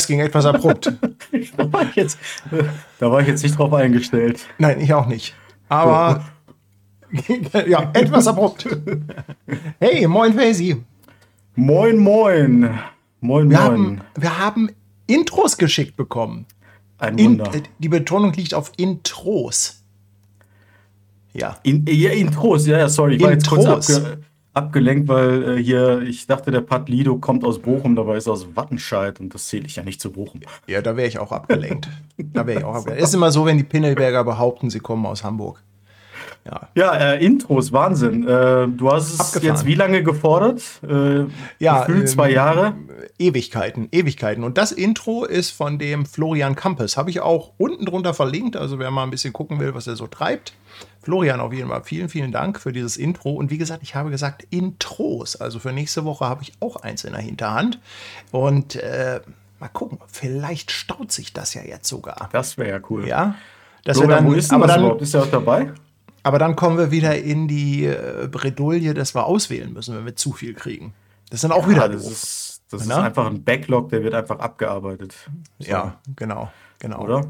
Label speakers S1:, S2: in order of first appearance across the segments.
S1: Das ging etwas abrupt.
S2: da, war ich jetzt, da war ich jetzt nicht drauf eingestellt.
S1: Nein, ich auch nicht. Aber ja, etwas abrupt. Hey, moin Faisy.
S2: Moin, moin. Moin,
S1: wir
S2: moin.
S1: Haben, wir haben Intros geschickt bekommen.
S2: Ein Wunder.
S1: In, die Betonung liegt auf Intros.
S2: Ja. In, ja, Intros, ja, sorry. Ich war
S1: Intros.
S2: jetzt kurz abge abgelenkt, weil äh, hier, ich dachte, der Pat Lido kommt aus Bochum, dabei ist er aus Wattenscheid und das zähle ich ja nicht zu Bochum.
S1: Ja, da wäre ich auch abgelenkt. da wäre ich auch abgelenkt. Ist immer so, wenn die Pinelberger behaupten, sie kommen aus Hamburg.
S2: Ja, ja äh, Intros, Wahnsinn. Äh, du hast es Abgefahren. jetzt wie lange gefordert? Äh,
S1: ja,
S2: gefühlt zwei Jahre.
S1: Ewigkeiten, Ewigkeiten. Und das Intro ist von dem Florian Campes. Habe ich auch unten drunter verlinkt. Also wer mal ein bisschen gucken will, was er so treibt. Florian, auf jeden Fall vielen, vielen Dank für dieses Intro. Und wie gesagt, ich habe gesagt Intros. Also für nächste Woche habe ich auch eins in der Hinterhand. Und äh, mal gucken, vielleicht staut sich das ja jetzt sogar.
S2: Das wäre ja cool.
S1: Ja.
S2: Dass so, wir dann, wo ist aber dann, überhaupt? Ist er auch dabei?
S1: Aber dann kommen wir wieder in die äh, Bredouille, dass wir auswählen müssen, wenn wir zu viel kriegen. Das ist dann auch ja, wieder
S2: das Ist, das ist einfach ein Backlog, der wird einfach abgearbeitet.
S1: So. Ja, genau, genau.
S2: Oder?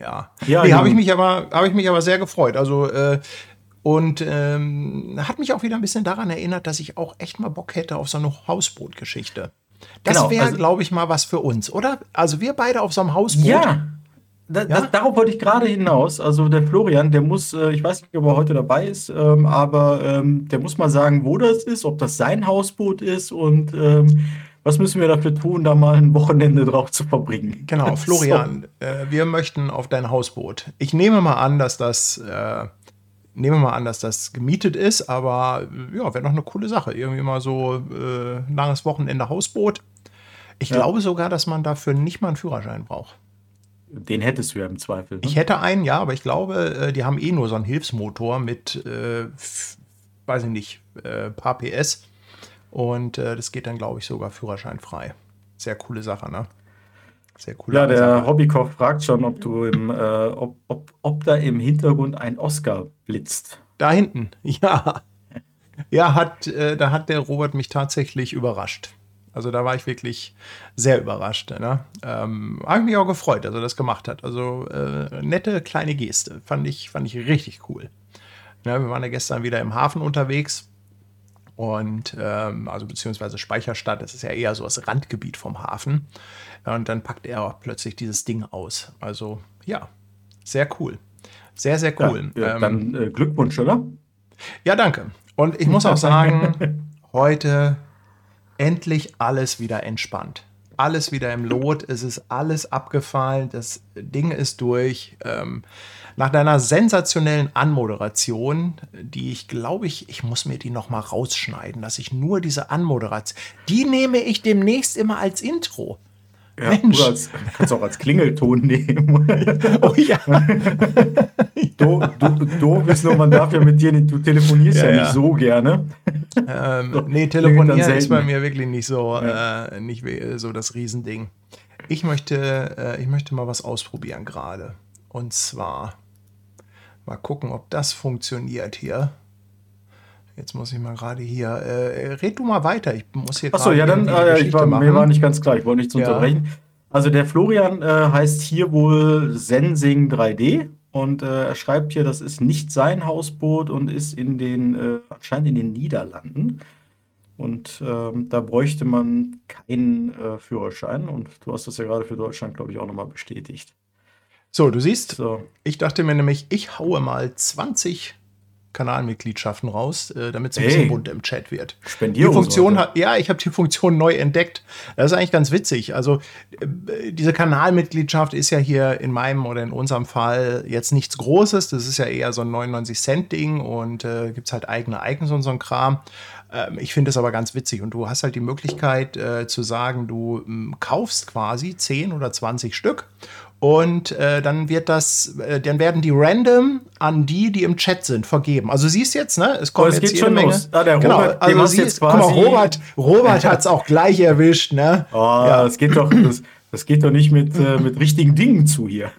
S1: Ja. ja nee, habe ich mich aber, habe ich mich aber sehr gefreut. Also äh, und ähm, hat mich auch wieder ein bisschen daran erinnert, dass ich auch echt mal Bock hätte auf so eine Hausbootgeschichte. Das genau, wäre, also, glaube ich, mal was für uns, oder? Also wir beide auf so einem Hausboot.
S2: Ja, da, ja? Das, darauf wollte ich gerade hinaus. Also der Florian, der muss, äh, ich weiß nicht, ob er heute dabei ist, ähm, aber ähm, der muss mal sagen, wo das ist, ob das sein Hausboot ist und ähm, was müssen wir dafür tun, da mal ein Wochenende drauf zu verbringen.
S1: Genau, Florian, so. äh, wir möchten auf dein Hausboot. Ich nehme mal an, dass das, äh, nehme mal an, dass das gemietet ist, aber ja, wäre noch eine coole Sache. Irgendwie mal so äh, langes Wochenende Hausboot. Ich ja. glaube sogar, dass man dafür nicht mal einen Führerschein braucht.
S2: Den hättest du ja im Zweifel. Ne?
S1: Ich hätte einen, ja, aber ich glaube, äh, die haben eh nur so einen Hilfsmotor mit, äh, weiß ich nicht, äh, paar PS. Und äh, das geht dann, glaube ich, sogar führerscheinfrei. Sehr coole Sache, ne?
S2: Sehr cool. Ja, der. Hobbykoch fragt schon, ob du im, äh, ob, ob, ob da im Hintergrund ein Oscar blitzt.
S1: Da hinten, ja. Ja, hat, äh, da hat der Robert mich tatsächlich überrascht. Also da war ich wirklich sehr überrascht. Ne? Ähm, Habe mich auch gefreut, dass er das gemacht hat. Also äh, nette kleine Geste. Fand ich, fand ich richtig cool. Ja, wir waren ja gestern wieder im Hafen unterwegs. Und ähm, also beziehungsweise Speicherstadt, das ist ja eher so das Randgebiet vom Hafen. Und dann packt er plötzlich dieses Ding aus. Also ja, sehr cool. Sehr, sehr cool.
S2: Ja, ja, ähm, dann äh, Glückwunsch, oder?
S1: Ja, danke. Und ich muss auch sagen, heute endlich alles wieder entspannt. Alles wieder im Lot, es ist alles abgefallen, das Ding ist durch. Ähm, nach deiner sensationellen Anmoderation, die ich glaube ich, ich muss mir die noch mal rausschneiden, dass ich nur diese Anmoderation, die nehme ich demnächst immer als Intro.
S2: Ja, Mensch. Als, kannst du auch als Klingelton nehmen.
S1: oh ja.
S2: du, du, doof ist nur, man darf ja mit dir nicht, du telefonierst ja, ja nicht so gerne.
S1: Ähm, nee, telefonieren ist bei mir wirklich nicht so, ja. äh, nicht so das Riesending. Ich möchte, äh, ich möchte mal was ausprobieren gerade. Und zwar mal gucken, ob das funktioniert hier. Jetzt muss ich mal gerade hier. Äh, red du mal weiter. Ich muss hier
S2: Achso, ja, dann. Äh, ich war, mir war nicht ganz klar. Ich wollte nichts ja. unterbrechen. Also, der Florian äh, heißt hier wohl Sensing 3D Und äh, er schreibt hier, das ist nicht sein Hausboot und ist in den, äh, anscheinend in den Niederlanden. Und ähm, da bräuchte man keinen äh, Führerschein. Und du hast das ja gerade für Deutschland, glaube ich, auch nochmal bestätigt.
S1: So, du siehst, so. ich dachte mir nämlich, ich haue mal 20 Kanalmitgliedschaften raus, äh, damit es ein bisschen bunt im Chat wird.
S2: Spendieren.
S1: Die Funktion hat, ja, ich habe die Funktion neu entdeckt. Das ist eigentlich ganz witzig. Also äh, diese Kanalmitgliedschaft ist ja hier in meinem oder in unserem Fall jetzt nichts Großes. Das ist ja eher so ein 99 Cent Ding und äh, gibt es halt eigene Icons und so ein Kram. Ähm, ich finde es aber ganz witzig und du hast halt die Möglichkeit äh, zu sagen, du ähm, kaufst quasi 10 oder 20 Stück und äh, dann wird das, äh, dann werden die random an die, die im Chat sind, vergeben. Also siehst jetzt, ne?
S2: Es kommt oh, es jetzt geht schon Menge. los.
S1: Ah, der genau, Robert, also siehst, guck mal, Robert, Robert hat es auch gleich erwischt, ne?
S2: Oh, ja, es geht doch. Das, das geht doch nicht mit, äh, mit richtigen Dingen zu hier.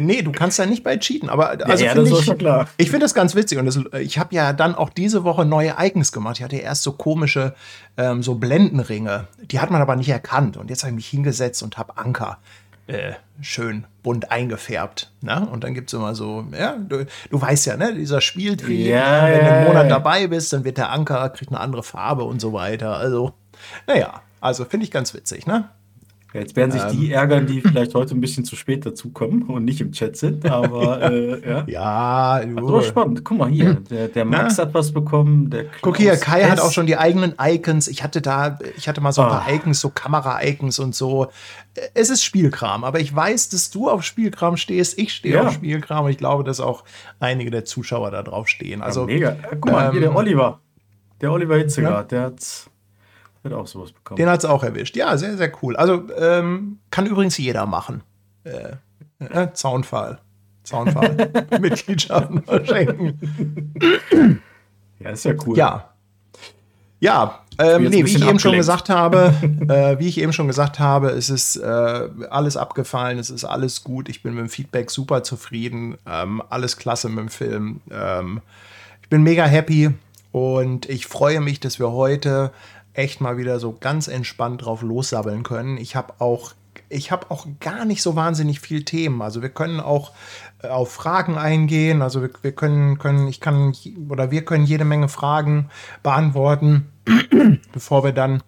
S1: nee, du kannst ja nicht bei cheaten. Aber also ja, ja, das ich, schon klar. ich finde das ganz witzig. Und das, ich habe ja dann auch diese Woche neue Icons gemacht. Ich hatte erst so komische, ähm, so Blendenringe. Die hat man aber nicht erkannt. Und jetzt habe ich mich hingesetzt und habe Anker äh, schön bunt eingefärbt. Ne? Und dann gibt es immer so, ja, du, du, weißt ja, ne, dieser Spieltrieb, ja, wenn du einen Monat dabei bist, dann wird der Anker, kriegt eine andere Farbe und so weiter. Also, naja, also finde ich ganz witzig, ne?
S2: Jetzt werden sich die ähm. ärgern, die vielleicht heute ein bisschen zu spät dazukommen und nicht im Chat sind, aber äh, ja.
S1: Ja,
S2: so spannend. Guck mal hier, der, der Max Na? hat was bekommen.
S1: Guck hier, Kai S. hat auch schon die eigenen Icons. Ich hatte da, ich hatte mal so ein paar oh. Icons, so Kamera-Icons und so. Es ist Spielkram, aber ich weiß, dass du auf Spielkram stehst. Ich stehe ja. auf Spielkram und ich glaube, dass auch einige der Zuschauer da drauf stehen. Also, ja,
S2: mega. Guck mal, ähm, hier der Oliver. Der Oliver Hitziger, ja? der hat's hat auch sowas bekommen.
S1: Den hat es auch erwischt. Ja, sehr, sehr cool. Also ähm, kann übrigens jeder machen. Äh, äh, Zaunfall. Zaunfall. Mitgliedschaften verschenken.
S2: Ja, ist ja cool.
S1: Ja. Ja, ähm, nee, wie ich eben schon gesagt habe, äh, wie ich eben schon gesagt habe, es ist äh, alles abgefallen, es ist alles gut. Ich bin mit dem Feedback super zufrieden, ähm, alles klasse mit dem Film. Ähm, ich bin mega happy und ich freue mich, dass wir heute echt mal wieder so ganz entspannt drauf lossabbeln können. Ich habe auch ich habe auch gar nicht so wahnsinnig viel Themen. Also wir können auch äh, auf Fragen eingehen. Also wir, wir, können, können, ich kann oder wir können jede Menge Fragen beantworten, bevor wir dann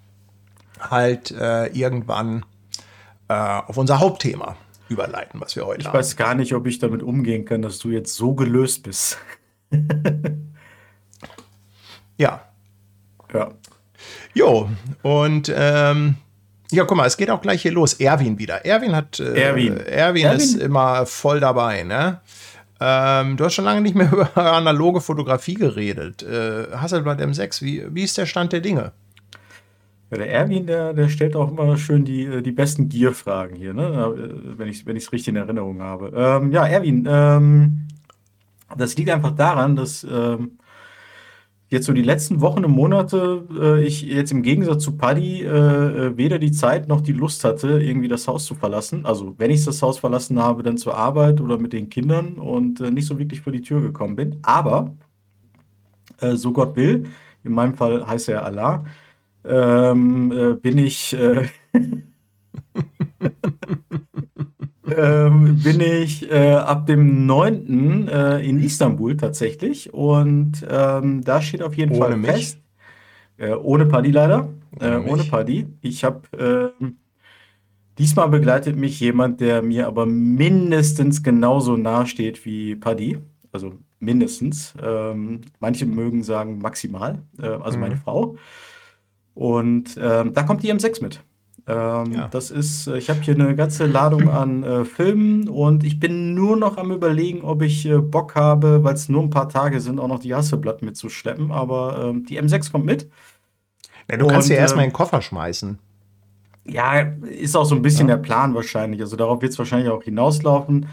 S1: halt äh, irgendwann äh, auf unser Hauptthema überleiten, was wir heute
S2: ich
S1: haben.
S2: Ich weiß gar nicht, ob ich damit umgehen kann, dass du jetzt so gelöst bist.
S1: ja.
S2: Ja.
S1: Jo, und ähm, ja, guck mal, es geht auch gleich hier los. Erwin wieder. Erwin hat.
S2: Äh, Erwin.
S1: Erwin. Erwin ist immer voll dabei, ne? Ähm, du hast schon lange nicht mehr über analoge Fotografie geredet. Äh, Hasselblad M6, wie, wie ist der Stand der Dinge?
S2: Ja, der Erwin, der, der stellt auch immer schön die, äh, die besten Gear-Fragen hier, ne? Äh, wenn ich es wenn richtig in Erinnerung habe. Ähm, ja, Erwin, ähm, das liegt einfach daran, dass ähm, jetzt so die letzten Wochen und Monate äh, ich jetzt im Gegensatz zu Paddy äh, äh, weder die Zeit noch die Lust hatte, irgendwie das Haus zu verlassen. Also wenn ich das Haus verlassen habe, dann zur Arbeit oder mit den Kindern und äh, nicht so wirklich vor die Tür gekommen bin. Aber äh, so Gott will, in meinem Fall heißt er Allah, ähm, äh, bin ich ähm, bin ich äh, ab dem 9. Äh, in Istanbul tatsächlich. Und ähm, da steht auf jeden ohne Fall mich. fest. Äh, ohne Paddy leider. Ohne, äh, ohne Paddy. Ich habe. Ähm, diesmal begleitet mich jemand, der mir aber mindestens genauso nahe steht wie Paddy. Also mindestens. Ähm, manche mögen sagen maximal. Äh, also mhm. meine Frau. Und ähm, da kommt die M6 mit. Ähm, ja. Das ist, äh, ich habe hier eine ganze Ladung an äh, Filmen und ich bin nur noch am überlegen, ob ich äh, Bock habe, weil es nur ein paar Tage sind, auch noch die Hasselblatt mitzuschleppen. Aber ähm, die M6 kommt mit.
S1: Ja, du kannst und, ja erstmal in den Koffer schmeißen.
S2: Ja, ist auch so ein bisschen ja. der Plan wahrscheinlich. Also darauf wird es wahrscheinlich auch hinauslaufen.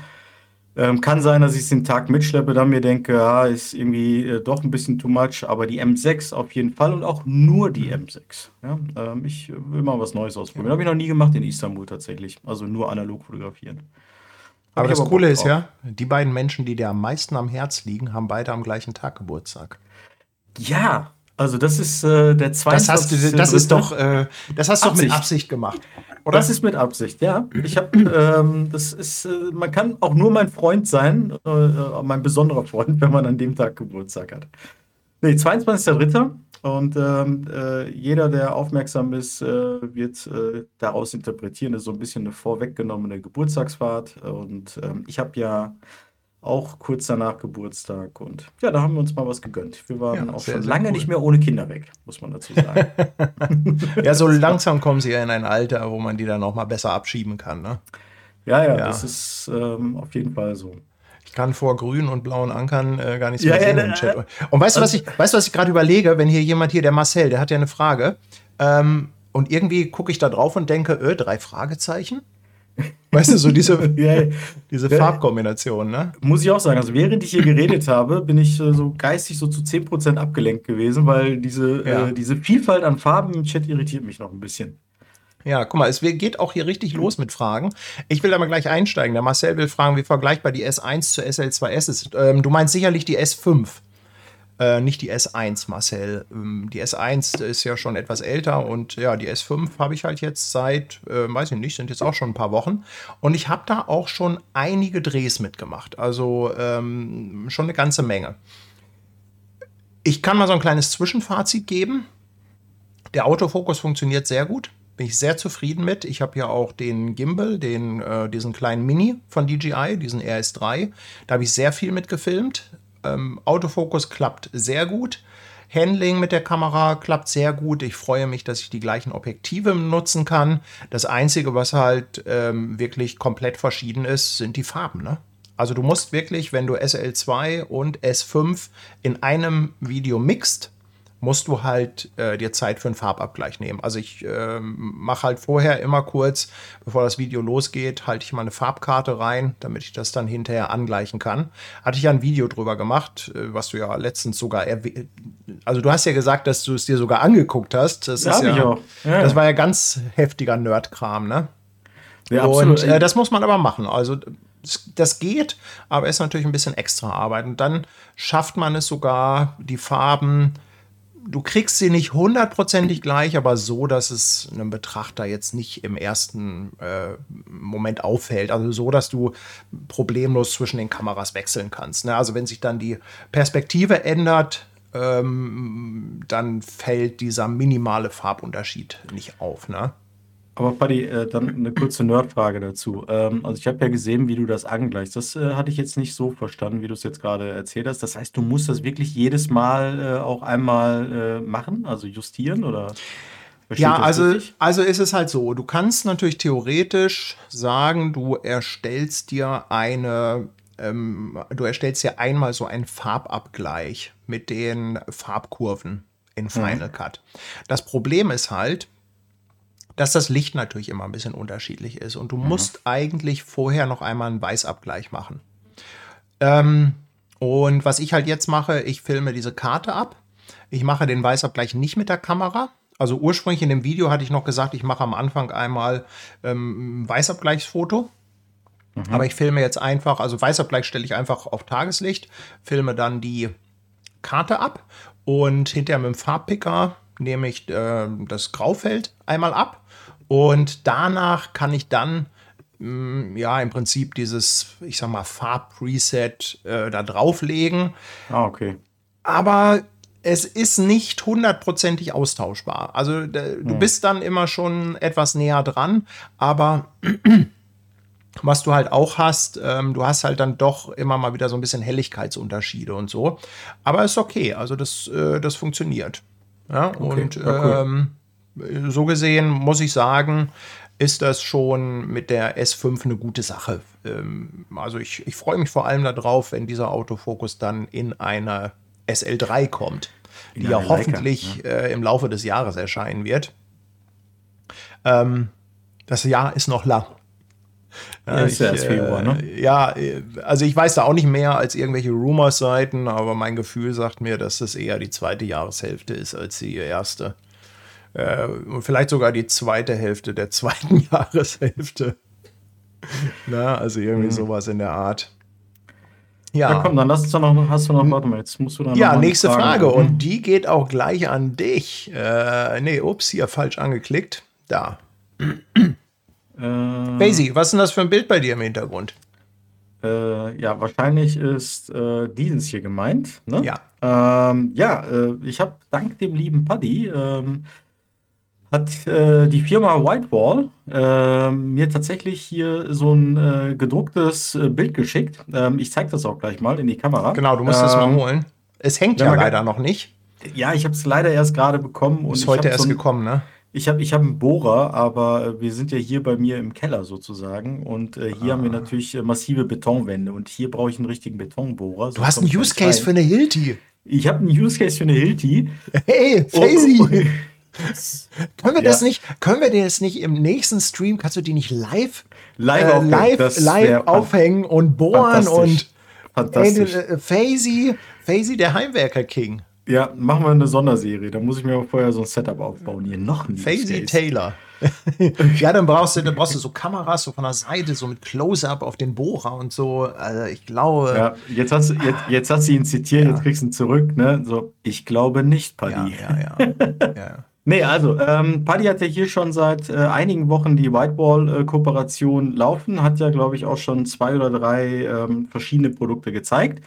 S2: Ähm, kann sein, dass ich es den Tag mitschleppe, dann mir denke, ja, ist irgendwie äh, doch ein bisschen too much, aber die M6 auf jeden Fall und auch nur die M6. Ja? Ähm, ich will mal was Neues ausprobieren. Ja. Habe ich noch nie gemacht in Istanbul tatsächlich. Also nur analog fotografieren.
S1: Hab aber das aber Coole ist ja, die beiden Menschen, die dir am meisten am Herz liegen, haben beide am gleichen Tag Geburtstag.
S2: Ja, Also das ist äh, der zweite.
S1: Das hast du, das ist doch, äh, das hast du doch mit Absicht gemacht,
S2: oder? Das ist mit Absicht, ja. Ich habe, ähm, das ist, äh, man kann auch nur mein Freund sein, äh, äh mein besonderer Freund, wenn man an dem Tag Geburtstag hat. Nee, 22.03. Und ähm, äh, jeder, der aufmerksam ist, äh, wird äh, daraus interpretieren, das ist so ein bisschen eine vorweggenommene Geburtstagsfahrt. Und ähm, ich habe ja auch kurz danach Geburtstag und ja, da haben wir uns mal was gegönnt. Wir waren ja, auch sehr, schon sehr lange cool. nicht mehr ohne Kinder weg, muss man dazu sagen.
S1: ja, so langsam kommen sie ja in ein Alter, wo man die dann auch mal besser abschieben kann. Ne?
S2: Ja, ja, ja, das ist ähm, auf jeden Fall so.
S1: Ich kann vor grünen und blauen Ankern äh, gar nichts mehr ja, sehen ja, im Chat. Und weißt du, was ich, weißt was ich gerade überlege, wenn hier jemand hier, der Marcel, der hat ja eine Frage. Ähm, und irgendwie gucke ich da drauf und denke, öh, drei Fragezeichen? Weißt du, so diese, diese Farbkombination, ne?
S2: Muss ich auch sagen. Also, während ich hier geredet habe, bin ich äh, so geistig so zu 10% abgelenkt gewesen, weil diese, ja. äh, diese Vielfalt an Farben im Chat irritiert mich noch ein bisschen.
S1: Ja, guck mal, es geht auch hier richtig los mit Fragen. Ich will aber gleich einsteigen. Der Marcel will fragen, wie vergleichbar die S1 zur SL2S ist. Ähm, du meinst sicherlich die S5. Äh, nicht die S1, Marcel. Ähm, die S1 ist ja schon etwas älter und ja, die S5 habe ich halt jetzt seit, äh, weiß ich nicht, sind jetzt auch schon ein paar Wochen. Und ich habe da auch schon einige Drehs mitgemacht. Also ähm, schon eine ganze Menge. Ich kann mal so ein kleines Zwischenfazit geben. Der Autofokus funktioniert sehr gut. Bin ich sehr zufrieden mit. Ich habe ja auch den Gimbal, den, äh, diesen kleinen Mini von DJI, diesen RS3. Da habe ich sehr viel mit gefilmt. Ähm, Autofokus klappt sehr gut. Handling mit der Kamera klappt sehr gut. Ich freue mich, dass ich die gleichen Objektive nutzen kann. Das Einzige, was halt ähm, wirklich komplett verschieden ist, sind die Farben. Ne? Also du musst wirklich, wenn du SL2 und S5 in einem Video mixt, musst du halt äh, dir Zeit für einen Farbabgleich nehmen. Also ich äh, mache halt vorher immer kurz, bevor das Video losgeht, halte ich mal eine Farbkarte rein, damit ich das dann hinterher angleichen kann. Hatte ich ja ein Video drüber gemacht, äh, was du ja letztens sogar erwähnt. Also du hast ja gesagt, dass du es dir sogar angeguckt hast. Das, ja, ja, ja, das war ja ganz heftiger Nerdkram, ne? Ja, absolut. Und äh, das muss man aber machen. Also das geht, aber ist natürlich ein bisschen extra Arbeit. Und dann schafft man es sogar, die Farben du kriegst sie nicht hundertprozentig gleich, aber so, dass es einem Betrachter jetzt nicht im ersten äh, Moment auffällt. Also so, dass du problemlos zwischen den Kameras wechseln kannst. Ne? Also wenn sich dann die Perspektive ändert, ähm, dann fällt dieser minimale Farbunterschied nicht auf. Ne?
S2: Aber Paddy, äh, dann eine kurze Nerdfrage dazu. Ähm, also ich habe ja gesehen, wie du das angleichst. Das äh, hatte ich jetzt nicht so verstanden, wie du es jetzt gerade erzählt hast. Das heißt, du musst das wirklich jedes Mal äh, auch einmal äh, machen, also justieren oder?
S1: Ja, also, also ist es halt so. Du kannst natürlich theoretisch sagen, du erstellst dir eine, ähm, du erstellst dir einmal so einen Farbabgleich mit den Farbkurven in Final mhm. Cut. Das Problem ist halt, dass das Licht natürlich immer ein bisschen unterschiedlich ist. Und du mhm. musst eigentlich vorher noch einmal einen Weißabgleich machen. Ähm, und was ich halt jetzt mache, ich filme diese Karte ab. Ich mache den Weißabgleich nicht mit der Kamera. Also ursprünglich in dem Video hatte ich noch gesagt, ich mache am Anfang einmal ähm, ein Weißabgleichsfoto. Mhm. Aber ich filme jetzt einfach, also Weißabgleich stelle ich einfach auf Tageslicht, filme dann die Karte ab und hinterher mit dem Farbpicker nehme ich äh, das Graufeld einmal ab und danach kann ich dann mm, ja im Prinzip dieses, ich sag mal, Farbpreset äh, da drauflegen.
S2: Ah, okay.
S1: Aber es ist nicht hundertprozentig austauschbar. Also du hm. bist dann immer schon etwas näher dran, aber was du halt auch hast, ähm, du hast halt dann doch immer mal wieder so ein bisschen Helligkeitsunterschiede und so. Aber ist okay, also das, äh, das funktioniert. Ja, okay, und cool. ähm, so gesehen muss ich sagen, ist das schon mit der S5 eine gute Sache. Ähm, also ich, ich freue mich vor allem darauf, wenn dieser Autofokus dann in eine SL3 kommt, in die ja hoffentlich Leica, ne? äh, im Laufe des Jahres erscheinen wird. Ähm, das Jahr ist noch lang. Ja, Februar, ne? Äh, ja, also ich weiß da auch nicht mehr als irgendwelche Rumors-Seiten, aber mein Gefühl sagt mir, dass es eher die zweite Jahreshälfte ist als die erste. Äh, vielleicht sogar die zweite Hälfte der zweiten Jahreshälfte. Na, also irgendwie mhm. sowas in der Art.
S2: Ja. ja, komm, dann lass uns doch noch, hast du noch, warte mal, jetzt musst du dann
S1: Ja, nächste Frage, Frage und die geht auch gleich an dich. Äh, nee, ups, hier falsch angeklickt. Da. Äh, Basie, was ist denn das für ein Bild bei dir im Hintergrund?
S2: Äh, ja, wahrscheinlich ist äh, dieses hier gemeint. Ne?
S1: Ja.
S2: Ähm, ja, äh, ich habe dank dem lieben Paddy ähm, hat äh, die Firma Whitewall äh, mir tatsächlich hier so ein äh, gedrucktes äh, Bild geschickt. Ähm, ich zeige das auch gleich mal in die Kamera.
S1: Genau, du musst es mal ähm, holen. Es hängt ja leider noch nicht.
S2: Ja, ich habe es leider erst gerade bekommen.
S1: Und ist heute erst so ein, gekommen, ne?
S2: Ich habe ich hab einen Bohrer, aber äh, wir sind ja hier bei mir im Keller sozusagen. Und äh, hier ah. haben wir ah. natürlich massive Betonwände. Und hier brauche ich einen richtigen Betonbohrer.
S1: Du hast einen Use Case für eine Hilti.
S2: Ich habe einen Use Case für eine Hilti.
S1: Hey, Faisy! Können wir ja. das nicht, können wir das nicht im nächsten Stream, kannst du die nicht live,
S2: live, äh,
S1: live, live aufhängen und bohren und Fantastisch. Äh, Faisy, Faisy, der Heimwerker King.
S2: Ja, machen wir eine Sonderserie. Da muss ich mir auch vorher so ein Setup aufbauen. Hier noch ein
S1: Faisy Taylor. ja, dann brauchst du, dann brauchst du so Kameras so von der Seite, so mit Close-up auf den Bohrer und so. Also ich glaube.
S2: Ja, jetzt hast, jetzt, jetzt hast du ihn zitiert, ja. jetzt kriegst du ihn zurück, ne? So, ich glaube nicht,
S1: Paddy. Ja, ja, ja. ja.
S2: Nee, also, ähm, Paddy hat ja hier schon seit äh, einigen Wochen die Whiteball-Kooperation laufen, hat ja, glaube ich, auch schon zwei oder drei ähm, verschiedene Produkte gezeigt.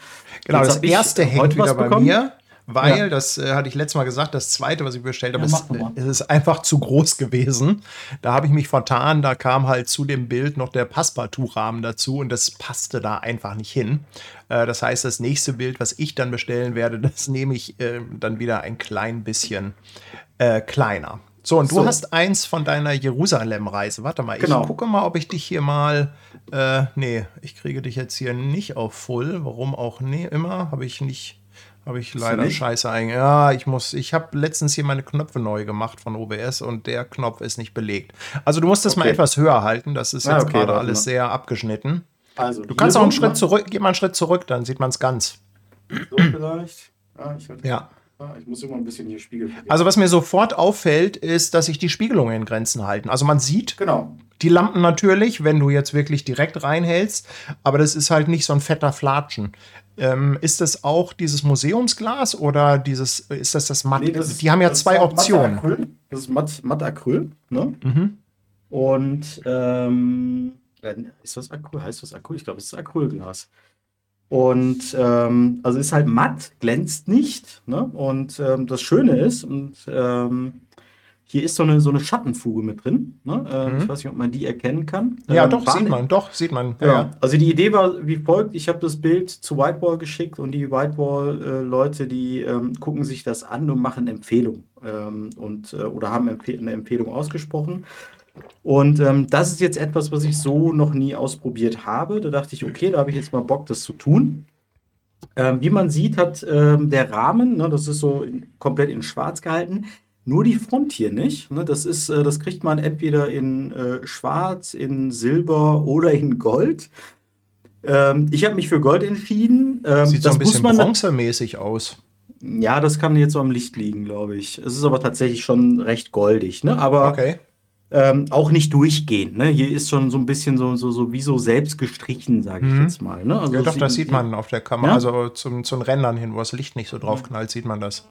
S1: Genau, Jetzt das erste hängt wieder bei bekommen. mir, weil, ja. das äh, hatte ich letztes Mal gesagt, das zweite, was ich bestellt habe, ja, ist, ist, einfach zu groß gewesen. Da habe ich mich vertan, da kam halt zu dem Bild noch der Passepartout-Rahmen dazu und das passte da einfach nicht hin. Äh, das heißt, das nächste Bild, was ich dann bestellen werde, das nehme ich äh, dann wieder ein klein bisschen äh, kleiner. So, und du so. hast eins von deiner Jerusalem-Reise. Warte mal, genau. ich gucke mal, ob ich dich hier mal. Äh, nee, ich kriege dich jetzt hier nicht auf Full. Warum auch nee, immer? Habe ich nicht. Habe ich leider scheiße einge. Ja, ich muss. Ich habe letztens hier meine Knöpfe neu gemacht von OBS und der Knopf ist nicht belegt. Also du musst das okay. mal etwas höher halten. Das ist ah, jetzt okay, gerade alles sehr abgeschnitten. Also, du kannst auch einen Schritt zurück. Geh mal einen Schritt zurück, dann sieht man es ganz.
S2: So vielleicht.
S1: Ah, ja.
S2: Ich muss immer ein bisschen hier spiegeln.
S1: Also was mir sofort auffällt, ist, dass sich die Spiegelungen in Grenzen halten. Also man sieht
S2: genau.
S1: die Lampen natürlich, wenn du jetzt wirklich direkt reinhältst, aber das ist halt nicht so ein fetter Flatschen. Ähm, ist das auch dieses Museumsglas oder dieses, ist das das Matt? Nee, das die haben ja zwei Optionen.
S2: Matt das ist Matt, Matt Acryl, ne? Mhm. Und ähm, äh, ist das Acryl? Heißt das Acryl? Ich glaube, es ist Acrylglas. Und ähm, also ist halt matt, glänzt nicht. Ne? Und ähm, das Schöne ist, und ähm, hier ist so eine, so eine Schattenfuge mit drin. Ne? Äh, mhm. Ich weiß nicht, ob man die erkennen kann.
S1: Ja, ähm, doch, sieht man, doch, sieht man.
S2: Ja. ja. Also die Idee war wie folgt: Ich habe das Bild zu Whitewall geschickt und die Whitewall-Leute, äh, die ähm, gucken sich das an und machen Empfehlungen ähm, und, äh, oder haben Empfe eine Empfehlung ausgesprochen. Und ähm, das ist jetzt etwas, was ich so noch nie ausprobiert habe. Da dachte ich, okay, da habe ich jetzt mal Bock, das zu tun. Ähm, wie man sieht, hat ähm, der Rahmen, ne, das ist so in, komplett in schwarz gehalten, nur die Front hier nicht. Ne, das, ist, äh, das kriegt man entweder in äh, schwarz, in silber oder in gold. Ähm, ich habe mich für Gold entschieden.
S1: Ähm, Sieht so ein bisschen bronzemäßig aus.
S2: Ja, das kann jetzt so am Licht liegen, glaube ich. Es ist aber tatsächlich schon recht goldig. Ne? Aber
S1: okay.
S2: Ähm, auch nicht durchgehend. Ne? Hier ist schon so ein bisschen so, so, so wie so selbst gestrichen, sage ich mhm. jetzt mal. Ne?
S1: Also ja, doch, das sieht man auf der Kamera. Ja? Also zum, zum Rändern hin, wo das Licht nicht so drauf knallt, sieht man das.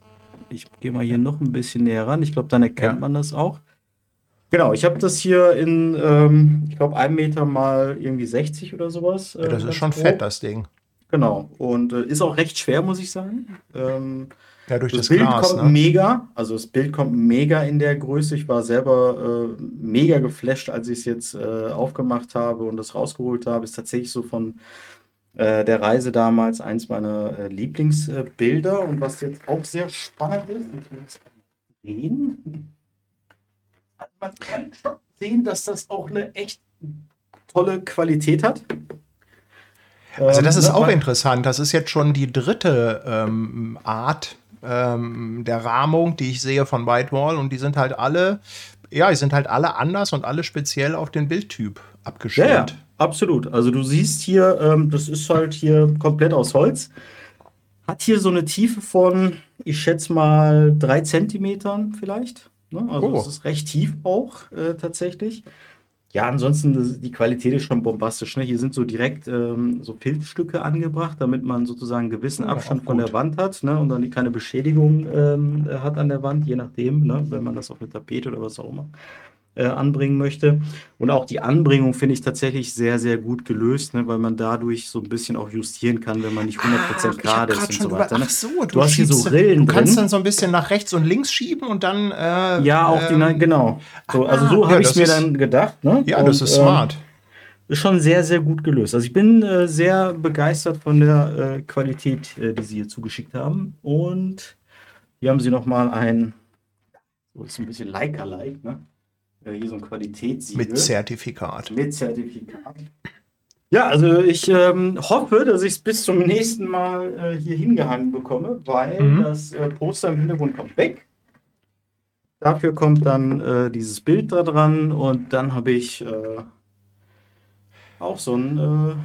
S2: Ich gehe mal hier noch ein bisschen näher ran. Ich glaube, dann erkennt ja. man das auch. Genau, ich habe das hier in, ähm, ich glaube, einem Meter mal irgendwie 60 oder sowas.
S1: Äh, ja, das ist schon grob. fett, das Ding.
S2: Genau. Und äh, ist auch recht schwer, muss ich sagen. Ähm,
S1: ja, durch das,
S2: das Bild
S1: Glas,
S2: kommt ne? mega, also das Bild kommt mega in der Größe. Ich war selber äh, mega geflasht, als ich es jetzt äh, aufgemacht habe und das rausgeholt habe. Ist tatsächlich so von äh, der Reise damals eins meiner äh, Lieblingsbilder. und was jetzt auch sehr spannend ist, ich will es sehen. Man kann schon sehen, dass das auch eine echt tolle Qualität hat.
S1: Also das ähm, ist ne, auch interessant. Das ist jetzt schon die dritte ähm, Art, ähm, der Rahmung, die ich sehe von Whitewall und die sind halt alle, ja, die sind halt alle anders und alle speziell auf den Bildtyp abgestellt. Ja, ja
S2: absolut. Also du siehst hier, ähm, das ist halt hier komplett aus Holz. Hat hier so eine Tiefe von, ich schätze mal, drei Zentimetern vielleicht. Ne? Also oh. es ist recht tief auch äh, tatsächlich. Ja, ansonsten, die Qualität ist schon bombastisch. Ne? Hier sind so direkt ähm, so Filzstücke angebracht, damit man sozusagen einen gewissen
S1: Ja,
S2: Abstand von der. Wand hat ne? und dann keine Beschädigung ähm, äh, hat an der Wand, je nachdem, ne? wenn man das auf eine Tapete oder was auch immer äh, anbringen möchte. Und auch die Anbringung finde ich tatsächlich sehr, sehr gut gelöst, ne? weil man dadurch so ein bisschen auch justieren kann, wenn man nicht 100%
S1: Ach, ich habe
S2: gerade ist und so weiter. Ne?
S1: Ach so,
S2: Du hast hier so Rillen
S1: Du kannst
S2: drin.
S1: dann so ein bisschen nach rechts und links schieben und dann. Äh,
S2: Ja, auch die,
S1: ähm,
S2: nein, genau. So, also
S1: ah,
S2: so
S1: ja,
S2: habe ich
S1: das
S2: es mir
S1: ist-
S2: dann gedacht. Ne?
S1: Ja, das
S2: Und,
S1: ist
S2: ähm,
S1: smart.
S2: ist schon sehr, sehr gut gelöst. Also ich bin äh, sehr begeistert von der äh, Qualität, äh, die sie hier zugeschickt haben. Und hier haben sie nochmal ein, so ist ein bisschen Leica-like, ne? Äh, hier so ein Qualitätssiegel.
S1: Mit Zertifikat.
S2: Mit Zertifikat. Ja, also ich ähm, hoffe, dass ich es bis zum nächsten Mal äh, hier hingehangen bekomme, weil
S1: Mhm.
S2: das äh, Poster im Hintergrund kommt weg. Dafür kommt dann äh, dieses Bild da dran und dann habe ich äh, auch so ein. Äh,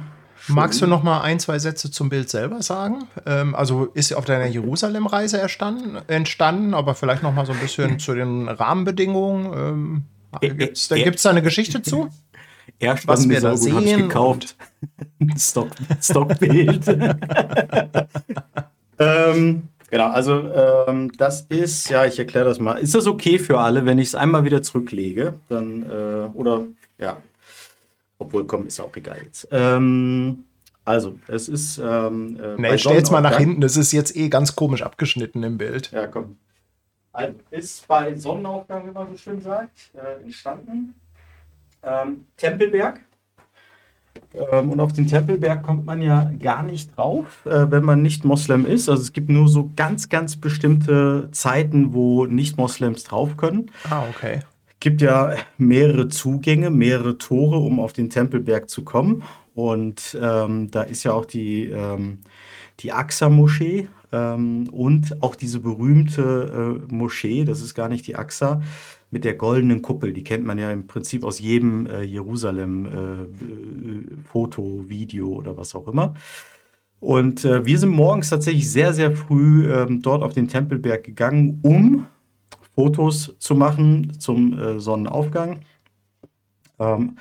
S1: Magst du noch mal ein, zwei Sätze zum Bild selber sagen? Ähm, also ist auf deiner Jerusalem-Reise entstanden, entstanden, aber vielleicht noch mal so ein bisschen zu den Rahmenbedingungen. Ähm,
S2: Ä-
S1: Gibt es da, gibt's da eine Geschichte zu?
S2: Erst
S1: was wir da
S2: habe ich
S1: sehen
S2: gekauft. Stock, Stockbild. ähm, genau, also ähm, das ist, ja, ich erkläre das mal. Ist das okay für alle, wenn ich es einmal wieder zurücklege? Dann, äh, oder, ja, obwohl, komm, ist auch egal jetzt. Ähm, also, es ist. Ähm, äh,
S1: Nee, stell's mal nach hinten. Das ist jetzt eh ganz komisch abgeschnitten im Bild.
S2: Ja, komm. Also, ist bei Sonnenaufgang, wie man so schön sagt, äh, entstanden. Ähm, Tempelberg. Ähm, und auf den Tempelberg kommt man ja gar nicht drauf, äh, wenn man nicht Moslem ist. Also es gibt nur so ganz, ganz bestimmte Zeiten, wo Nicht-Moslems drauf können.
S1: Ah, okay.
S2: gibt ja mehrere Zugänge, mehrere Tore, um auf den Tempelberg zu kommen. Und ähm, da ist ja auch die, ähm, die Aqsa-Moschee ähm, und auch diese berühmte äh, Moschee, das ist gar nicht die Aqsa, mit der goldenen Kuppel. Die kennt man ja im Prinzip aus jedem äh, Jerusalem-Foto, Video oder was auch immer. Und äh, wir sind morgens tatsächlich sehr, sehr früh ähm, dort auf den Tempelberg gegangen, um Fotos zu machen zum äh, Sonnenaufgang. Ähm,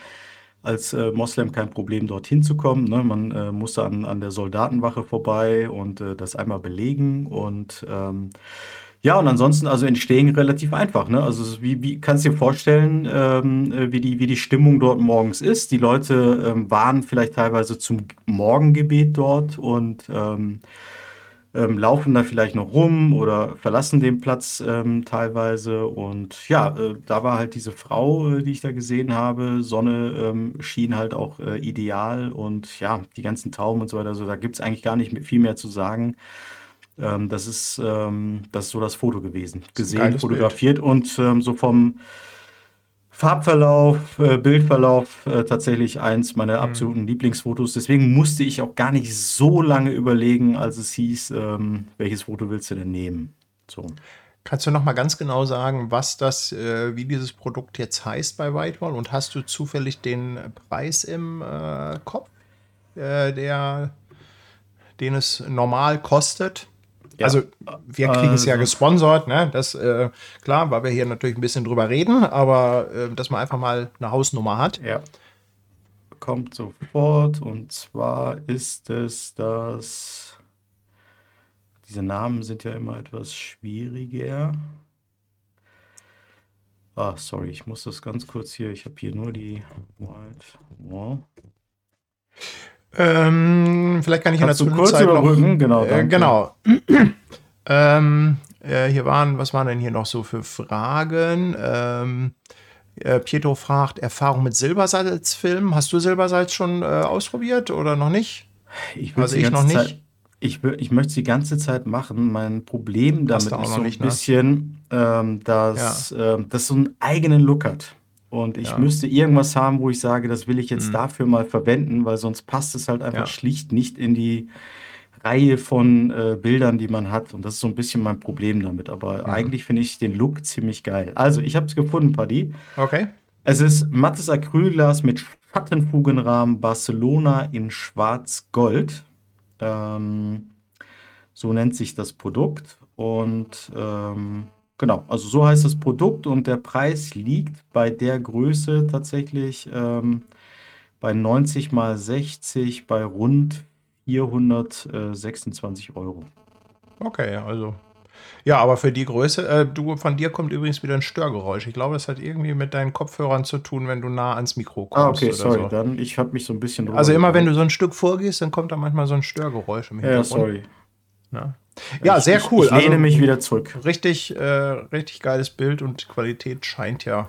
S2: als äh, Moslem kein Problem, dorthin zu kommen. Ne? Man äh, musste an, an der Soldatenwache vorbei und äh, das einmal belegen. Und ähm, ja, und ansonsten, also entstehen relativ einfach. Ne? Also wie, wie kannst du dir vorstellen, ähm, äh, wie, die, wie die Stimmung dort morgens ist. Die Leute ähm, waren vielleicht teilweise zum Morgengebet dort und ähm, ähm, laufen da vielleicht noch rum oder verlassen den Platz ähm, teilweise. Und ja, äh, da war halt diese Frau, äh, die ich da gesehen habe. Sonne ähm, schien halt auch äh, ideal und ja, die ganzen Tauben und so weiter. Also da gibt es eigentlich gar nicht viel mehr zu sagen. Ähm, das ist, ähm, das ist so das Foto gewesen. Gesehen, fotografiert und ähm, so vom Farbverlauf, äh, Bildverlauf äh, tatsächlich eins meiner absoluten Lieblingsfotos. Deswegen musste ich auch gar nicht so lange überlegen, als es hieß, ähm, welches Foto willst du denn nehmen? So.
S1: Kannst du noch mal ganz genau sagen, was das, äh, wie dieses Produkt jetzt heißt bei Whitewall? Und hast du zufällig den Preis im äh, Kopf, äh, der, den es normal kostet?
S2: Ja.
S1: Also wir kriegen es ja
S2: Also-
S1: gesponsert, ne? Das äh, klar, weil wir hier natürlich ein bisschen drüber reden, aber äh, dass man einfach mal eine Hausnummer hat.
S2: Ja. Kommt sofort. Und zwar ist es das. Diese Namen sind ja immer etwas schwieriger. Ah, sorry, ich muss das ganz kurz hier. Ich habe hier nur die White Wall.
S1: Ähm, vielleicht kann ich
S2: Kannst
S1: in der
S2: kurz
S1: Zwischenzeit noch
S2: überbrücken? Genau,
S1: Äh, genau. ähm, äh, hier waren, was waren denn hier noch so für Fragen? Ähm, äh, Pietro fragt, Erfahrung mit Silbersalzfilmen. Hast du Silbersalz schon äh, ausprobiert oder noch nicht?
S2: Ich
S1: Also ich noch
S2: Zeit,
S1: nicht.
S2: ich, will- ich möchte es die ganze Zeit machen. Mein Problem damit ist so ein
S1: ne?
S2: bisschen, ähm, dass ähm, das so einen eigenen Look hat. Und ich
S1: Ja.
S2: müsste irgendwas haben, wo ich sage, das will ich jetzt
S1: Mhm.
S2: dafür mal verwenden, weil sonst passt es halt einfach
S1: Ja.
S2: schlicht nicht in die Reihe von äh, Bildern, die man hat. Und das ist so ein bisschen mein Problem damit. Aber
S1: Mhm.
S2: eigentlich finde ich den Look ziemlich geil. Also, ich habe es gefunden, Paddy.
S1: Okay.
S2: Es ist mattes Acrylglas mit Schattenfugenrahmen Barcelona in Schwarz-Gold. Ähm, so nennt sich das Produkt. Und ähm, Genau, also so heißt das Produkt und der Preis liegt bei der Größe tatsächlich ähm, bei 90 mal 60 bei rund 426 Euro.
S1: Okay, also. Ja, aber für die Größe, äh, du, von dir kommt übrigens wieder ein Störgeräusch. Ich glaube, das hat irgendwie mit deinen Kopfhörern zu tun, wenn du nah ans Mikro
S2: Ah,
S1: kommst
S2: okay,
S1: oder
S2: sorry,
S1: so.
S2: dann ich habe mich so ein bisschen drüber
S1: Also immer wenn du so ein Stück vorgehst, dann kommt da manchmal so ein Störgeräusch im
S2: Ja,
S1: Hintergrund.
S2: sorry.
S1: Ne? Ja,
S2: Ich,
S1: sehr
S2: ich,
S1: cool.
S2: ich lehne
S1: Also
S2: mich wieder zurück.
S1: richtig, äh, richtig geiles Bild und Qualität scheint ja.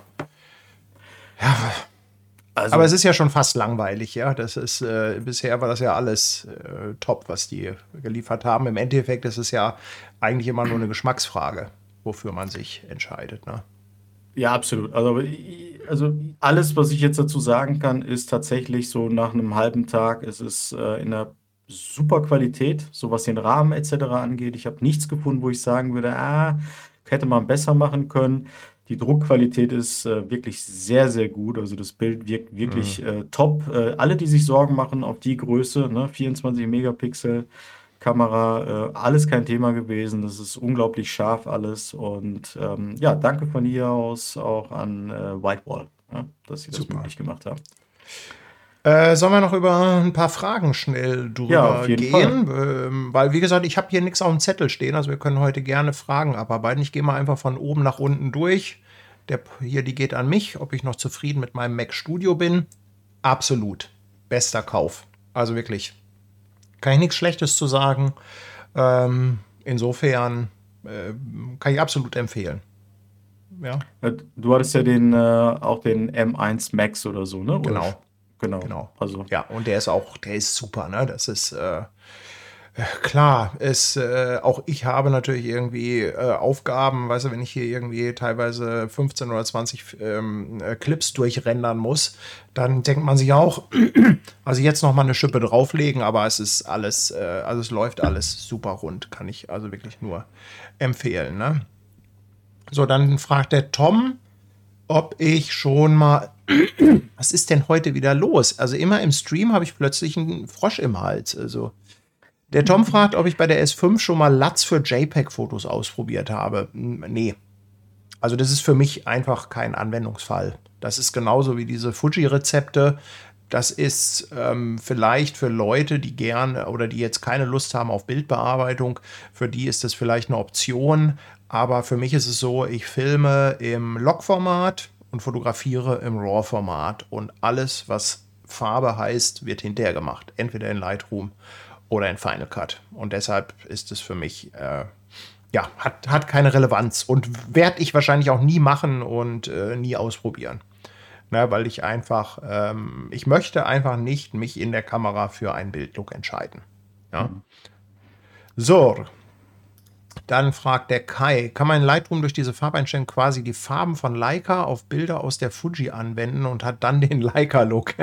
S2: Also,
S1: Aber es ist ja schon fast langweilig, ja. Das ist, äh, bisher war das ja alles äh, top, was die geliefert haben. Im Endeffekt ist es ja eigentlich immer nur eine Geschmacksfrage, wofür man sich entscheidet. Ne?
S2: Ja, absolut. Also, i- also alles, was ich jetzt dazu sagen kann, ist tatsächlich so nach einem halben Tag, es ist äh, in einer super Qualität, so was den Rahmen etc. angeht. Ich habe nichts gefunden, wo ich sagen würde, ah, hätte man besser machen können. Die Druckqualität ist äh, wirklich sehr, sehr gut. Also das Bild wirkt wirklich äh, top. Äh, alle, die sich Sorgen machen auf die Größe, ne, 24 Megapixel Kamera, äh, alles kein Thema gewesen. Das ist unglaublich scharf alles. Und ähm, ja, danke von hier aus auch an äh, Whitewall, ja, dass sie das
S1: Super.
S2: möglich gemacht haben.
S1: Äh, sollen wir noch über ein paar Fragen schnell
S2: Ja,
S1: drüber
S2: auf jeden
S1: gehen? Ähm, weil, wie gesagt, ich habe hier nichts auf dem Zettel stehen. Also wir können heute gerne Fragen abarbeiten. Ich gehe mal einfach von oben nach unten durch. Der, hier, die geht an mich, ob ich noch zufrieden mit meinem Mac Studio bin. Absolut. Bester Kauf. Also wirklich. Kann ich nichts Schlechtes zu sagen. Ähm, insofern äh, kann ich absolut empfehlen. Ja,
S2: Du hattest ja den, äh, auch den M1 Max oder so, ne?
S1: Genau.
S2: Genau.
S1: Genau.
S2: Also,
S1: Ja, und der ist auch, der ist super, ne? Das ist äh, äh, klar, ist, äh, auch ich habe natürlich irgendwie äh, Aufgaben, weißt du, wenn ich hier irgendwie teilweise 15 oder 20 ähm, äh, Clips durchrendern muss, dann denkt man sich auch, also jetzt noch mal eine Schippe drauflegen, aber es ist alles, äh, also es läuft alles super rund, kann ich also wirklich nur empfehlen, ne? So, dann fragt der Tom, ob ich schon mal. Was ist denn heute wieder los? Also immer im Stream habe ich plötzlich einen Frosch im Hals. Also der Tom fragt, ob ich bei der S5 schon mal Latz für JPEG-Fotos ausprobiert habe. Hm, Nee. Also das ist für mich einfach kein Anwendungsfall. Das ist genauso wie diese Fuji-Rezepte. Das ist ähm, vielleicht für Leute, die gerne oder die jetzt keine Lust haben auf Bildbearbeitung, für die ist das vielleicht eine Option. Aber für mich ist es so, ich filme im Log-Format und fotografiere im RAW-Format. Und alles, was Farbe heißt, wird hinterher gemacht. Entweder in Lightroom oder in Final Cut. Und deshalb ist es für mich, äh, ja, hat, hat keine Relevanz und werde ich wahrscheinlich auch nie machen und äh, nie ausprobieren. Ne, weil ich einfach, ähm, ich möchte einfach nicht mich in der Kamera für einen Bildlook entscheiden. Ja. So, dann fragt der Kai, kann man in Lightroom durch diese Farbeinstellung quasi die Farben von Leica auf Bilder aus der Fuji anwenden und hat dann den Leica-Look?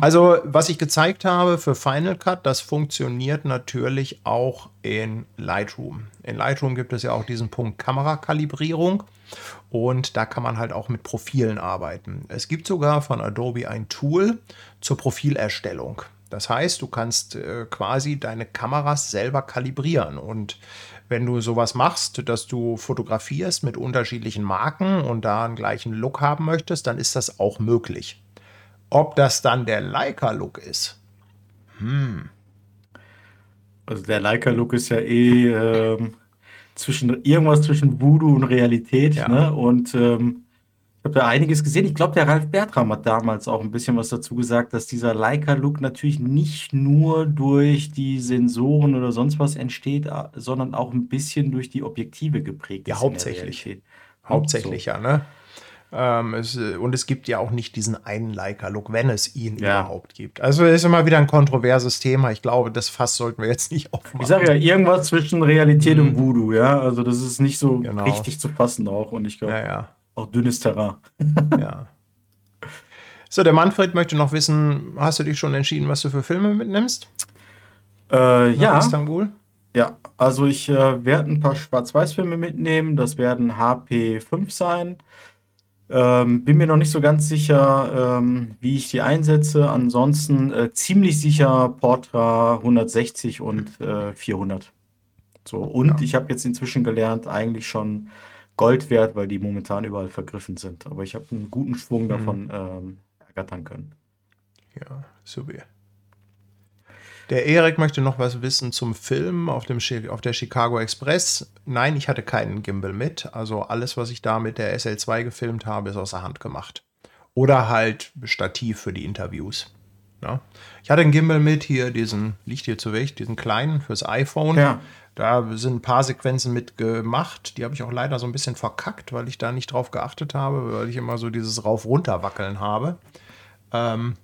S1: Also, was ich gezeigt habe für Final Cut, das funktioniert natürlich auch in Lightroom. In Lightroom gibt es ja auch diesen Punkt Kamerakalibrierung und da kann man halt auch mit Profilen arbeiten. Es gibt sogar von Adobe ein Tool zur Profilerstellung. Das heißt, du kannst äh, quasi deine Kameras selber kalibrieren und wenn du sowas machst, dass du fotografierst mit unterschiedlichen Marken und da einen gleichen Look haben möchtest, dann ist das auch möglich. Ob das dann der Leica-Look ist,
S2: also der Leica-Look ist ja eh ähm, zwischen irgendwas zwischen Voodoo und Realität,
S1: Ja.
S2: ne? Und ähm, habe da einiges gesehen. Ich glaube, der Ralf Bertram hat damals auch ein bisschen was dazu gesagt, dass dieser Leica-Look natürlich nicht nur durch die Sensoren oder sonst was entsteht, sondern auch ein bisschen durch die Objektive geprägt
S1: Ja,
S2: ist der
S1: hauptsächlich.
S2: Realität.
S1: hauptsächlich ja, ne? Ähm, es, und es gibt ja auch nicht diesen einen Leica-Look, wenn es ihn
S2: Ja.
S1: überhaupt gibt. Also ist immer wieder ein kontroverses Thema. Ich glaube, das Fass sollten wir jetzt nicht aufmachen.
S2: Ich sage ja, irgendwas zwischen Realität und Voodoo, ja. Also das ist nicht so
S1: Mhm. Genau.
S2: richtig zu fassen auch. Und ich glaube,
S1: ja, ja.
S2: Auch dünnes Terrain.
S1: Ja. So, der Manfred möchte noch wissen, hast du dich schon entschieden, was du für Filme mitnimmst?
S2: Äh, ja,
S1: Istanbul?
S2: ja. Also ich äh, werde ein paar Schwarz-Weiß-Filme mitnehmen. Das werden HP5 sein. Ähm, bin mir noch nicht so ganz sicher, ähm, wie ich die einsetze. Ansonsten äh, ziemlich sicher Portra 160 und äh, 400. So, und ja. ich habe jetzt inzwischen gelernt, eigentlich schon Gold wert, weil die momentan überall vergriffen sind. Aber ich habe einen guten Schwung mhm. davon ähm, ergattern können.
S1: Ja, super. Der Erik möchte noch was wissen zum Film auf, dem, auf der Chicago Express. Nein, ich hatte keinen Gimbal mit. Also alles, was ich da mit der SL2 gefilmt habe, ist aus der Hand gemacht. Oder halt Stativ für die Interviews. Ja. Ich hatte einen Gimbal mit, hier diesen, liegt hier zu Weg, diesen kleinen fürs iPhone. Ja. Da sind ein paar Sequenzen mit gemacht. Die habe ich auch leider so ein bisschen verkackt, weil ich da nicht drauf geachtet habe, weil ich immer so dieses Rauf-Runter-Wackeln habe. Ähm,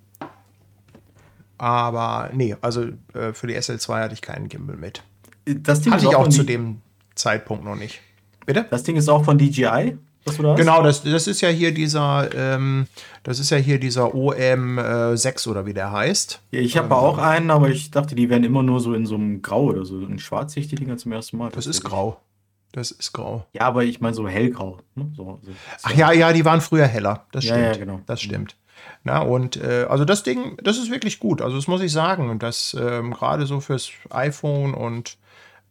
S1: aber nee, also äh, für die SL2 hatte ich keinen Gimbal mit.
S2: Das Ding hatte ich auch,
S1: zu dem Zeitpunkt noch nicht.
S2: Bitte? Das Ding ist auch von DJI?
S1: Was du da hast? Genau, das, das ist ja hier dieser, ähm, das ist ja hier dieser OM6 äh, oder wie der heißt.
S2: Ja, ich habe ähm, auch einen, aber ich dachte, die wären immer nur so in so einem Grau oder so. In Schwarz sehe ich die Dinger zum ersten Mal.
S1: Das ist grau. Das ist grau.
S2: Ja, aber ich meine so hellgrau. Ne? So,
S1: so, Ach ja, ja, die waren früher heller. Das stimmt. Ja, ja, genau. Das stimmt. Na, und äh, also das Ding, das ist wirklich gut. Also das muss ich sagen. Und das ähm, gerade so fürs iPhone und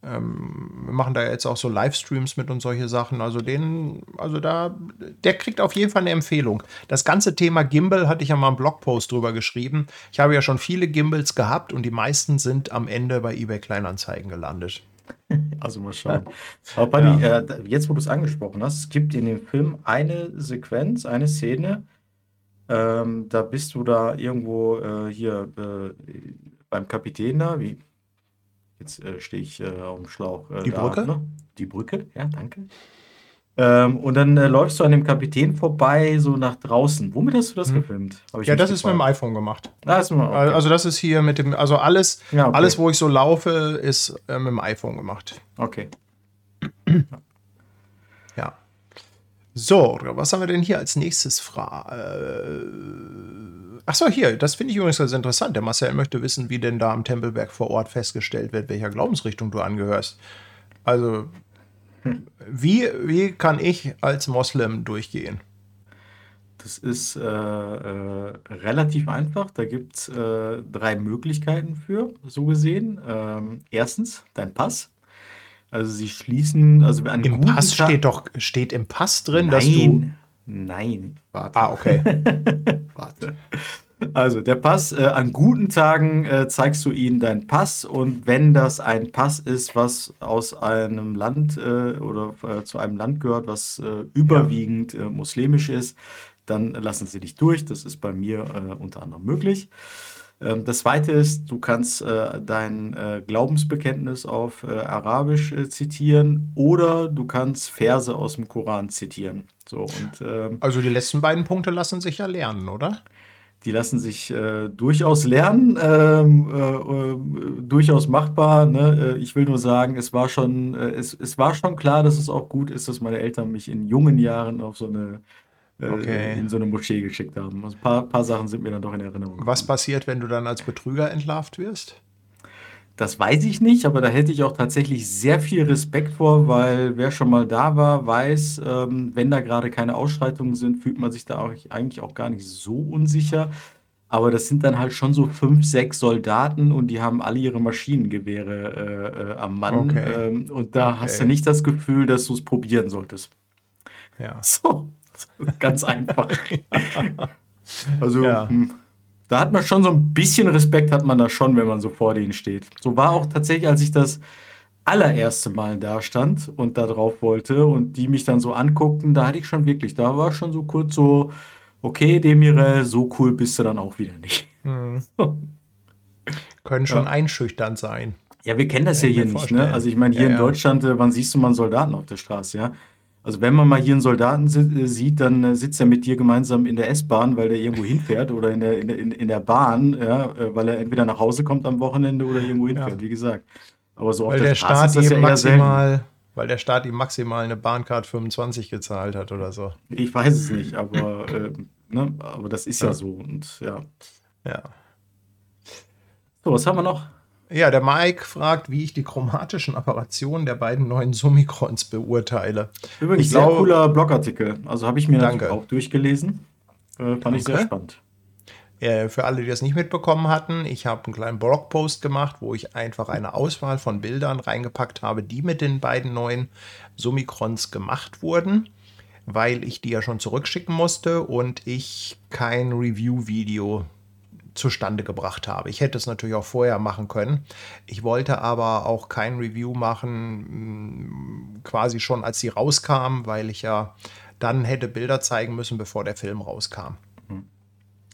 S1: ähm, wir machen da jetzt auch so Livestreams mit und solche Sachen. Also den, also da, der kriegt auf jeden Fall eine Empfehlung. Das ganze Thema Gimbal hatte ich ja mal einen Blogpost drüber geschrieben. Ich habe ja schon viele Gimbals gehabt und die meisten sind am Ende bei eBay Kleinanzeigen gelandet.
S2: Also mal schauen. Aber Buddy, ja. äh, jetzt wo du es angesprochen hast, es gibt in dem Film eine Sequenz, eine Szene, ähm, da bist du da irgendwo äh, hier äh, beim Kapitän da, wie Jetzt äh, stehe ich äh, auf dem Schlauch.
S1: Äh, Die da, Brücke? Ne?
S2: Die Brücke, ja, danke. Ähm, und dann äh, läufst du an dem Kapitän vorbei, so nach draußen. Womit hast du das hm. gefilmt?
S1: Ja, das ist mit dem iPhone gemacht. Ah, ist mit, okay. Also das ist hier mit dem, also alles, ja, okay. alles, wo ich so laufe, ist äh, mit dem iPhone gemacht.
S2: Okay.
S1: So, was haben wir denn hier als nächstes? Fra äh, Achso, hier, das finde ich übrigens ganz interessant. Der Marcel möchte wissen, wie denn da am Tempelberg vor Ort festgestellt wird, welcher Glaubensrichtung du angehörst. Also, hm. wie, wie kann ich als Moslem durchgehen?
S2: Das ist äh, äh, relativ einfach. Da gibt es äh, drei Möglichkeiten für, so gesehen. Ähm, erstens, dein Pass. Also sie schließen, also
S1: an Im Pass Tag steht doch, steht im Pass drin,
S2: Nein. dass du. Nein,
S1: warte. Ah, okay.
S2: warte. Also der Pass, äh, an guten Tagen äh, zeigst du ihnen deinen Pass und wenn das ein Pass ist, was aus einem Land äh, oder äh, zu einem Land gehört, was äh, überwiegend äh, muslimisch ist, dann lassen sie dich durch. Das ist bei mir unter anderem möglich. Ähm, das zweite ist, du kannst dein Glaubensbekenntnis auf Arabisch zitieren oder du kannst Verse aus dem Koran zitieren. So, und,
S1: ähm, also die letzten beiden Punkte lassen sich ja lernen, oder?
S2: Die lassen sich äh, durchaus lernen, ähm, äh, äh, durchaus machbar. Ne? Äh, ich will nur sagen, es war schon, äh, es, es war schon klar, dass es auch gut ist, dass meine Eltern mich in jungen Jahren auf so eine äh, okay. in so eine Moschee geschickt haben. Also ein paar, paar Sachen sind mir dann doch in Erinnerung.
S1: Was passiert, wenn du dann als Betrüger entlarvt wirst?
S2: Das weiß ich nicht, aber da hätte ich auch tatsächlich sehr viel Respekt vor, weil wer schon mal da war, weiß, ähm, wenn da gerade keine Ausschreitungen sind, fühlt man sich da auch eigentlich auch gar nicht so unsicher. Aber das sind dann halt schon so fünf, sechs Soldaten und die haben alle ihre Maschinengewehre äh, äh, am Mann. Okay. Ähm, und da okay. hast du nicht das Gefühl, dass du es probieren solltest.
S1: Ja.
S2: So, ganz einfach. also, ja. Hm. Da hat man schon so ein bisschen Respekt, hat man da schon, wenn man so vor denen steht. So war auch tatsächlich, als ich das allererste Mal da stand und da drauf wollte und die mich dann so anguckten, da hatte ich schon wirklich, da war schon so kurz so, okay, Demire, so cool bist du dann auch wieder nicht. Mhm.
S1: Können schon ja. einschüchternd sein.
S2: Ja, wir kennen das ja hier nicht, ne? Also ich meine, hier ja, in Deutschland, äh, wann siehst du mal einen Soldaten auf der Straße, ja? Also wenn man mal hier einen Soldaten äh, sieht, dann äh, sitzt er mit dir gemeinsam in der S-Bahn, weil der irgendwo hinfährt oder in der, in, in der Bahn, ja, äh, weil er entweder nach Hause kommt am Wochenende oder irgendwo hinfährt, ja. wie gesagt.
S1: Aber so weil auf der, der Staat ist ja maximal, Weil der Staat ihm maximal eine Bahncard 25 gezahlt hat oder so.
S2: Ich weiß es nicht, aber, äh, ne, aber das ist ja. ja so und ja.
S1: Ja.
S2: So, was haben wir noch?
S1: Ja, der Mike fragt, wie ich die chromatischen Apparationen der beiden neuen Summicrons beurteile.
S2: Übrigens, ich sehr glaube, cooler Blogartikel. Also habe ich mir auch durchgelesen. Äh, fand okay. ich sehr spannend.
S1: Äh, für alle, die das nicht mitbekommen hatten, ich habe einen kleinen Blogpost gemacht, wo ich einfach eine Auswahl von Bildern reingepackt habe, die mit den beiden neuen Summicrons gemacht wurden, weil ich die ja schon zurückschicken musste und ich kein Review-Video zustande gebracht habe. Ich hätte es natürlich auch vorher machen können. Ich wollte aber auch kein Review machen, mm, quasi schon als sie rauskam, weil ich ja dann hätte Bilder zeigen müssen, bevor der Film rauskam. Mhm.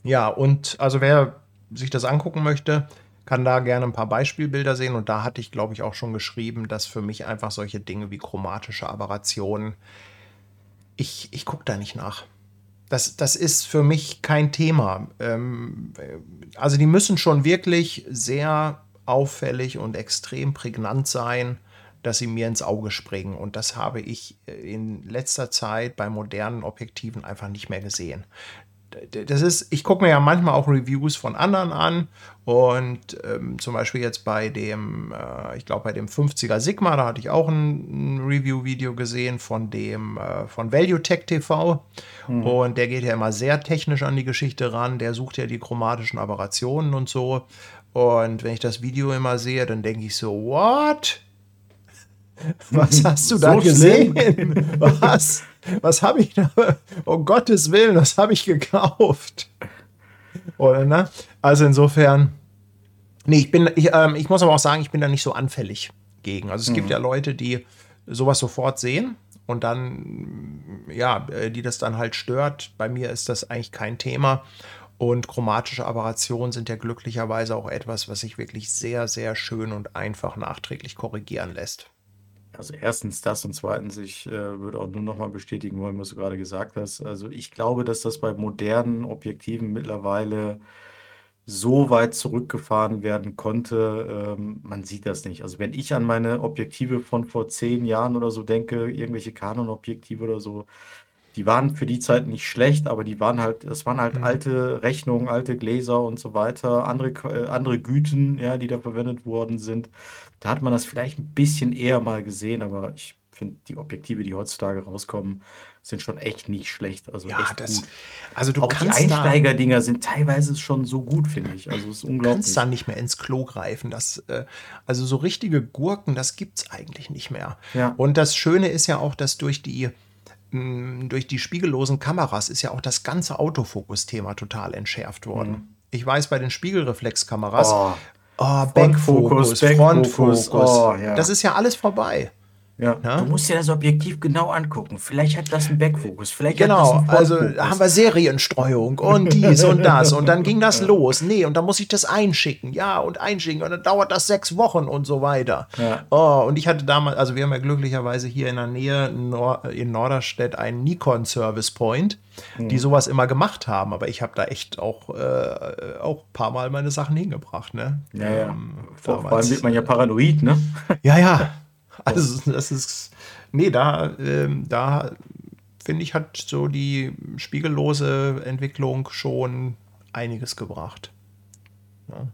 S1: Ja, und also wer sich das angucken möchte, kann da gerne ein paar Beispielbilder sehen. Und da hatte ich, glaube ich, auch schon geschrieben, dass für mich einfach solche Dinge wie chromatische Aberrationen, ich, ich gucke da nicht nach. Das, das ist für mich kein Thema. Ähm, also die müssen schon wirklich sehr auffällig und extrem prägnant sein, dass sie mir ins Auge springen. Und das habe ich in letzter Zeit bei modernen Objektiven einfach nicht mehr gesehen das ist, ich gucke mir ja manchmal auch Reviews von anderen an und ähm, zum Beispiel jetzt bei dem, äh, ich glaube bei dem 50er Sigma, da hatte ich auch ein, ein Review-Video gesehen von dem, äh, von Value Tech TV mhm. und der geht ja immer sehr technisch an die Geschichte ran, der sucht ja die chromatischen Aberrationen und so und wenn ich das Video immer sehe, dann denke ich so, what? Was hast du da so gesehen? Was? Was habe ich da? Um Gottes Willen, was habe ich gekauft? Oder, ne? Also insofern, nee, ich bin, ich, ähm, ich muss aber auch sagen, ich bin da nicht so anfällig gegen. Also es mhm. gibt ja Leute, die sowas sofort sehen und dann, ja, äh, die das dann halt stört. Bei mir ist das eigentlich kein Thema. Und chromatische Aberrationen sind ja glücklicherweise auch etwas, was sich wirklich sehr, sehr schön und einfach nachträglich korrigieren lässt.
S2: Also erstens das und zweitens, ich äh, würde auch nur noch mal bestätigen wollen, was du gerade gesagt hast. Also ich glaube, dass das bei modernen Objektiven mittlerweile so weit zurückgefahren werden konnte, ähm, man sieht das nicht. Also wenn ich an meine Objektive von vor zehn Jahren oder so denke, irgendwelche Canon-Objektive oder so, die waren für die Zeit nicht schlecht, aber die waren halt, das waren halt mhm. alte Rechnungen, alte Gläser und so weiter, andere, äh, andere Güten, ja, die da verwendet worden sind. Da hat man das vielleicht ein bisschen eher mal gesehen, aber ich finde, die Objektive, die heutzutage rauskommen, sind schon echt nicht schlecht. Also ja, echt das, gut.
S1: Also du
S2: Auch
S1: kannst
S2: die Einsteiger-Dinger sind teilweise schon so gut, finde ich. Also es ist unglaublich. Du
S1: kannst da nicht mehr ins Klo greifen. Das, äh, also so richtige Gurken, das gibt es eigentlich nicht mehr. Ja. Und das Schöne ist ja auch, dass durch die durch die spiegellosen Kameras ist ja auch das ganze Autofokus-Thema total entschärft worden. Mhm. Ich weiß, bei den Spiegelreflexkameras, oh, oh Backfokus, Frontfokus, oh, ja. das ist ja alles vorbei.
S2: Ja. ja. Du musst dir das Objektiv genau angucken. Vielleicht hat das einen Backfokus. Vielleicht
S1: genau, hat das einen also haben wir Serienstreuung und dies und das. Und dann ging das los. Nee, und dann muss ich das einschicken. Ja, und einschicken. Und dann dauert das sechs Wochen und so weiter. Ja. Oh, und ich hatte damals, also wir haben ja glücklicherweise hier in der Nähe in Norderstedt einen Nikon Service Point, mhm. die sowas immer gemacht haben. Aber ich habe da echt auch, äh, auch ein paar Mal meine Sachen hingebracht. Ne?
S2: Ja, ja. Ähm, Vor allem wird man ja paranoid, ne?
S1: Ja, ja. Also das ist, nee, da, ähm, da finde ich, hat so die spiegellose Entwicklung schon einiges gebracht. Ja.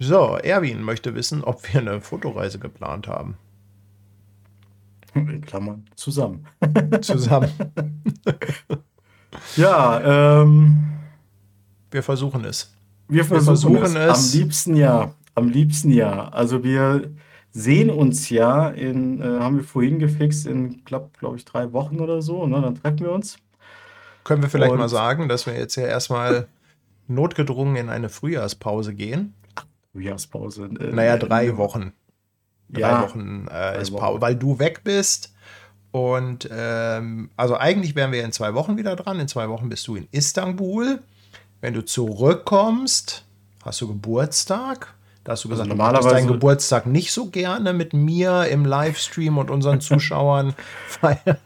S1: So, Erwin möchte wissen, ob wir eine Fotoreise geplant haben.
S2: In Klammern zusammen.
S1: zusammen.
S2: ja, ähm,
S1: wir versuchen es.
S2: Wir versuchen, wir versuchen es. es. Am liebsten ja. Am liebsten ja. Also wir sehen uns ja in, äh, haben wir vorhin gefixt, in, glaube glaub ich, drei Wochen oder so. Ne? Dann treffen wir uns.
S1: Können wir vielleicht Und, mal sagen, dass wir jetzt ja erstmal notgedrungen in eine Frühjahrspause gehen?
S2: Frühjahrspause.
S1: Äh, naja, drei Wochen. Drei ja, Wochen äh, ist Pause, weil du weg bist. Und ähm, also eigentlich wären wir in zwei Wochen wieder dran. In zwei Wochen bist du in Istanbul. Wenn du zurückkommst, hast du Geburtstag. Da hast du gesagt, also normalerweise du deinen Geburtstag nicht so gerne mit mir im Livestream und unseren Zuschauern feiern.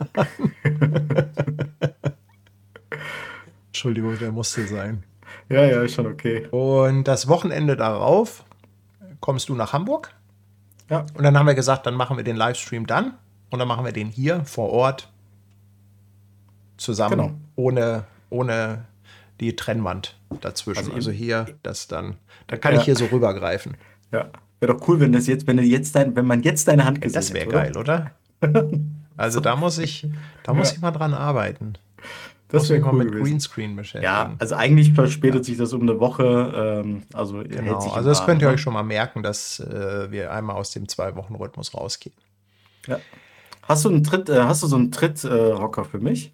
S1: Entschuldigung, der musste sein.
S2: Ja, ja, ist schon okay.
S1: Und das Wochenende darauf kommst du nach Hamburg.
S2: Ja.
S1: Und dann haben wir gesagt, dann machen wir den Livestream dann. Und dann machen wir den hier vor Ort zusammen, genau. ohne, ohne die Trennwand dazwischen. Also, also hier, das dann, da kann ja. ich hier so rübergreifen.
S2: Ja, wäre doch cool, wenn das jetzt, wenn du jetzt dein, wenn man jetzt deine Hand
S1: gesehen Das wäre geil, oder? Also da muss ich, da muss ja. ich mal dran arbeiten.
S2: Das wäre cool
S1: mit
S2: gewesen.
S1: Greenscreen beschäftigen.
S2: Ja, also eigentlich verspätet sich das um eine Woche. Ähm, also
S1: Genau, also das
S2: Rahmen,
S1: könnt ihr
S2: ne?
S1: euch schon mal merken, dass äh, wir einmal aus dem Zwei-Wochen-Rhythmus rausgehen.
S2: Ja. Hast du einen Tritt, äh, hast du so einen Tritt-Hocker für mich?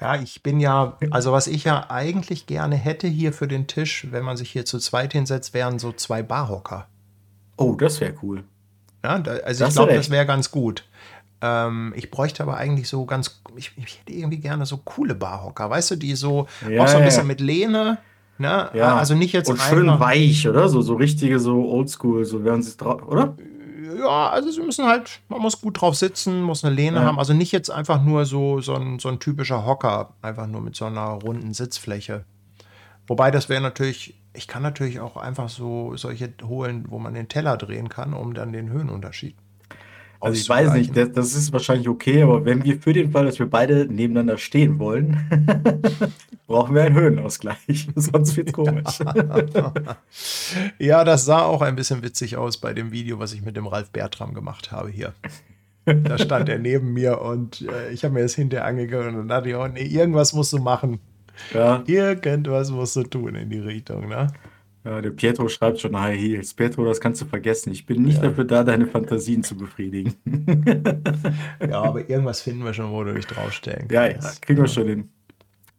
S1: Ja, ich bin ja, also was ich ja eigentlich gerne hätte hier für den Tisch, wenn man sich hier zu zweit hinsetzt, wären so zwei Barhocker.
S2: Oh, das wäre cool.
S1: Ja, da, also
S2: Da
S1: ich glaube, das wäre ganz gut. Ähm, ich bräuchte aber eigentlich so ganz, ich, ich hätte irgendwie gerne so coole Barhocker, weißt du, die so
S2: Ja,
S1: auch so ein bisschen
S2: ja.
S1: mit Lehne, ne?
S2: Ja,
S1: Also nicht jetzt
S2: und schön weich, oder? So, so richtige, so oldschool, so wären sie drauf, oder?
S1: Ja, also sie müssen halt, man muss gut drauf sitzen, muss eine Lehne
S2: Ja.
S1: haben. Also nicht jetzt einfach nur so, so, ein, so ein typischer Hocker, einfach nur mit so einer runden Sitzfläche. Wobei das wäre natürlich, ich kann natürlich auch einfach so solche holen, wo man den Teller drehen kann, um dann den Höhenunterschied.
S2: Also ich weiß nicht, das, das ist wahrscheinlich okay, aber wenn wir für den Fall, dass wir beide nebeneinander stehen wollen, brauchen wir einen Höhenausgleich. Sonst wird's komisch.
S1: Ja, das sah auch ein bisschen witzig aus bei dem Video, was ich mit dem Ralf Bertram gemacht habe hier. Da stand er neben mir und äh, ich habe mir das hinterher angeguckt und dachte oh nee, irgendwas musst du machen.
S2: Ja,
S1: Irgendwas musst du tun in die Richtung, ne?
S2: Ja, der Pietro schreibt schon High Heels. Pietro, das kannst du vergessen. Ich bin nicht dafür da, deine Fantasien zu befriedigen.
S1: Ja, aber irgendwas finden wir schon, wo du dich draufstellen
S2: Ja, ja,
S1: kannst.
S2: kriegen wir schon hin.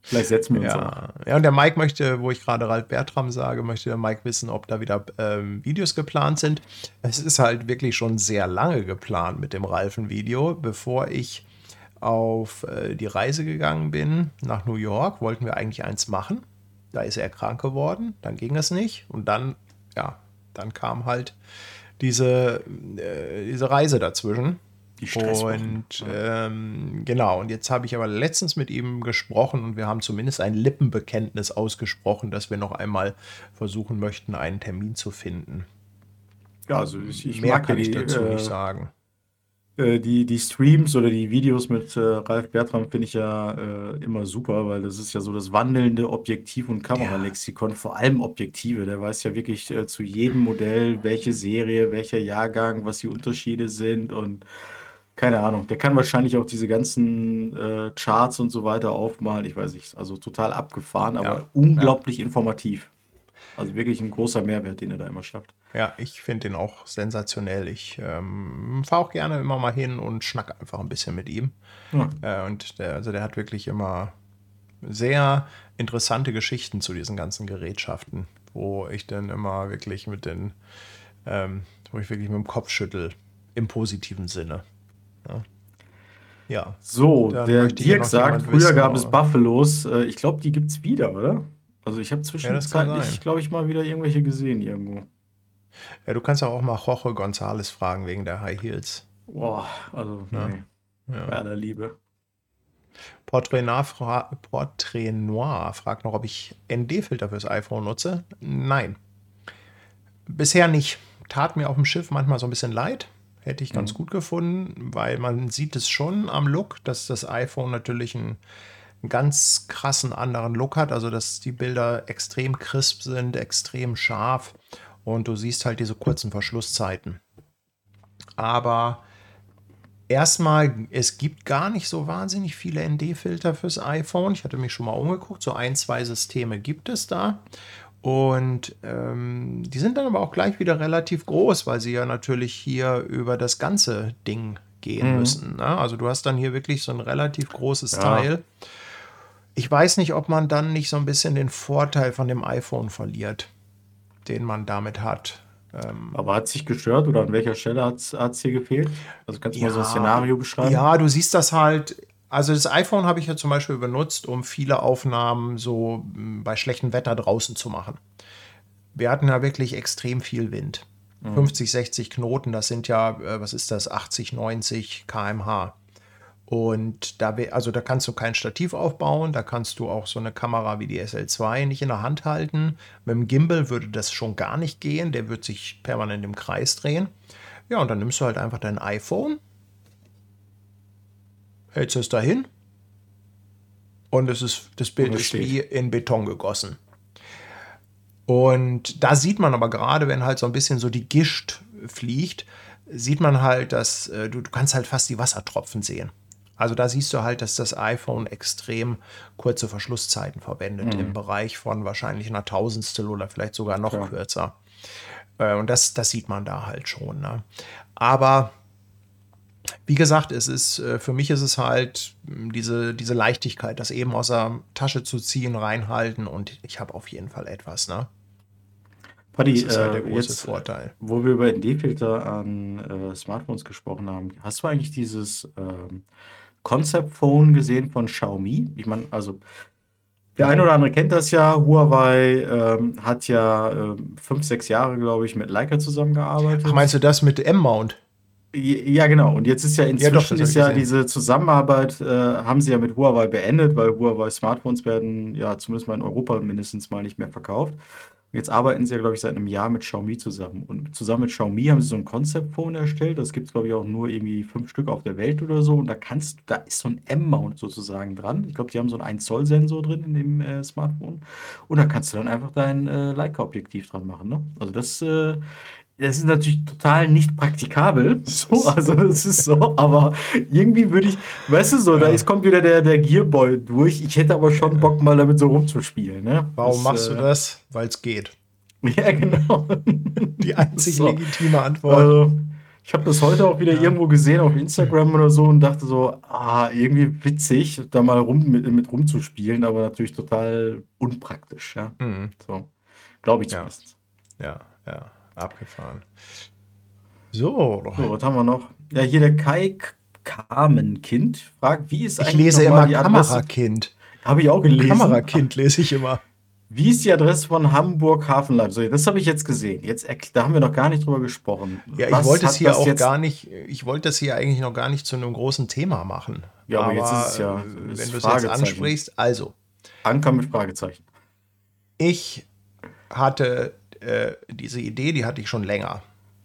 S2: Vielleicht setzen wir uns.
S1: Ja. ja, und der Mike möchte, wo ich gerade Ralf Bertram sage, möchte der Mike wissen, ob da wieder ähm, Videos geplant sind. Es ist halt wirklich schon sehr lange geplant mit dem Ralfen-Video. Bevor ich auf äh, die Reise gegangen bin nach New York, wollten wir eigentlich eins machen. Da ist er krank geworden, dann ging es nicht. Und dann, ja, dann kam halt diese, äh, diese Reise dazwischen.
S2: Die.
S1: Und ähm, genau, und jetzt habe ich aber letztens mit ihm gesprochen und wir haben zumindest ein Lippenbekenntnis ausgesprochen, dass wir noch einmal versuchen möchten, einen Termin zu finden.
S2: Ja, also ich, ich
S1: Mehr
S2: mag
S1: kann
S2: ja
S1: ich
S2: die,
S1: dazu
S2: äh,
S1: nicht sagen.
S2: Äh, die, die Streams oder die Videos mit äh, Ralf Bertram finde ich ja äh, immer super, weil das ist ja so das wandelnde Objektiv- und Kameralexikon, vor allem Objektive. Der weiß ja wirklich äh, zu jedem Modell, welche Serie, welcher Jahrgang, was die Unterschiede sind und keine Ahnung. Der kann wahrscheinlich auch diese ganzen äh, Charts und so weiter aufmalen. Ich weiß nicht, also total abgefahren, aber
S1: Ja,
S2: unglaublich informativ. Also wirklich ein großer Mehrwert, den er da immer schafft.
S1: Ja, ich finde ihn auch sensationell. Ich ähm, fahre auch gerne immer mal hin und schnack einfach ein bisschen mit ihm.
S2: Ja.
S1: Äh, und der, also der hat wirklich immer sehr interessante Geschichten zu diesen ganzen Gerätschaften, wo ich dann immer wirklich mit den, ähm, wo ich wirklich mit dem Kopf schüttel, im positiven Sinne. Ja. ja.
S2: So,
S1: Dann
S2: der Dirk sagt, früher
S1: wissen,
S2: gab es Buffalos. Äh, ich glaube, die gibt es wieder, oder? Also ich habe zwischenzeitlich,
S1: sein.
S2: glaube ich, mal wieder irgendwelche gesehen irgendwo.
S1: Ja, du kannst auch mal Jorge González fragen wegen der High Heels.
S2: Boah, also
S1: Ja.
S2: nee, bei
S1: Ja.
S2: aller Liebe.
S1: Portrait Noir, fra Portrait Noir fragt noch, ob ich ND-Filter fürs iPhone nutze. Nein. Bisher nicht. Tat mir auf dem Schiff manchmal so ein bisschen leid. Hätte ich ganz gut gefunden, weil man sieht es schon am Look, dass das iPhone natürlich einen, einen ganz krassen anderen Look hat. Also, dass die Bilder extrem crisp sind, extrem scharf und du siehst halt diese kurzen Verschlusszeiten. Aber erstmal, es gibt gar nicht so wahnsinnig viele ND-Filter fürs iPhone. Ich hatte mich schon mal umgeguckt. So ein, zwei Systeme gibt es da. Und ähm, die sind dann aber auch gleich wieder relativ groß, weil sie ja natürlich hier über das ganze Ding gehen
S2: Mhm.
S1: müssen. Ne? Also du hast dann hier wirklich so ein relativ großes
S2: Ja.
S1: Teil. Ich weiß nicht, ob man dann nicht so ein bisschen den Vorteil von dem iPhone verliert, den man damit hat. Ähm,
S2: Aber hat sich gestört oder an welcher Stelle hat es hier gefehlt? Also kannst du mal so ein
S1: Ja.
S2: Szenario beschreiben?
S1: Ja, du siehst das halt. Also das iPhone habe ich ja zum Beispiel benutzt, um viele Aufnahmen so m, bei schlechtem Wetter draußen zu machen. Wir hatten ja wirklich extrem viel Wind. 50, 60 Knoten, das sind ja, äh, was ist das, 80, 90 km/h. Und da, also da kannst du kein Stativ aufbauen, da kannst du auch so eine Kamera wie die SL2 nicht in der Hand halten. Mit dem Gimbal würde das schon gar nicht gehen, der wird sich permanent im Kreis drehen. Ja, und dann nimmst du halt einfach dein iPhone, hältst es dahin und es ist, das Bild ist wie in Beton gegossen. Und da sieht man aber gerade, wenn halt so ein bisschen so die Gischt fliegt, sieht man halt, dass äh, du, du kannst halt fast die Wassertropfen sehen. Also da siehst du halt, dass das iPhone extrem kurze Verschlusszeiten verwendet,
S2: Mhm.
S1: im Bereich von wahrscheinlich einer Tausendstel oder vielleicht sogar noch
S2: Klar.
S1: kürzer. Äh, und das, das sieht man da halt schon. Ne? Aber wie gesagt, es ist, äh, für mich ist es halt mh, diese, diese Leichtigkeit, das eben aus der Tasche zu ziehen, reinhalten und ich habe auf jeden Fall etwas. Ne?
S2: Paddy,
S1: Das ist halt der große
S2: jetzt,
S1: Vorteil.
S2: wo wir über ND-Filter an äh, Smartphones gesprochen haben, hast du eigentlich dieses ähm, Concept Phone gesehen von Xiaomi? Ich meine, also der eine oder andere kennt das ja. Huawei ähm, hat ja ähm, fünf, sechs Jahre, glaube ich, mit Leica zusammengearbeitet.
S1: Ach, meinst du das mit M-Mount?
S2: Ja, genau. Und jetzt ist ja inzwischen
S1: doch, das hab
S2: ist ja
S1: gesehen.
S2: diese Zusammenarbeit, äh, haben sie ja mit Huawei beendet, weil Huawei Smartphones werden ja zumindest mal in Europa mindestens mal nicht mehr verkauft. Jetzt arbeiten sie ja, glaube ich, seit einem Jahr mit Xiaomi zusammen. Und zusammen mit Xiaomi haben sie so ein Concept Phone erstellt. Das gibt es, glaube ich, auch nur irgendwie fünf Stück auf der Welt oder so. Und da kannst da ist so ein M-Mount sozusagen dran. Ich glaube, die haben so einen 1-Zoll-Sensor drin in dem äh, Smartphone. Und da kannst du dann einfach dein äh, Leica-Objektiv dran machen. Ne? Also das äh, das ist natürlich total nicht praktikabel. So, also das ist so, aber irgendwie würde ich, weißt du so, da
S1: Ja.
S2: ist, kommt wieder der, der Gearboy durch. Ich hätte aber schon Bock, mal damit so rumzuspielen. Ne?
S1: Warum machst du
S2: äh,
S1: das? Weil es geht.
S2: Ja, genau.
S1: Die einzig
S2: So.
S1: legitime Antwort.
S2: Also, ich habe das heute auch wieder irgendwo gesehen auf Instagram oder so und dachte so, ah, irgendwie witzig, da mal rum mit, mit rumzuspielen, aber natürlich total unpraktisch. Ja,
S1: Mhm.
S2: so. Glaube ich
S1: Ja.
S2: zumindest.
S1: Ja, ja, abgefahren. So,
S2: So, was haben wir noch? Ja, hier der Kai Kamenkind fragt, wie ist
S1: ich
S2: eigentlich
S1: lese
S2: nochmal
S1: immer
S2: die Adresse?
S1: Kamerakind.
S2: Habe ich auch gelesen.
S1: Kamerakind lese ich immer.
S2: Wie ist die Adresse von Hamburg Hafenleib? So, das habe ich jetzt gesehen. Jetzt, da haben wir noch gar nicht drüber gesprochen.
S1: Ja, ich
S2: Was
S1: wollte es hier
S2: das
S1: auch
S2: jetzt-
S1: gar nicht, ich wollte das hier eigentlich noch gar nicht zu einem großen Thema machen.
S2: Ja, aber jetzt ist es ja- ist
S1: wenn du es jetzt ansprichst, also,
S2: Anker mit Fragezeichen.
S1: ich hatte äh, diese Idee, die hatte ich schon länger,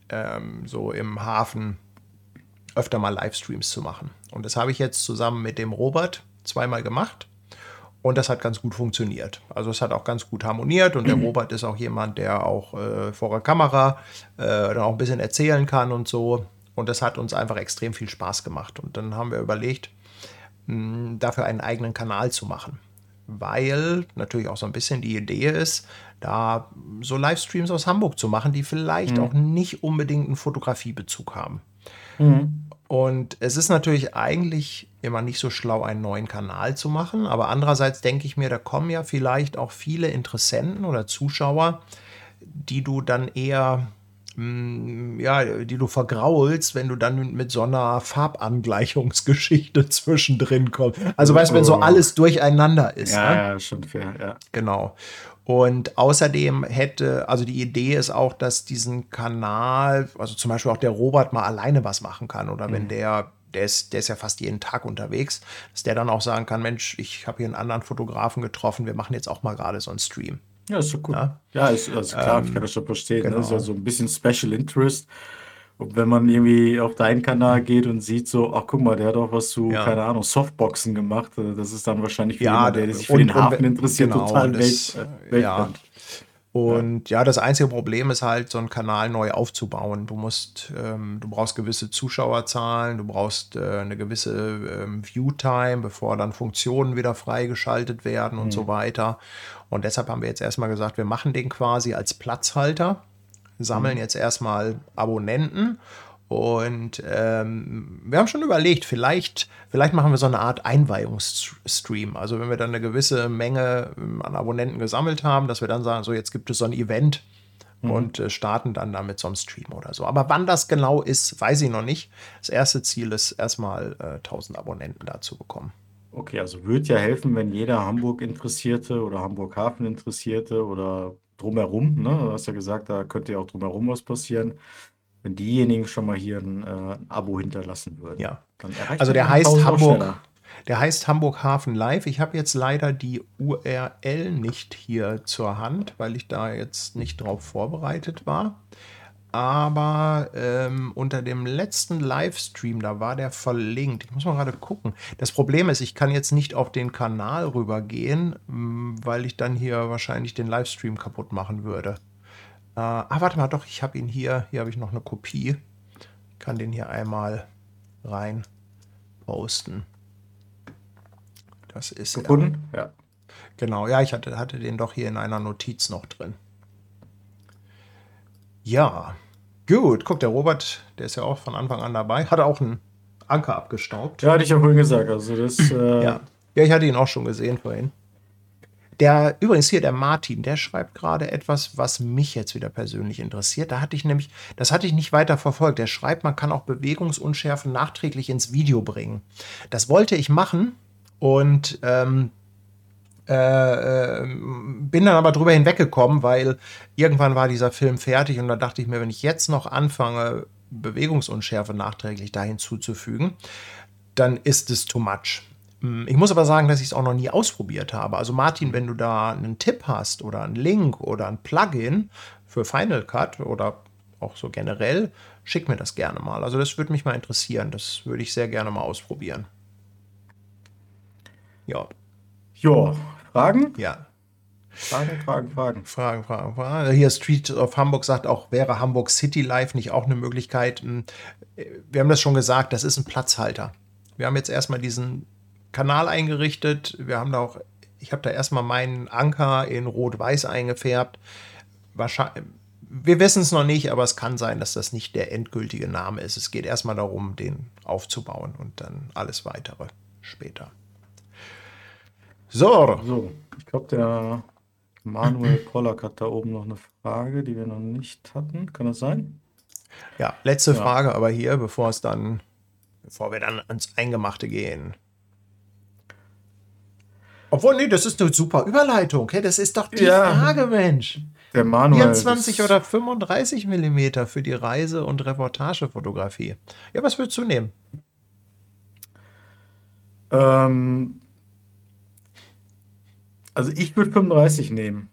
S1: ähm, so im Hafen öfter mal Livestreams zu machen. Und das habe ich jetzt zusammen mit dem Robert zweimal gemacht. Und das hat ganz gut funktioniert. Also es hat auch ganz gut harmoniert und der Robert ist auch jemand, der auch äh, vor der Kamera äh, dann auch ein bisschen erzählen kann und so. Und das hat uns einfach extrem viel Spaß gemacht. Und dann haben wir überlegt, mh, dafür einen eigenen Kanal zu machen. Weil natürlich auch so ein bisschen die Idee ist, da so Livestreams aus Hamburg zu machen, die vielleicht auch nicht unbedingt einen Fotografiebezug haben. Und es ist natürlich eigentlich immer nicht so schlau, einen neuen Kanal zu machen. Aber andererseits denke ich mir, da kommen ja vielleicht auch viele Interessenten oder Zuschauer, die du dann eher, mm, ja, die du vergraulst, wenn du dann mit so einer Farbangleichungsgeschichte zwischendrin kommst. Also weißt du, wenn so
S2: Oh.
S1: alles durcheinander ist.
S2: Ja,
S1: ne?
S2: ja, schon fair, ja.
S1: Genau. Und außerdem hätte, also die Idee ist auch, dass diesen Kanal, also zum Beispiel auch der Robert mal alleine was machen kann. Oder wenn der, der ist, der ist ja fast jeden Tag unterwegs, dass der dann auch sagen kann, Mensch, ich habe hier einen anderen Fotografen getroffen, wir machen jetzt auch mal gerade so einen Stream.
S2: Ja, ist doch gut.
S1: Ja.
S2: Ja, ist also klar, ich kann das schon verstehen.
S1: genau.
S2: Das ist ja so ein bisschen Special Interest. Und wenn man irgendwie auf deinen Kanal geht und sieht so, ach guck mal, der hat auch was zu,
S1: Ja.
S2: keine Ahnung, Softboxen gemacht. äh, Das ist dann wahrscheinlich für
S1: Ja,
S2: jemanden, der sich für
S1: und-
S2: den Hafen interessiert,
S1: genau,
S2: total
S1: das,
S2: Welt,
S1: äh,
S2: äh,
S1: ja. Und ja. das einzige Problem ist halt, so einen Kanal neu aufzubauen. Du musst, ähm, du brauchst gewisse Zuschauerzahlen, du brauchst äh, eine gewisse ähm, Viewtime, bevor dann Funktionen wieder freigeschaltet werden und so weiter. Und deshalb haben wir jetzt erstmal gesagt, wir machen den quasi als Platzhalter, sammeln jetzt erstmal Abonnenten. Und ähm, wir haben schon überlegt, vielleicht, vielleicht machen wir so eine Art Einweihungsstream. Also wenn wir dann eine gewisse Menge ähm, an Abonnenten gesammelt haben, dass wir dann sagen, so jetzt gibt es so ein Event und äh, starten dann damit so einem Stream oder so. Aber wann das genau ist, weiß ich noch nicht. Das erste Ziel ist erstmal äh, 1000 Abonnenten da zu bekommen.
S2: Okay, also würde ja helfen, wenn jeder Hamburg-Interessierte oder Hamburg-Hafen-Interessierte oder drumherum, ne, du hast ja gesagt, da könnte ja auch drumherum was passieren, wenn diejenigen schon mal hier ein, äh, ein Abo hinterlassen würden.
S1: Ja.
S2: Dann erreicht
S1: Also der heißt
S2: 1000 auch
S1: Hamburg, der heißt Hamburg Hafen Live. Ich habe jetzt leider die URL nicht hier zur Hand, weil ich da jetzt nicht drauf vorbereitet war. Aber ähm, unter dem letzten Livestream, da war der verlinkt. Ich muss mal gerade gucken. Das Problem ist, ich kann jetzt nicht auf den Kanal rübergehen, weil ich dann hier wahrscheinlich den Livestream kaputt machen würde. Äh, ah, warte mal, doch, ich habe ihn hier. Hier habe ich noch eine Kopie. Ich kann den hier einmal rein posten. Das ist
S2: gefunden.
S1: Ja. ja. Genau, ja, ich hatte, hatte den doch hier in einer Notiz noch drin. Ja, gut. Guck, der Robert, der ist ja auch von Anfang an dabei, hat auch einen Anker abgestaubt.
S2: Ja, hatte ich ja vorhin gesagt. Also das,
S1: äh ja. ja, ich hatte ihn auch schon gesehen vorhin. Der, übrigens hier, der Martin, der schreibt gerade etwas, was mich jetzt wieder persönlich interessiert. Da hatte ich nämlich, das hatte ich nicht weiter verfolgt. Der schreibt, man kann auch Bewegungsunschärfen nachträglich ins Video bringen. Das wollte ich machen und ähm, äh, ähm, bin dann aber drüber hinweggekommen, weil irgendwann war dieser Film fertig und da dachte ich mir, wenn ich jetzt noch anfange, Bewegungsunschärfe nachträglich da hinzuzufügen, dann ist es too much. Hm, ich muss aber sagen, dass ich es auch noch nie ausprobiert habe. Also Martin, wenn du da einen Tipp hast oder einen Link oder ein Plugin für Final Cut oder auch so generell, schick mir das gerne mal. Also das würde mich mal interessieren. Das würde ich sehr gerne mal ausprobieren.
S2: Ja. Ja, Fragen?
S1: Ja.
S2: Fragen, Fragen, Fragen.
S1: Fragen, Fragen, Fragen. Hier Street of Hamburg sagt auch, wäre Hamburg City Live nicht auch eine Möglichkeit? Hm, wir haben das schon gesagt, das ist ein Platzhalter. Wir haben jetzt erstmal diesen Kanal eingerichtet. Wir haben da auch, ich habe da erstmal meinen Anker in Rot-Weiß eingefärbt. Wahrscheinlich, wir wissen es noch nicht, aber es kann sein, dass das nicht der endgültige Name ist. Es geht erstmal darum, den aufzubauen und dann alles weitere später.
S2: So. So, ich glaube, der Manuel Pollack hat da oben noch eine Frage, die wir noch nicht hatten. Kann das sein?
S1: Ja, letzte ja. Frage, aber hier, bevor es dann, bevor wir dann ans Eingemachte gehen. Obwohl, nee, das ist eine super Überleitung. Hey, das ist doch die ja, Frage, Mensch.
S2: Der Manuel.
S1: 24 oder 35 Millimeter für die Reise- und Reportagefotografie. Ja, was würdest du nehmen?
S2: Ähm, also ich würde 35 nehmen.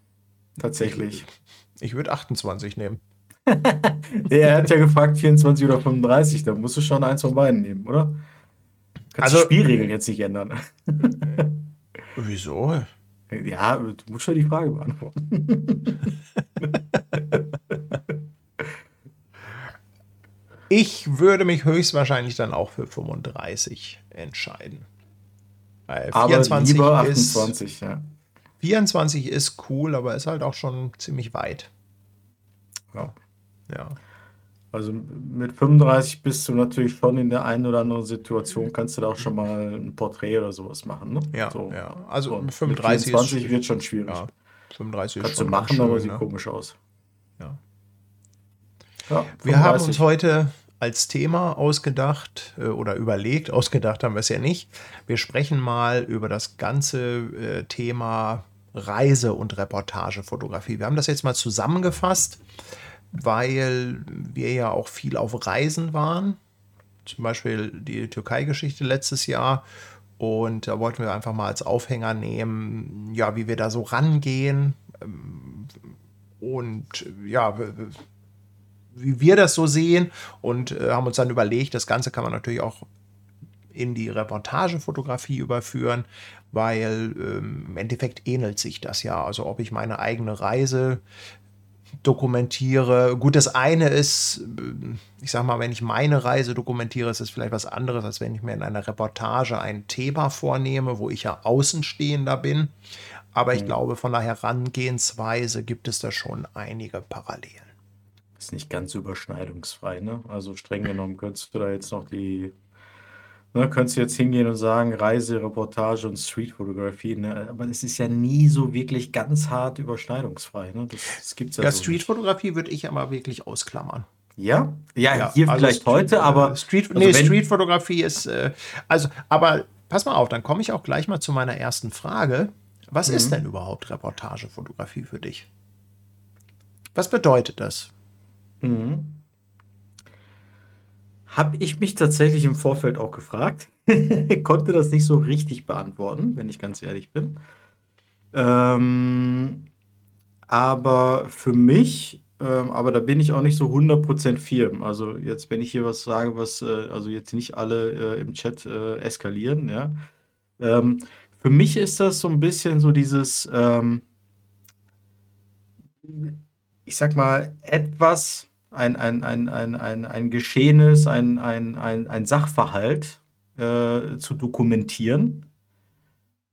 S2: Tatsächlich.
S1: Ich würde 28 nehmen.
S2: er hat ja gefragt 24 oder 35. Da musst du schon eins von beiden nehmen, oder? Kannst also, die Spielregeln jetzt nicht ändern.
S1: Wieso?
S2: Ja, du musst schon die Frage beantworten.
S1: ich würde mich höchstwahrscheinlich dann auch für 35 entscheiden.
S2: Weil 24 aber lieber 28, ist, ja.
S1: 24 ist cool, aber ist halt auch schon ziemlich weit. Ja. ja.
S2: Also mit 35 bist du natürlich schon in der einen oder anderen Situation, kannst du da auch schon mal ein Porträt oder sowas machen. Ne?
S1: Ja,
S2: so.
S1: ja. Also mit 35 mit
S2: 24 ist, wird schon schwierig. Ja,
S1: 35
S2: kannst du machen, schön, aber sieht ne? komisch aus.
S1: Ja. ja wir haben uns heute als Thema ausgedacht äh, oder überlegt, ausgedacht haben wir es ja nicht. Wir sprechen mal über das ganze äh, Thema Reise- und Reportagefotografie. Wir haben das jetzt mal zusammengefasst weil wir ja auch viel auf Reisen waren. Zum Beispiel die Türkei-Geschichte letztes Jahr. Und da wollten wir einfach mal als Aufhänger nehmen, ja, wie wir da so rangehen. Und ja, wie wir das so sehen. Und äh, haben uns dann überlegt, das Ganze kann man natürlich auch in die Reportagefotografie überführen, weil ähm, im Endeffekt ähnelt sich das ja. Also ob ich meine eigene Reise dokumentiere. Gut, das eine ist, ich sag mal, wenn ich meine Reise dokumentiere, ist es vielleicht was anderes, als wenn ich mir in einer Reportage ein Thema vornehme, wo ich ja Außenstehender bin. Aber ich mhm. glaube, von der Herangehensweise gibt es da schon einige Parallelen.
S2: Ist nicht ganz überschneidungsfrei, ne? Also streng genommen könntest du da jetzt noch die Ne, könntest du jetzt hingehen und sagen, Reise, Reportage und Streetfotografie, ne? aber es ist ja nie so wirklich ganz hart überschneidungsfrei. Ne? Das, das gibt's ja,
S1: ja
S2: so
S1: Streetfotografie würde ich aber wirklich ausklammern.
S2: Ja? Ja, ja hier also vielleicht Street, heute, aber.
S1: Äh, Street, also nee, Streetfotografie ist. Äh, also, aber pass mal auf, dann komme ich auch gleich mal zu meiner ersten Frage. Was mhm. ist denn überhaupt Reportagefotografie für dich? Was bedeutet das?
S2: Mhm. Habe ich mich tatsächlich im Vorfeld auch gefragt. Konnte das nicht so richtig beantworten, wenn ich ganz ehrlich bin. Ähm, aber für mich, ähm, aber da bin ich auch nicht so 100% firm. Also jetzt, wenn ich hier was sage, was, äh, also jetzt nicht alle äh, im Chat äh, eskalieren, ja. Ähm, für mich ist das so ein bisschen so dieses, ähm, ich sag mal, etwas ein, ein, ein, ein, ein, ein Geschehenes, ein, ein, ein, ein Sachverhalt äh, zu dokumentieren,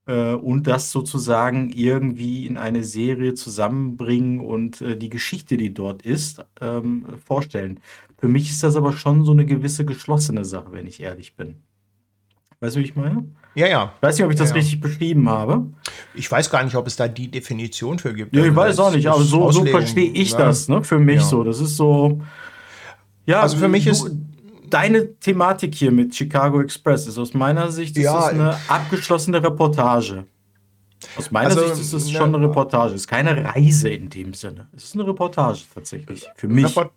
S2: äh, und das sozusagen irgendwie in eine Serie zusammenbringen und äh, die Geschichte, die dort ist, ähm, vorstellen. Für mich ist das aber schon so eine gewisse geschlossene Sache, wenn ich ehrlich bin. Weißt du, wie ich meine?
S1: Ja, ja.
S2: Ich weiß nicht, ob ich das
S1: Ja, ja.
S2: richtig beschrieben habe.
S1: Ich weiß gar nicht, ob es da die Definition für gibt.
S2: Ja, ich
S1: Also
S2: weiß
S1: das
S2: auch nicht, aber so, so verstehe ich
S1: ne?
S2: das, ne? Für mich
S1: Ja.
S2: so. Das ist so. Ja,
S1: Also für mich
S2: du,
S1: ist-
S2: deine Thematik hier mit Chicago Express ist aus meiner Sicht
S1: Ja,
S2: eine abgeschlossene Reportage. Aus meiner
S1: Also,
S2: Sicht ist es
S1: ne-
S2: schon eine Reportage. Es ist keine Reise in dem Sinne. Es ist eine Reportage tatsächlich. Für mich.
S1: Report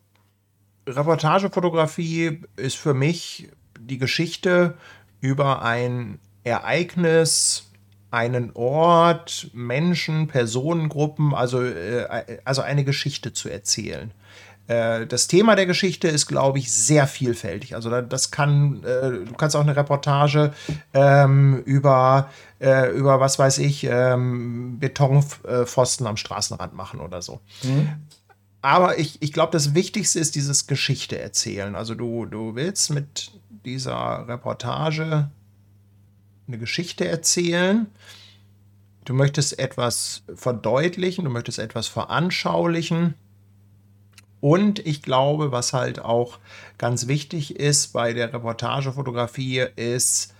S1: Reportagefotografie ist für mich die Geschichte über ein Ereignis, einen Ort, Menschen, Personengruppen, also, äh, also eine Geschichte zu erzählen. Äh, Das Thema der Geschichte ist, glaube ich, sehr vielfältig. Also da- das kann, äh, du kannst auch eine Reportage ähm, über, äh, über, was weiß ich, ähm, Betonpfosten am Straßenrand machen oder so. Aber ich, ich glaube, das Wichtigste ist dieses Geschichte erzählen. Also du, du willst mit dieser Reportage eine Geschichte erzählen. Du möchtest etwas verdeutlichen, du möchtest etwas veranschaulichen. Und ich glaube, was halt auch ganz wichtig ist bei der Reportagefotografie, ist,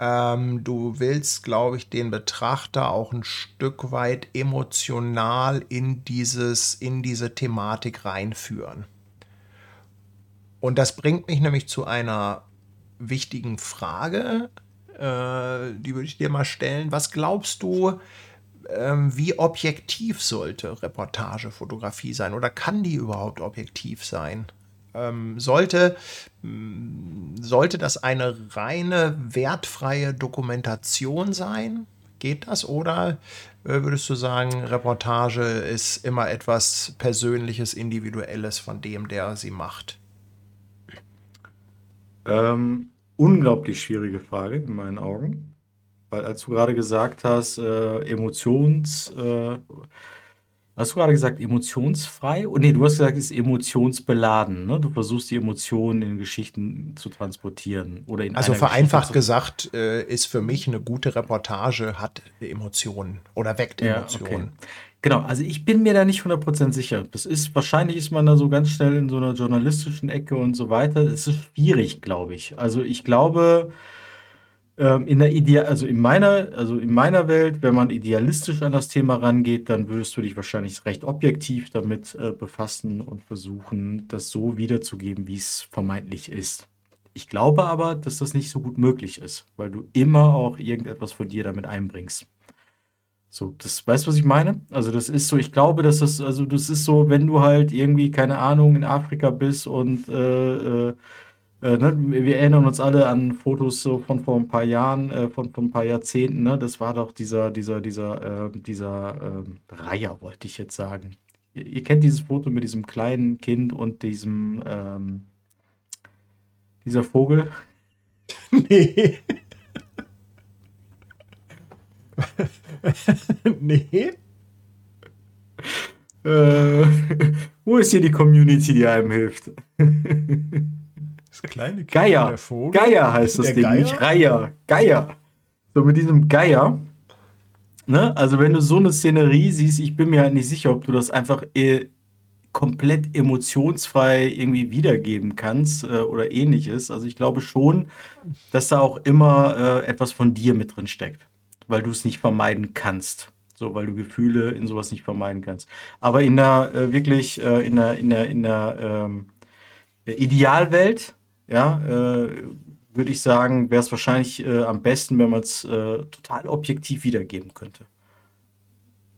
S1: ähm, du willst, glaube ich, den Betrachter auch ein Stück weit emotional in, dieses, in diese Thematik reinführen. Und das bringt mich nämlich zu einer wichtigen Frage, äh, die würde ich dir mal stellen. Was glaubst du, ähm, wie objektiv sollte Reportagefotografie sein oder kann die überhaupt objektiv sein? Ähm, sollte, mh, sollte das eine reine wertfreie Dokumentation sein? Geht das? Oder äh, würdest du sagen, Reportage ist immer etwas Persönliches, Individuelles von dem, der sie macht?
S2: Ähm, unglaublich schwierige Frage in meinen Augen. Weil als du gerade gesagt hast, äh, Emotions, äh, hast du gerade gesagt emotionsfrei? Oh, nee, du hast gesagt, es ist emotionsbeladen. Ne? Du versuchst die Emotionen in Geschichten zu transportieren oder in
S1: Also vereinfacht gesagt, äh, ist für mich eine gute Reportage hat Emotionen oder weckt
S2: Ja,
S1: Emotionen.
S2: okay. Genau, also ich bin mir da nicht 100% sicher. Das ist, wahrscheinlich ist man da so ganz schnell in so einer journalistischen Ecke und so weiter. Es ist schwierig, glaube ich. Also ich glaube, ähm, in der Idea, also in meiner, also in meiner Welt, wenn man idealistisch an das Thema rangeht, dann würdest du dich wahrscheinlich recht objektiv damit äh, befassen und versuchen, das so wiederzugeben, wie es vermeintlich ist. Ich glaube aber, dass das nicht so gut möglich ist, weil du immer auch irgendetwas von dir damit einbringst. So, das, weißt du, was ich meine? Also, das ist so, ich glaube, dass das, also, das ist so, wenn du halt irgendwie, keine Ahnung, in Afrika bist und, äh, äh, äh, ne, wir erinnern uns alle an Fotos so von vor ein paar Jahren, äh, von, von ein paar Jahrzehnten, ne? Das war doch dieser, dieser, dieser, äh, dieser, ähm, Reiher, wollte ich jetzt sagen. Ihr, ihr kennt dieses Foto mit diesem kleinen Kind und diesem, ähm, dieser Vogel.
S1: Nee. nee.
S2: Äh, wo ist hier die Community, die einem hilft?
S1: Das kleine Kind
S2: Geier.
S1: der Vogel.
S2: Geier heißt das
S1: Der
S2: Ding,
S1: Geier?
S2: nicht Reiher. Geier. So mit diesem Geier. Ne? Also wenn du so eine Szenerie siehst, ich bin mir halt nicht sicher, ob du das einfach äh, komplett emotionsfrei irgendwie wiedergeben kannst äh, oder ähnliches. Also ich glaube schon, dass da auch immer äh, etwas von dir mit drin steckt, weil du es nicht vermeiden kannst. So, weil du Gefühle in sowas nicht vermeiden kannst. Aber in der äh, wirklich äh, in der in der in der ähm, Idealwelt, ja, äh, würde ich sagen, wäre es wahrscheinlich äh, am besten, wenn man es äh, total objektiv wiedergeben könnte.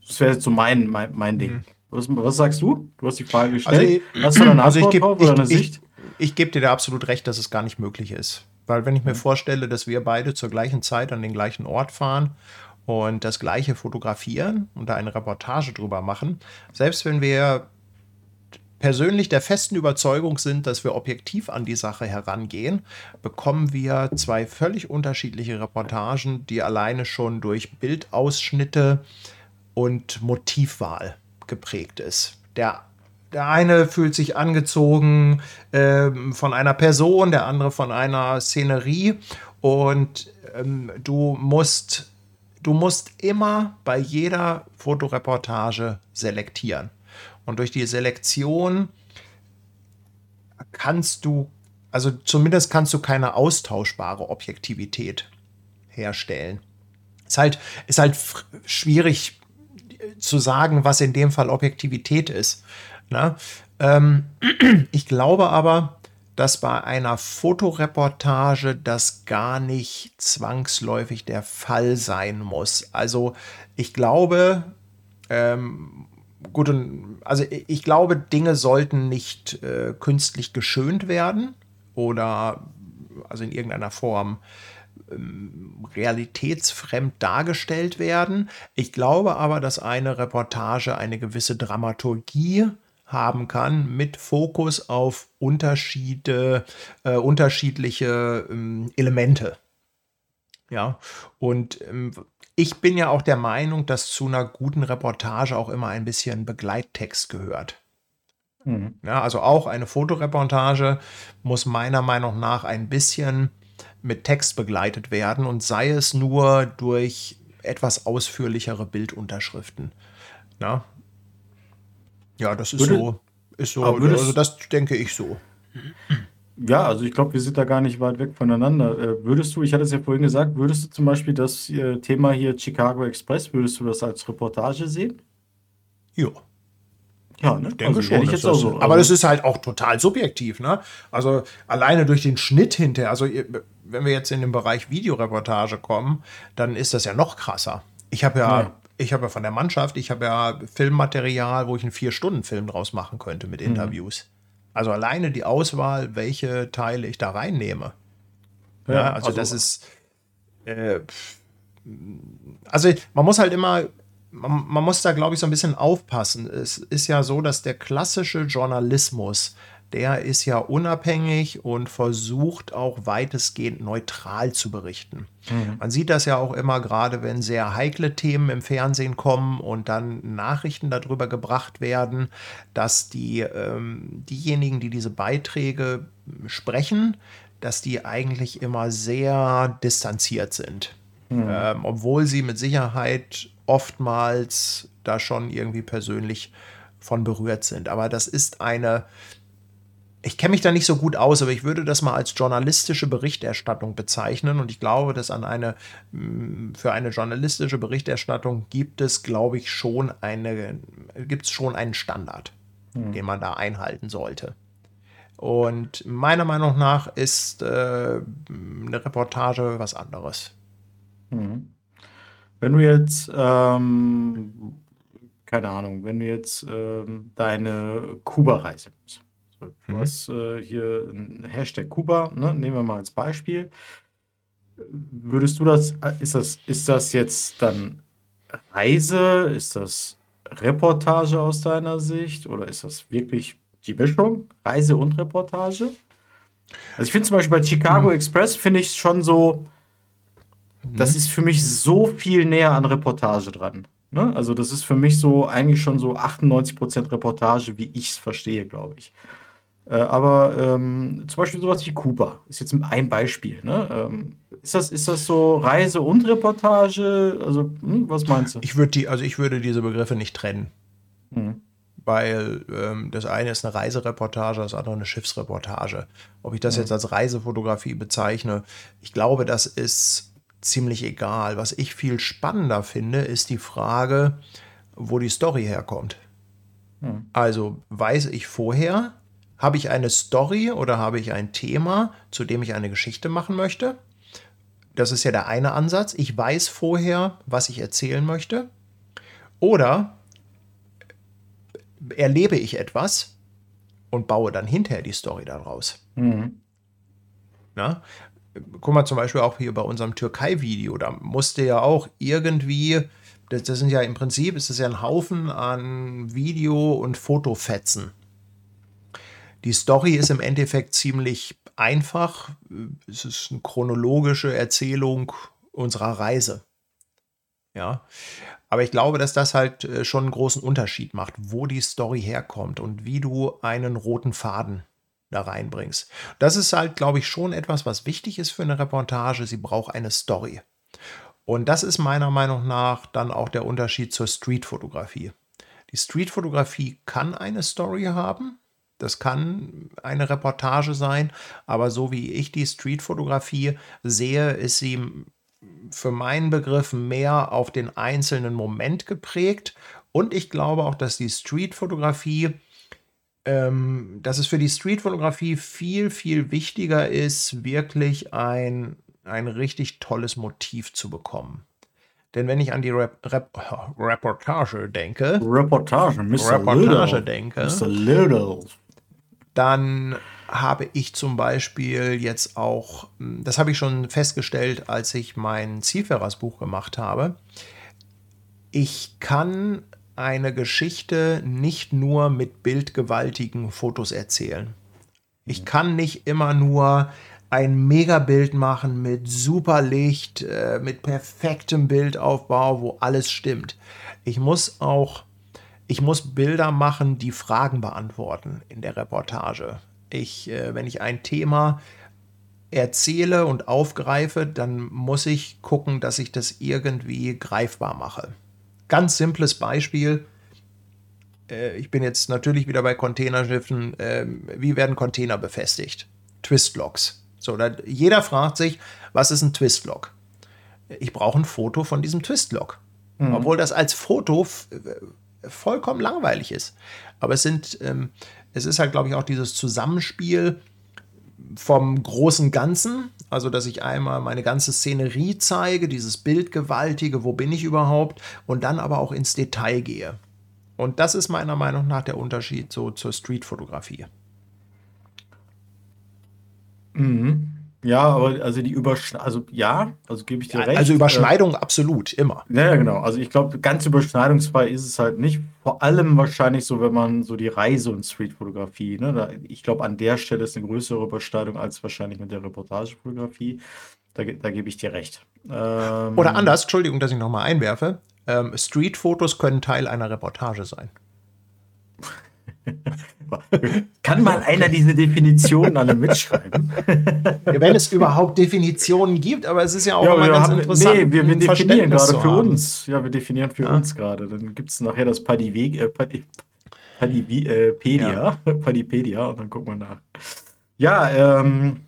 S2: Das wäre jetzt so mein, mein, mein Ding. Was, was sagst du? Du hast die Frage gestellt.
S1: Also ich-
S2: hast du eine
S1: Also ich
S2: Antwort
S1: gebe
S2: drauf oder eine
S1: ich,
S2: Sicht?
S1: ich, ich geb dir da absolut recht, dass es gar nicht möglich ist. Weil wenn ich mir vorstelle, dass wir beide zur gleichen Zeit an den gleichen Ort fahren und das gleiche fotografieren und da eine Reportage drüber machen, selbst wenn wir persönlich der festen Überzeugung sind, dass wir objektiv an die Sache herangehen, bekommen wir zwei völlig unterschiedliche Reportagen, die alleine schon durch Bildausschnitte und Motivwahl geprägt ist. Der, der eine fühlt sich angezogen ähm, von einer Person, der andere von einer Szenerie und ähm, du musst du musst immer bei jeder Fotoreportage selektieren. Und durch die Selektion kannst du, also zumindest kannst du keine austauschbare Objektivität herstellen. Ist halt, ist halt schwierig zu sagen, was in dem Fall Objektivität ist. Ne? Ähm, ich glaube aber, dass bei einer Fotoreportage das gar nicht zwangsläufig der Fall sein muss. Also ich glaube, ähm, gut, also ich glaube, Dinge sollten nicht äh, künstlich geschönt werden oder also in irgendeiner Form ähm, realitätsfremd dargestellt werden. Ich glaube aber, dass eine Reportage eine gewisse Dramaturgie haben kann mit Fokus auf Unterschiede, äh, unterschiedliche ähm, Elemente. Ja, und ähm, ich bin ja auch der Meinung, dass zu einer guten Reportage auch immer ein bisschen Begleittext gehört. Mhm. Ja, also auch eine Fotoreportage muss meiner Meinung nach ein bisschen mit Text begleitet werden und sei es nur durch etwas ausführlichere Bildunterschriften. Ja, ja das ist Würde, so. Ist so also das denke ich so.
S2: Ja, also ich glaube, wir sind da gar nicht weit weg voneinander. Äh, würdest du, ich hatte es ja vorhin gesagt, würdest du zum Beispiel das äh, Thema hier Chicago Express, würdest du das als Reportage sehen?
S1: Ja. Ja, ne? Ich denke also, schon. Ich das, so. Aber also, das ist halt auch total subjektiv, ne? Also alleine durch den Schnitt hinterher, also wenn wir jetzt in den Bereich Videoreportage kommen, dann ist das ja noch krasser. Ich habe ja, ja, ich habe ja von der Mannschaft, ich habe ja Filmmaterial, wo ich einen Vier-Stunden-Film draus machen könnte mit mhm. Interviews. Mhm. Also alleine die Auswahl, welche Teile ich da reinnehme. Ja, ja also, also, das ist. Äh, also man muss halt immer man, man, muss da, glaube ich, so ein bisschen aufpassen. Es ist ja so, dass der klassische Journalismus, der ist ja unabhängig und versucht auch weitestgehend neutral zu berichten. Mhm. Man sieht das ja auch immer gerade, wenn sehr heikle Themen im Fernsehen kommen und dann Nachrichten darüber gebracht werden, dass die, ähm, diejenigen, die diese Beiträge sprechen, dass die eigentlich immer sehr distanziert sind. Mhm. Ähm, obwohl sie mit Sicherheit oftmals da schon irgendwie persönlich von berührt sind. Aber das ist eine, ich kenne mich da nicht so gut aus, aber ich würde das mal als journalistische Berichterstattung bezeichnen. Und ich glaube, dass an eine, mm, für eine journalistische Berichterstattung gibt es, glaube ich, schon eine, gibt es schon einen Standard, hm. den man da einhalten sollte. Und meiner Meinung nach ist äh, eine Reportage was anderes.
S2: Hm. Wenn du jetzt, ähm, keine Ahnung, wenn du jetzt ähm, deine Kuba-Reise machst. Du mhm. hast äh, hier ein Hashtag Kuba, ne? nehmen wir mal als Beispiel. Würdest du das, ist das, ist das jetzt dann Reise? Ist das Reportage aus deiner Sicht? Oder ist das wirklich die Mischung? Reise und Reportage? Also ich finde zum Beispiel bei Chicago mhm. Express finde ich es schon so, das mhm. ist für mich so viel näher an Reportage dran. Ne? Also das ist für mich so eigentlich schon so 98% Reportage, wie ich es verstehe, glaube ich. Äh, aber ähm, zum Beispiel sowas wie Kuba ist jetzt ein Beispiel. Ne? Ähm, ist, das, ist das so Reise und Reportage? Also, hm, was meinst du?
S1: Ich würde die, also ich würde diese Begriffe nicht trennen. Mhm. Weil ähm, das eine ist eine Reisereportage, das andere eine Schiffsreportage. Ob ich das mhm. jetzt als Reisefotografie bezeichne, ich glaube, das ist ziemlich egal. Was ich viel spannender finde, ist die Frage, wo die Story herkommt. Hm. Also weiß ich vorher, habe ich eine Story oder habe ich ein Thema, zu dem ich eine Geschichte machen möchte? Das ist ja der eine Ansatz. Ich weiß vorher, was ich erzählen möchte. Oder erlebe ich etwas und baue dann hinterher die Story daraus. Mhm. Na? guck mal zum Beispiel auch hier bei unserem Türkei-Video, da musste ja auch irgendwie, das, das, sind ja im Prinzip, ist das ja ein Haufen an Video- und Fotofetzen. Die Story ist im Endeffekt ziemlich einfach. Es ist eine chronologische Erzählung unserer Reise. Ja. Aber ich glaube, dass das halt äh, schon einen großen Unterschied macht, wo die Story herkommt und wie du einen roten Faden da reinbringst. Das ist halt, glaube ich, schon etwas, was wichtig ist für eine Reportage. Sie braucht eine Story. Und das ist meiner Meinung nach dann auch der Unterschied zur Streetfotografie. Die Streetfotografie kann eine Story haben, das kann eine Reportage sein, aber so wie ich die Streetfotografie sehe, ist sie für meinen Begriff mehr auf den einzelnen Moment geprägt. Und ich glaube auch, dass die Streetfotografie, ähm, dass es für die Streetfotografie viel, viel wichtiger ist, wirklich ein, ein richtig tolles Motiv zu bekommen. Denn wenn ich an die Rep Rep Reportage denke,
S2: Reportage, Mr.
S1: Reportage
S2: Little.
S1: denke,
S2: Mr. Little.
S1: Dann habe ich zum Beispiel jetzt auch, das habe ich schon festgestellt, als ich mein Zielfahrers-Buch gemacht habe, ich kann eine Geschichte nicht nur mit bildgewaltigen Fotos erzählen. Ich kann nicht immer nur ein Megabild machen mit super Licht, äh, mit perfektem Bildaufbau, wo alles stimmt. Ich muss auch, ich muss Bilder machen, die Fragen beantworten in der Reportage. Ich, äh, wenn ich ein Thema erzähle und aufgreife, dann muss ich gucken, dass ich das irgendwie greifbar mache. Ganz simples Beispiel. Äh, ich bin jetzt natürlich wieder bei Containerschiffen. Ähm, wie werden Container befestigt? Twistlocks. So, da, jeder fragt sich, was ist ein Twistlock? Ich brauche ein Foto von diesem Twistlock. Mhm. Obwohl das als Foto vollkommen langweilig ist. Aber es sind, ähm, es ist halt, glaube ich, auch dieses Zusammenspiel vom großen Ganzen, also dass ich einmal meine ganze Szenerie zeige, dieses Bildgewaltige, wo bin ich überhaupt, und dann aber auch ins Detail gehe. Und das ist meiner Meinung nach der Unterschied so zur Streetfotografie.
S2: Mhm. Ja, aber also die Überschneidung, also ja, also gebe ich dir
S1: Ja,
S2: recht.
S1: also
S2: Äh,
S1: Überschneidung absolut, immer.
S2: ja, ja, genau. Also ich glaube, ganz überschneidungsfrei ist es halt nicht. Vor allem wahrscheinlich so, wenn man so die Reise- und Streetfotografie, ne, da, ich glaube, an der Stelle ist eine größere Überschneidung als wahrscheinlich mit der Reportagefotografie. Da, da gebe ich dir recht. Ähm,
S1: Oder anders, Entschuldigung, dass ich nochmal einwerfe. Ähm, Streetfotos können Teil einer Reportage sein.
S2: Kann mal einer diese Definitionen alle mitschreiben?
S1: Wenn es überhaupt Definitionen gibt, aber es ist ja auch
S2: Ja,
S1: immer ganz
S2: haben,
S1: interessant.
S2: nee, wir, wir definieren gerade für uns. Ja, wir definieren für
S1: Ja.
S2: uns gerade. Dann gibt es nachher das Padiweg, äh, Padi, Padipedia, Padipedia und dann gucken wir nach. Ja, ähm,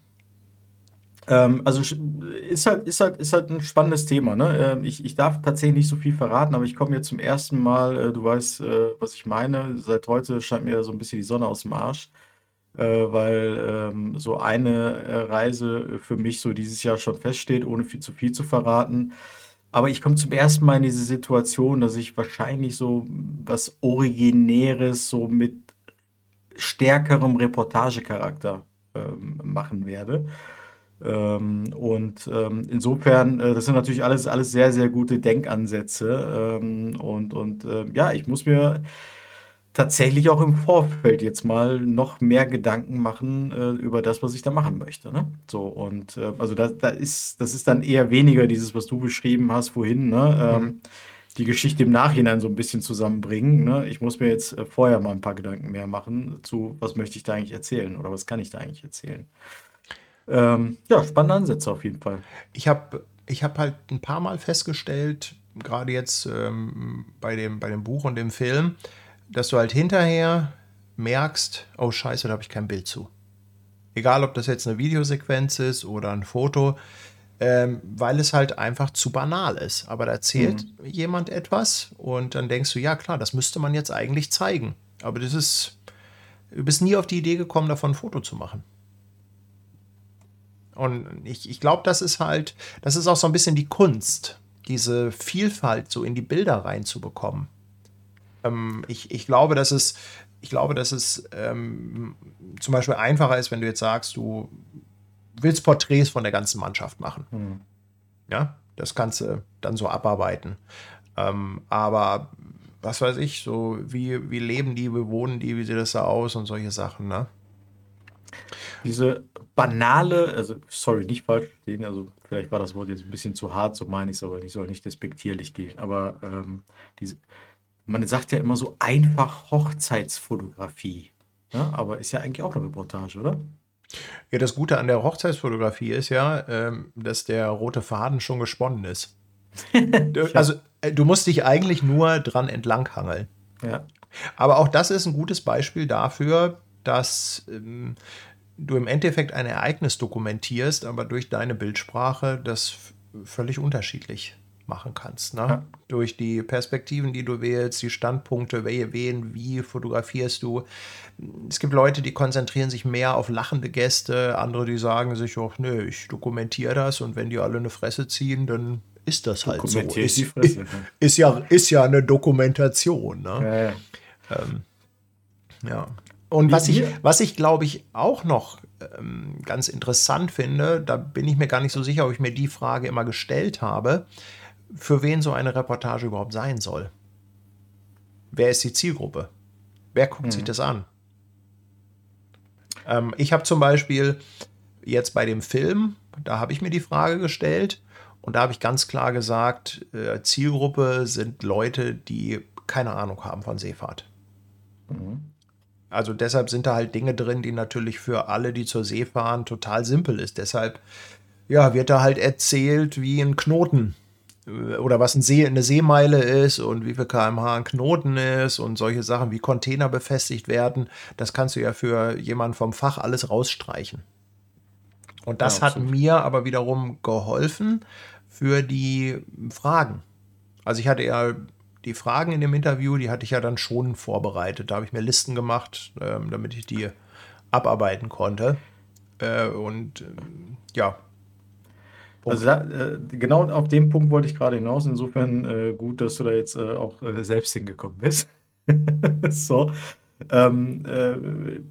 S2: ähm, also ist halt, ist halt, ist halt ein spannendes Thema. Ne? Ähm, ich, ich darf tatsächlich nicht so viel verraten, aber ich komme jetzt zum ersten Mal, äh, du weißt, äh, was ich meine. Seit heute scheint mir so ein bisschen die Sonne aus dem Arsch, äh, weil ähm, so eine äh, Reise für mich so dieses Jahr schon feststeht, ohne viel zu viel zu verraten. Aber ich komme zum ersten Mal in diese Situation, dass ich wahrscheinlich so was Originäres, so mit stärkerem Reportagecharakter ähm, machen werde. Ähm, und ähm, insofern, äh, das sind natürlich alles, alles sehr, sehr gute Denkansätze. Ähm, und und äh, ja, ich muss mir tatsächlich auch im Vorfeld jetzt mal noch mehr Gedanken machen äh, über das, was ich da machen möchte. Ne? So, und äh, also da, da ist, das ist dann eher weniger dieses, was du beschrieben hast, vorhin, ne? Ähm, die Geschichte im Nachhinein so ein bisschen zusammenbringen. Ne? Ich muss mir jetzt äh, vorher mal ein paar Gedanken mehr machen zu, was möchte ich da eigentlich erzählen oder was kann ich da eigentlich erzählen. Ähm, ja, spannende Ansätze auf jeden Fall.
S1: Ich habe ich hab halt ein paar Mal festgestellt, gerade jetzt ähm, bei, dem, bei dem Buch und dem Film, dass du halt hinterher merkst, oh scheiße, da habe ich kein Bild zu. Egal, ob das jetzt eine Videosequenz ist oder ein Foto, ähm, weil es halt einfach zu banal ist. Aber da erzählt jemand etwas und dann denkst du, ja klar, das müsste man jetzt eigentlich zeigen. Aber das ist, du bist nie auf die Idee gekommen, davon ein Foto zu machen. Und ich, ich glaube, das ist halt, das ist auch so ein bisschen die Kunst, diese Vielfalt so in die Bilder reinzubekommen. Ähm, ich, ich glaube, dass es, ich glaube, dass es ähm, zum Beispiel einfacher ist, wenn du jetzt sagst, du willst Porträts von der ganzen Mannschaft machen.
S2: Hm.
S1: Ja, das kannst du dann so abarbeiten. Ähm, aber was weiß ich, so wie, wie leben die, wie wohnen die, wie sieht das da aus und solche Sachen, ne?
S2: Diese banale, also sorry, nicht falsch verstehen, also vielleicht war das Wort jetzt ein bisschen zu hart, so meine ich es aber, ich soll nicht despektierlich gehen, aber ähm, diese, man sagt ja immer so einfach Hochzeitsfotografie, ne? aber ist ja eigentlich auch eine Reportage, oder?
S1: Ja, das Gute an der Hochzeitsfotografie ist ja, ähm, dass der rote Faden schon gesponnen ist. also äh, du musst dich eigentlich nur dran entlanghangeln.
S2: Ja.
S1: Aber auch das ist ein gutes Beispiel dafür, dass ähm, du im Endeffekt ein Ereignis dokumentierst, aber durch deine Bildsprache das völlig unterschiedlich machen kannst. Ne? Ja. Durch die Perspektiven, die du wählst, die Standpunkte, wen, wie fotografierst du. Es gibt Leute, die konzentrieren sich mehr auf lachende Gäste, andere, die sagen sich, ach nö, ich dokumentiere das und wenn die alle eine Fresse ziehen, dann ist das halt so. Ist, Fresse, ist, ja, ist ja eine Dokumentation. Ne? Ja, ja. Ähm, ja. Und was ich, was ich glaube ich auch noch ähm, ganz interessant finde, da bin ich mir gar nicht so sicher, ob ich mir die Frage immer gestellt habe, für wen so eine Reportage überhaupt sein soll. Wer ist die Zielgruppe? Wer guckt mhm. sich das an? Ähm, ich habe zum Beispiel jetzt bei dem Film, da habe ich mir die Frage gestellt und da habe ich ganz klar gesagt, äh, Zielgruppe sind Leute, die keine Ahnung haben von Seefahrt. Mhm. Also deshalb sind da halt Dinge drin, die natürlich für alle, die zur See fahren, total simpel ist. Deshalb ja, wird da halt erzählt, wie ein Knoten äh, oder was ein See, eine Seemeile ist und wie viel kmh ein Knoten ist und solche Sachen, wie Container befestigt werden. Das kannst du ja für jemanden vom Fach alles rausstreichen. Und das ja, hat mir aber wiederum geholfen für die Fragen. Also ich hatte ja die Fragen in dem Interview, die hatte ich ja dann schon vorbereitet. Da habe ich mir Listen gemacht, ähm, damit ich die abarbeiten konnte. Äh, und äh, ja.
S2: Also da, äh, genau auf den Punkt wollte ich gerade hinaus. Insofern äh, gut, dass du da jetzt äh, auch äh, selbst hingekommen bist. so. Ähm,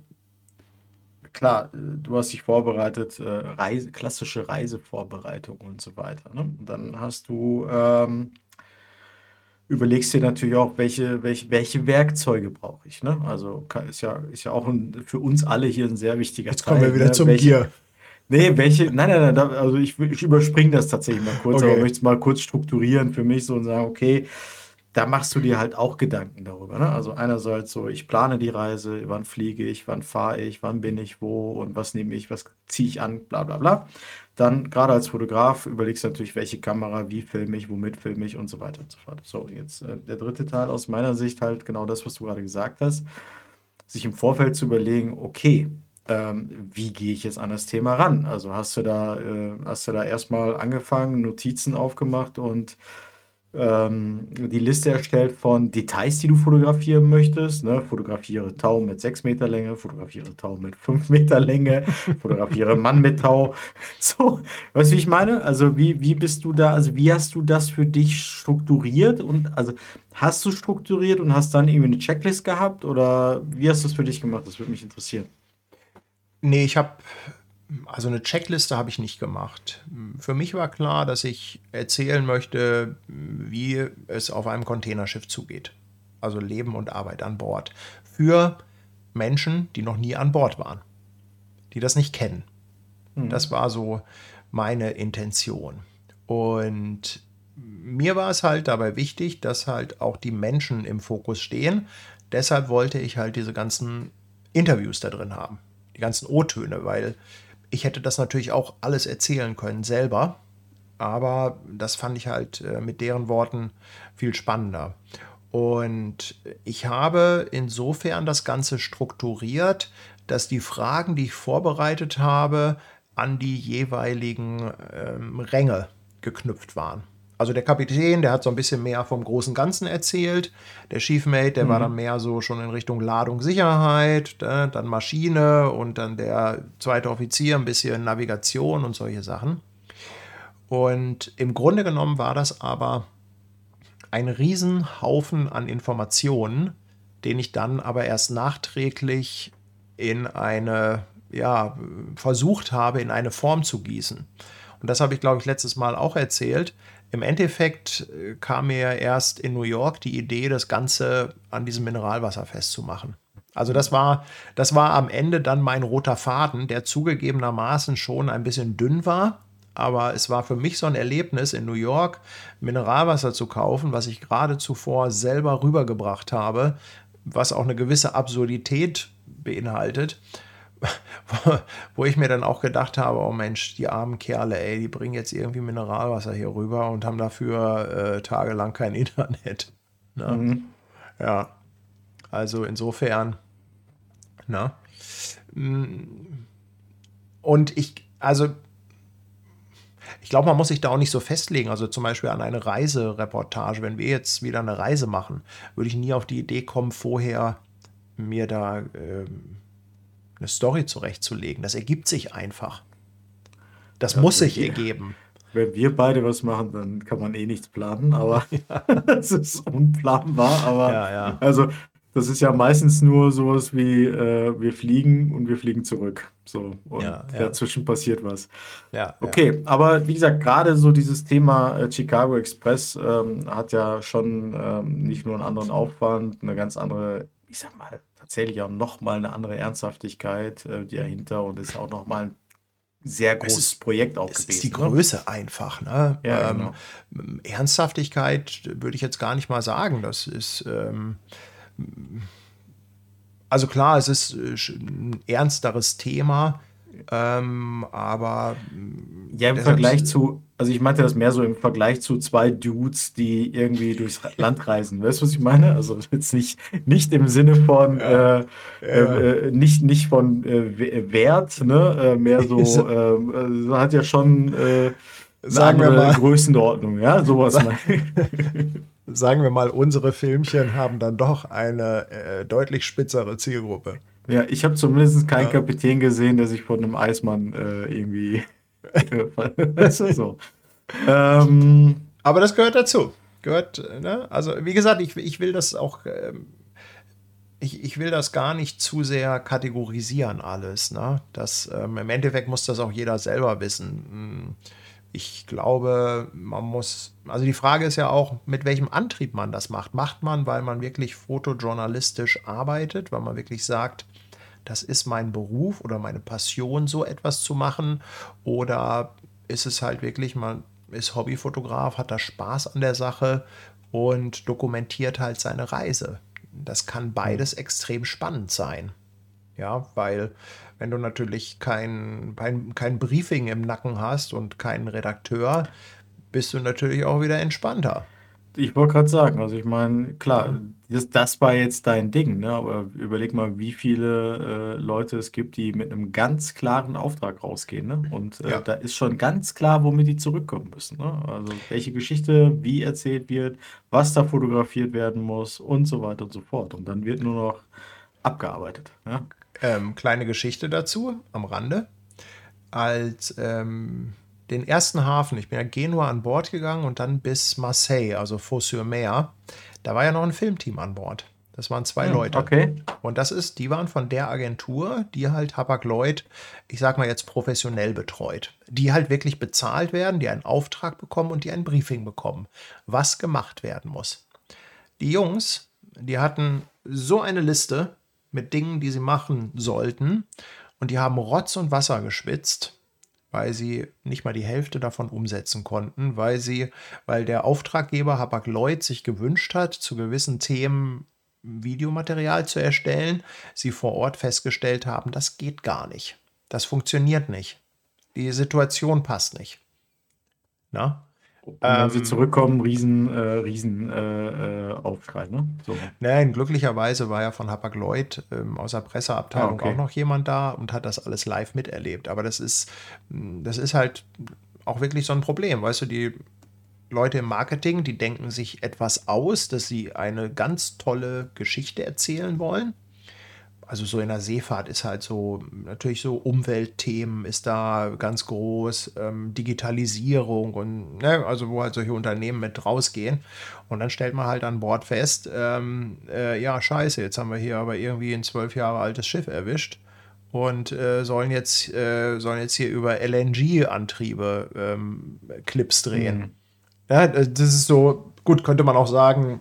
S2: klar, du hast dich vorbereitet, Reise, klassische Reisevorbereitung und so weiter. Ne? Und dann hast du ähm, überlegst dir natürlich auch, welche, welche, welche Werkzeuge brauche ich. Ne? Also ist ja, ist ja auch ein, für uns alle hier ein sehr wichtiger
S1: Jetzt Teil. Kommen wir wieder ne? zum
S2: welche,
S1: Bier.
S2: Nee, welche, nein, nein, nein, also ich, ich überspringe das tatsächlich mal kurz, okay. aber möchte es mal kurz strukturieren für mich so und sagen, okay, da machst du dir halt auch Gedanken darüber. Ne? Also einerseits so, ich plane die Reise, wann fliege ich, wann fahre ich, wann bin ich wo und was nehme ich, was ziehe ich an, bla bla bla. Dann gerade als Fotograf überlegst du natürlich, welche Kamera, wie filme ich, womit filme ich und so weiter und so fort. So, jetzt äh, der dritte Teil aus meiner Sicht halt genau das, was du gerade gesagt hast, sich im Vorfeld zu überlegen, okay, ähm, wie gehe ich jetzt an das Thema ran? Also hast du da, äh, hast du da erstmal angefangen, Notizen aufgemacht und ähm, die Liste erstellt von Details, die du fotografieren möchtest. Ne? Fotografiere Tau mit 6 Meter Länge, fotografiere Tau mit 5 Meter Länge, fotografiere Mann mit Tau. So, weißt du, wie ich meine? Also, wie, wie bist du da, also wie hast du das für dich strukturiert? Und also hast du strukturiert und hast dann irgendwie eine Checklist gehabt oder wie hast du es für dich gemacht? Das würde mich interessieren.
S1: Nee, ich habe also eine Checkliste habe ich nicht gemacht. Für mich war klar, dass ich erzählen möchte, wie es auf einem Containerschiff zugeht. Also Leben und Arbeit an Bord. Für Menschen, die noch nie an Bord waren, die das nicht kennen. Mhm. Das war so meine Intention. Und mir war es halt dabei wichtig, dass halt auch die Menschen im Fokus stehen. Deshalb wollte ich halt diese ganzen Interviews da drin haben. Die ganzen O-Töne, weil ich hätte das natürlich auch alles erzählen können selber, aber das fand ich halt äh, mit deren Worten viel spannender. Und ich habe insofern das Ganze strukturiert, dass die Fragen, die ich vorbereitet habe, an die jeweiligen ähm, Ränge geknüpft waren. Also der Kapitän, der hat so ein bisschen mehr vom großen Ganzen erzählt. Der Chiefmate, der mhm. war dann mehr so schon in Richtung Ladung Sicherheit, dann Maschine und dann der zweite Offizier ein bisschen Navigation und solche Sachen. Und im Grunde genommen war das aber ein Riesenhaufen an Informationen, den ich dann aber erst nachträglich in eine, ja, versucht habe, in eine Form zu gießen. Und das habe ich, glaube ich, letztes Mal auch erzählt. Im Endeffekt äh, kam mir erst in New York die Idee, das Ganze an diesem Mineralwasser festzumachen. Also das war, das war am Ende dann mein roter Faden, der zugegebenermaßen schon ein bisschen dünn war. Aber es war für mich so ein Erlebnis, in New York Mineralwasser zu kaufen, was ich gerade zuvor selber rübergebracht habe, was auch eine gewisse Absurdität beinhaltet. Wo ich mir dann auch gedacht habe, oh Mensch, die armen Kerle, ey, die bringen jetzt irgendwie Mineralwasser hier rüber und haben dafür äh, tagelang kein Internet. Ne? Mhm. Ja, also insofern, ne? Mm. Und ich, also ich glaube, man muss sich da auch nicht so festlegen. Also zum Beispiel an eine Reisereportage. Wenn wir jetzt wieder eine Reise machen, würde ich nie auf die Idee kommen, vorher mir da ähm, eine Story zurechtzulegen. Das ergibt sich einfach. Das ja, muss sich wir, ergeben.
S2: Wenn wir beide was machen, dann kann man eh nichts planen, aber es ist unplanbar. Aber ja, ja. also das ist ja meistens nur sowas wie äh, wir fliegen und wir fliegen zurück. So, und ja, ja. dazwischen passiert was. Ja, okay, ja. aber wie gesagt, gerade so dieses Thema äh, Chicago Express ähm, hat ja schon ähm, nicht nur einen anderen Aufwand, eine ganz andere, ich sag mal, tatsächlich auch nochmal eine andere Ernsthaftigkeit, äh, die dahinter und ist auch nochmal ein sehr großes ist, Projekt auch
S1: gewesen. ist die ne? Größe ne? einfach. Ne? Ja, ähm, genau. Ernsthaftigkeit würde ich jetzt gar nicht mal sagen. Das ist ähm, also klar, es ist äh, ein ernsteres Thema, ähm, aber
S2: ja im Vergleich zu, also ich meinte das mehr so im Vergleich zu zwei Dudes, die irgendwie durchs Land reisen. Weißt du, was ich meine? Also jetzt nicht, nicht im Sinne von ja. Äh, ja. Äh, nicht, nicht von äh, Wert, ne? Äh, mehr so, äh, hat ja schon Sagen wir mal. Größenordnung, ja, sowas.
S1: sagen wir mal, unsere Filmchen haben dann doch eine äh, deutlich spitzere Zielgruppe.
S2: Ja, ich habe zumindest keinen ja. Kapitän gesehen, der sich von einem Eismann äh, irgendwie. so.
S1: ähm, Aber das gehört dazu. Gehört, ne? Also, wie gesagt, ich, ich will das auch. Ähm, ich, ich will das gar nicht zu sehr kategorisieren, alles. Ne? Das, ähm, Im Endeffekt muss das auch jeder selber wissen. Hm ich glaube, man muss, also die Frage ist ja auch, mit welchem Antrieb man das macht. Macht man, weil man wirklich fotojournalistisch arbeitet, weil man wirklich sagt, das ist mein Beruf oder meine Passion, so etwas zu machen? Oder ist es halt wirklich, man ist Hobbyfotograf, hat da Spaß an der Sache und dokumentiert halt seine Reise? Das kann beides extrem spannend sein. Ja, weil wenn du natürlich kein, kein, kein Briefing im Nacken hast und keinen Redakteur, bist du natürlich auch wieder entspannter.
S2: Ich wollte gerade sagen, also ich meine, klar, das, das war jetzt dein Ding, ne? aber überleg mal, wie viele äh, Leute es gibt, die mit einem ganz klaren Auftrag rausgehen. Ne? Und äh, ja. da ist schon ganz klar, womit die zurückkommen müssen. Ne? Also welche Geschichte wie erzählt wird, was da fotografiert werden muss und so weiter und so fort. Und dann wird nur noch abgearbeitet. Ja?
S1: Ähm, kleine Geschichte dazu am Rande. Als ähm, den ersten Hafen, ich bin ja Genua an Bord gegangen und dann bis Marseille, also Fos-sur-Mer, da war ja noch ein Filmteam an Bord. Das waren zwei hm, Leute.
S2: Okay.
S1: Und das ist, die waren von der Agentur, die halt Hapag-Lloyd, ich sag mal jetzt professionell betreut. Die halt wirklich bezahlt werden, die einen Auftrag bekommen und die ein Briefing bekommen, was gemacht werden muss. Die Jungs, die hatten so eine Liste mit Dingen, die sie machen sollten. Und die haben Rotz und Wasser geschwitzt, weil sie nicht mal die Hälfte davon umsetzen konnten, weil sie, weil der Auftraggeber Habak Lloyd sich gewünscht hat, zu gewissen Themen Videomaterial zu erstellen, sie vor Ort festgestellt haben, das geht gar nicht. Das funktioniert nicht. Die Situation passt nicht.
S2: Na? Und wenn ähm, sie zurückkommen, riesen, äh, riesen äh, äh, Aufschrei, ne?
S1: So. Nein, glücklicherweise war ja von Hapag Lloyd ähm, aus der Presseabteilung ah, okay. auch noch jemand da und hat das alles live miterlebt. Aber das ist, das ist halt auch wirklich so ein Problem. Weißt du, die Leute im Marketing, die denken sich etwas aus, dass sie eine ganz tolle Geschichte erzählen wollen also so in der Seefahrt ist halt so, natürlich so Umweltthemen ist da ganz groß, ähm, Digitalisierung und, ne, also wo halt solche Unternehmen mit rausgehen. Und dann stellt man halt an Bord fest, ähm, äh, ja, scheiße, jetzt haben wir hier aber irgendwie ein zwölf Jahre altes Schiff erwischt und äh, sollen, jetzt, äh, sollen jetzt hier über LNG-Antriebe ähm, Clips drehen. Mhm. Ja, das ist so, gut, könnte man auch sagen,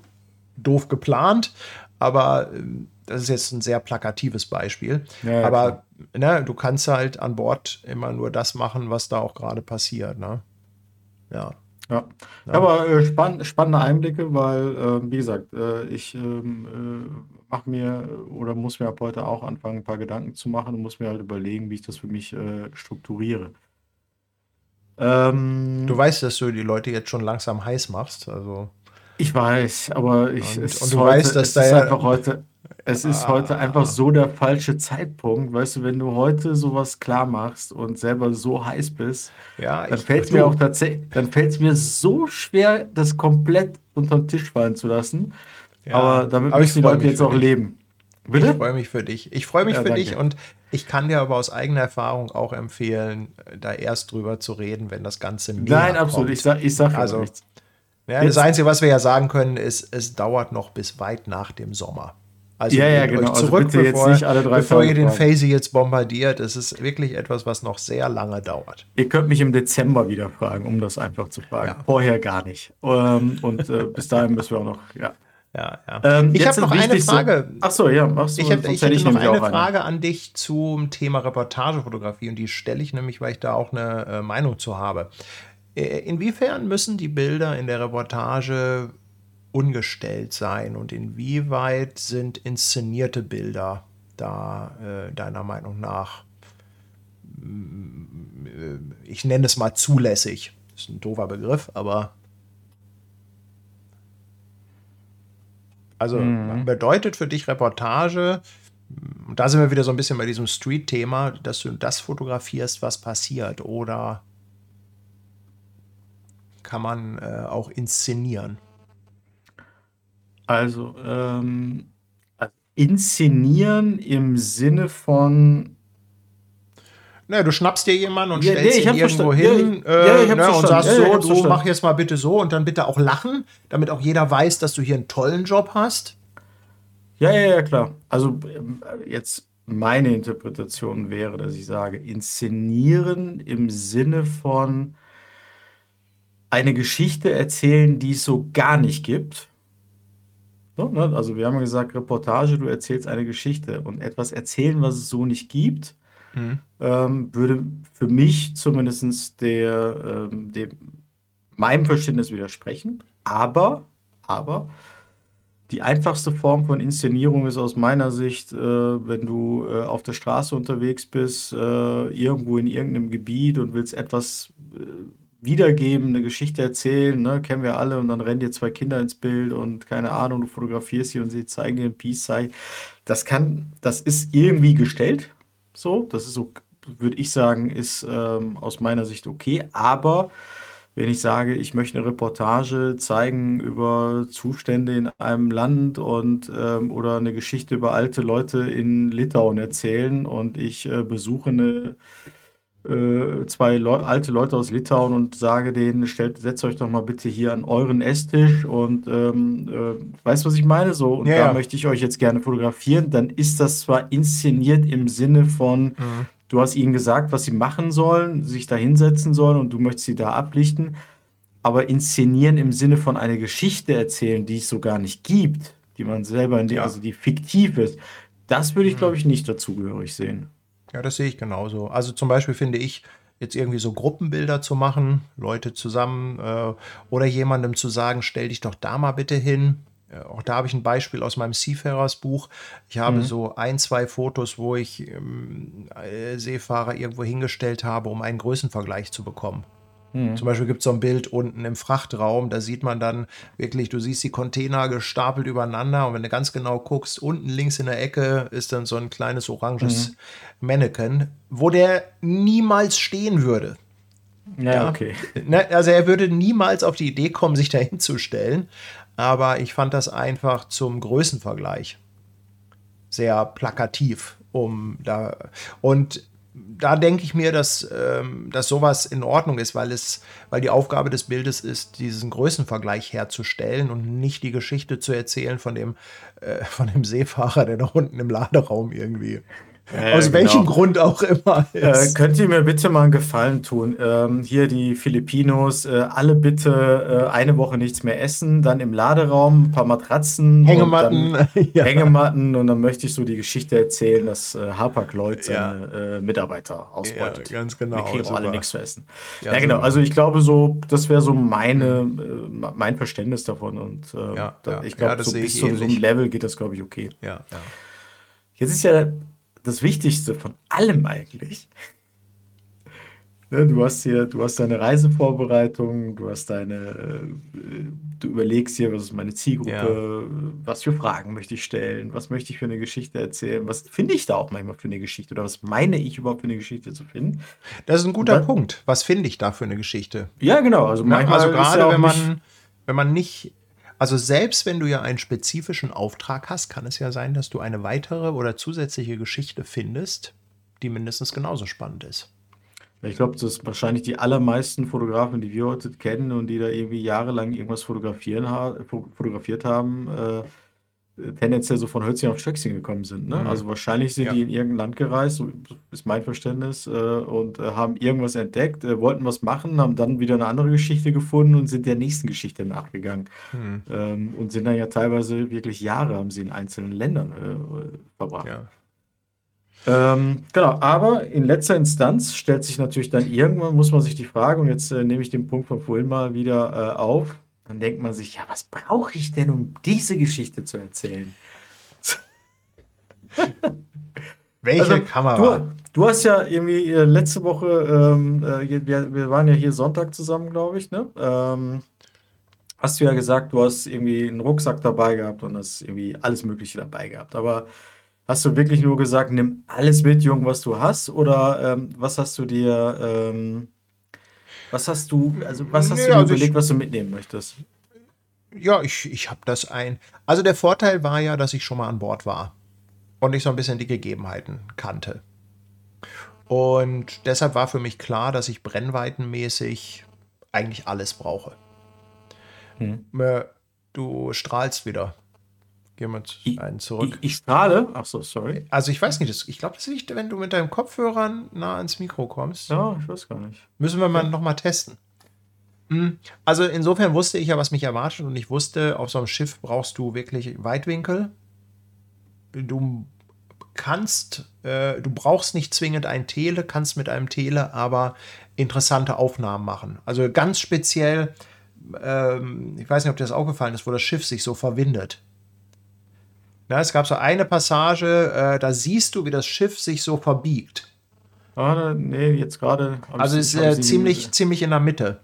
S1: doof geplant, aber ähm, das ist jetzt ein sehr plakatives Beispiel. Ja, aber ne, du kannst halt an Bord immer nur das machen, was da auch gerade passiert. Ne? Ja.
S2: Ja, ja. aber äh, spann spannende Einblicke, weil, äh, wie gesagt, äh, ich ähm, äh, mache mir oder muss mir ab heute auch anfangen, ein paar Gedanken zu machen und muss mir halt überlegen, wie ich das für mich äh, strukturiere.
S1: Ähm, du weißt, dass du die Leute jetzt schon langsam heiß machst, also.
S2: Ich weiß, aber ich
S1: und, und du heute, weißt, dass da
S2: ja einfach heute es ist ah, heute einfach so der falsche Zeitpunkt. Weißt du, wenn du heute sowas klar machst und selber so heiß bist, ja, dann fällt es mir auch tatsächlich, dann fällt es mir so schwer, das komplett unter den Tisch fallen zu lassen. Ja, aber damit müssen die Leute jetzt auch leben.
S1: Bitte? Ich freue mich für dich. Ich freue mich ja, für danke. dich und ich kann dir aber aus eigener Erfahrung auch empfehlen, da erst drüber zu reden, wenn das Ganze
S2: näher Nein, absolut. Kommt. Ich sage ich sag
S1: also nichts. Ja, das Einzige, was wir ja sagen können, ist, es dauert noch bis weit nach dem Sommer.
S2: Also ja, ja, genau.
S1: Also zurück, also bevor, jetzt alle drei bevor ihr den Phasey jetzt bombardiert. Es ist wirklich etwas, was noch sehr lange dauert.
S2: Ihr könnt mich im Dezember wieder fragen, um das einfach zu fragen. Ja. Vorher gar nicht. Ähm, und äh, bis dahin müssen wir auch noch, ja.
S1: Ja, ja. Ähm, ich habe noch eine Frage.
S2: Ach so, ja. Ach so,
S1: ich habe hätte ich noch eine Frage eine. an dich zum Thema Reportagefotografie und die stelle ich nämlich, weil ich da auch eine äh, Meinung zu habe. Äh, inwiefern müssen die Bilder in der Reportage ungestellt sein und inwieweit sind inszenierte Bilder da äh, deiner Meinung nach, äh, ich nenne es mal zulässig. Ist ein doofer Begriff, aber also mhm. bedeutet für dich Reportage, und da sind wir wieder so ein bisschen bei diesem Street-Thema, dass du das fotografierst, was passiert, oder kann man äh, auch inszenieren?
S2: Also, ähm, inszenieren im Sinne von.
S1: Naja, du schnappst dir jemanden und ja, stellst nee, ihn irgendwo hin ja, äh, ne, und sagst so, du mach jetzt mal bitte so und dann bitte auch lachen, damit auch jeder weiß, dass du hier einen tollen Job hast.
S2: Ja, ja, ja, klar. Also ähm, jetzt meine Interpretation wäre, dass ich sage, inszenieren im Sinne von eine Geschichte erzählen, die es so gar nicht gibt so, ne? Also wir haben gesagt, Reportage, du erzählst eine Geschichte und etwas erzählen, was es so nicht gibt, mhm. ähm, würde für mich zumindest der, ähm, dem, meinem Verständnis widersprechen. Aber, aber die einfachste Form von Inszenierung ist aus meiner Sicht, äh, wenn du äh, auf der Straße unterwegs bist, äh, irgendwo in irgendeinem Gebiet und willst etwas äh, wiedergeben, eine Geschichte erzählen, ne, kennen wir alle, und dann rennen dir zwei Kinder ins Bild und keine Ahnung, du fotografierst sie und sie zeigen dir ein Peace Sign. Das kann, das ist irgendwie gestellt, so, das ist so, würde ich sagen, ist ähm, aus meiner Sicht okay, aber wenn ich sage, ich möchte eine Reportage zeigen über Zustände in einem Land und ähm, oder eine Geschichte über alte Leute in Litauen erzählen und ich äh, besuche eine äh, zwei Leu alte Leute aus Litauen und sage denen, stellt, setzt euch doch mal bitte hier an euren Esstisch und ähm, äh, weißt du, was ich meine? So, und ja, da ja. möchte ich euch jetzt gerne fotografieren. Dann ist das zwar inszeniert im Sinne von, mhm. du hast ihnen gesagt, was sie machen sollen, sich da hinsetzen sollen und du möchtest sie da ablichten, aber inszenieren im Sinne von eine Geschichte erzählen, die es so gar nicht gibt, die man selber, in die, ja. also die fiktiv ist, das würde ich, mhm. glaube ich, nicht dazugehörig sehen.
S1: Ja, das sehe ich genauso. Also zum Beispiel finde ich, jetzt irgendwie so Gruppenbilder zu machen, Leute zusammen äh, oder jemandem zu sagen, stell dich doch da mal bitte hin. Äh, auch da habe ich ein Beispiel aus meinem Seafarers Buch. Ich habe mhm. so ein, zwei Fotos, wo ich ähm, äh, Seefahrer irgendwo hingestellt habe, um einen Größenvergleich zu bekommen. Mhm. Zum Beispiel gibt es so ein Bild unten im Frachtraum, da sieht man dann wirklich, du siehst die Container gestapelt übereinander und wenn du ganz genau guckst, unten links in der Ecke ist dann so ein kleines oranges mhm. Mannequin, wo der niemals stehen würde.
S2: Ja, ja, okay.
S1: Ne, also er würde niemals auf die Idee kommen, sich da hinzustellen, aber ich fand das einfach zum Größenvergleich sehr plakativ, um da und da denke ich mir, dass, ähm, dass sowas in Ordnung ist, weil es, weil die Aufgabe des Bildes ist, diesen Größenvergleich herzustellen und nicht die Geschichte zu erzählen von dem, äh, von dem Seefahrer, der da unten im Laderaum irgendwie Äh, Aus welchem genau. Grund auch immer.
S2: Äh, könnt ihr mir bitte mal einen Gefallen tun? Ähm, hier die Filipinos, äh, alle bitte äh, eine Woche nichts mehr essen, dann im Laderaum ein paar Matratzen,
S1: Hängematten,
S2: und ja. Hängematten und dann möchte ich so die Geschichte erzählen, dass äh, Hapag Lloyd seine ja. Äh, Mitarbeiter ausbeutet.
S1: Ja, ganz genau.
S2: Wir kriegen auch alle nichts zu essen. Ja, genau. Also ich glaube so, das wäre so meine, mein Verständnis davon und da, ich glaube, so bis zu so einem Level geht das, glaube ich, okay.
S1: Ja, ja.
S2: Jetzt ist ja das Wichtigste von allem eigentlich. Ne, du hast hier, du hast deine Reisevorbereitung, du hast deine, äh, du überlegst hier, was ist meine Zielgruppe, ja. was für Fragen möchte ich stellen, was möchte ich für eine Geschichte erzählen, was finde ich da auch manchmal für eine Geschichte oder was meine ich überhaupt für eine Geschichte zu finden.
S1: Das ist ein guter dann, Punkt. Was finde ich da für eine Geschichte?
S2: Ja, genau. Also manchmal
S1: also gerade ja wenn man, wenn man nicht also selbst wenn du ja einen spezifischen Auftrag hast, kann es ja sein, dass du eine weitere oder zusätzliche Geschichte findest, die mindestens genauso spannend ist.
S2: Ich glaube, dass wahrscheinlich die allermeisten Fotografen, die wir heute kennen und die da irgendwie jahrelang irgendwas fotografieren, fotografiert haben, äh, tendenziell so von Hölzchen auf Stöckchen gekommen sind. Ne? Mhm. Also wahrscheinlich sind ja. die in irgendein Land gereist, so ist mein Verständnis, äh, und äh, haben irgendwas entdeckt, äh, wollten was machen, haben dann wieder eine andere Geschichte gefunden und sind der nächsten Geschichte nachgegangen. Mhm. Ähm, und sind dann ja teilweise wirklich Jahre, haben sie in einzelnen Ländern äh, verbracht. Ja. Ähm, genau, aber in letzter Instanz stellt sich natürlich dann irgendwann, muss man sich die Frage, und jetzt äh, nehme ich den Punkt von vorhin mal wieder äh, auf, dann denkt man sich, ja, was brauche ich denn, um diese Geschichte zu erzählen?
S1: Welche also, Kamera?
S2: Du, du, hast ja irgendwie äh, letzte Woche, ähm, äh, wir, wir, waren ja hier Sonntag zusammen, glaube ich, ne? Ähm, hast du ja gesagt, du hast irgendwie einen Rucksack dabei gehabt und hast irgendwie alles Mögliche dabei gehabt. Aber hast du wirklich nur gesagt, nimm alles mit, Jung, was du hast? Oder ähm, was hast du dir ähm, was hast du, also was hast nee, du also überlegt, ich, was du mitnehmen möchtest?
S1: Ja, ich, ich habe das ein. Also der Vorteil war ja, dass ich schon mal an Bord war und ich so ein bisschen die Gegebenheiten kannte. Und deshalb war für mich klar, dass ich brennweitenmäßig eigentlich alles brauche. Hm. Du strahlst wieder. Wir einen zurück.
S2: Ich, ich strahle? Ach so, sorry.
S1: Also ich weiß nicht, ich glaube, das ist nicht, wenn du mit deinem Kopfhörern nah ans Mikro kommst.
S2: Ja, ich weiß gar nicht.
S1: Müssen wir mal ja. nochmal testen. Hm. Also insofern wusste ich ja, was mich erwartet und ich wusste, auf so einem Schiff brauchst du wirklich Weitwinkel. Du kannst, äh, du brauchst nicht zwingend ein Tele, kannst mit einem Tele aber interessante Aufnahmen machen. Also ganz speziell, ähm, ich weiß nicht, ob dir das auch gefallen ist, wo das Schiff sich so verwindet. Ja, es gab so eine Passage, äh, da siehst du, wie das Schiff sich so verbiegt.
S2: Ah, nee, jetzt gerade.
S1: Also es ist äh, ziemlich, ziemlich in der Mitte.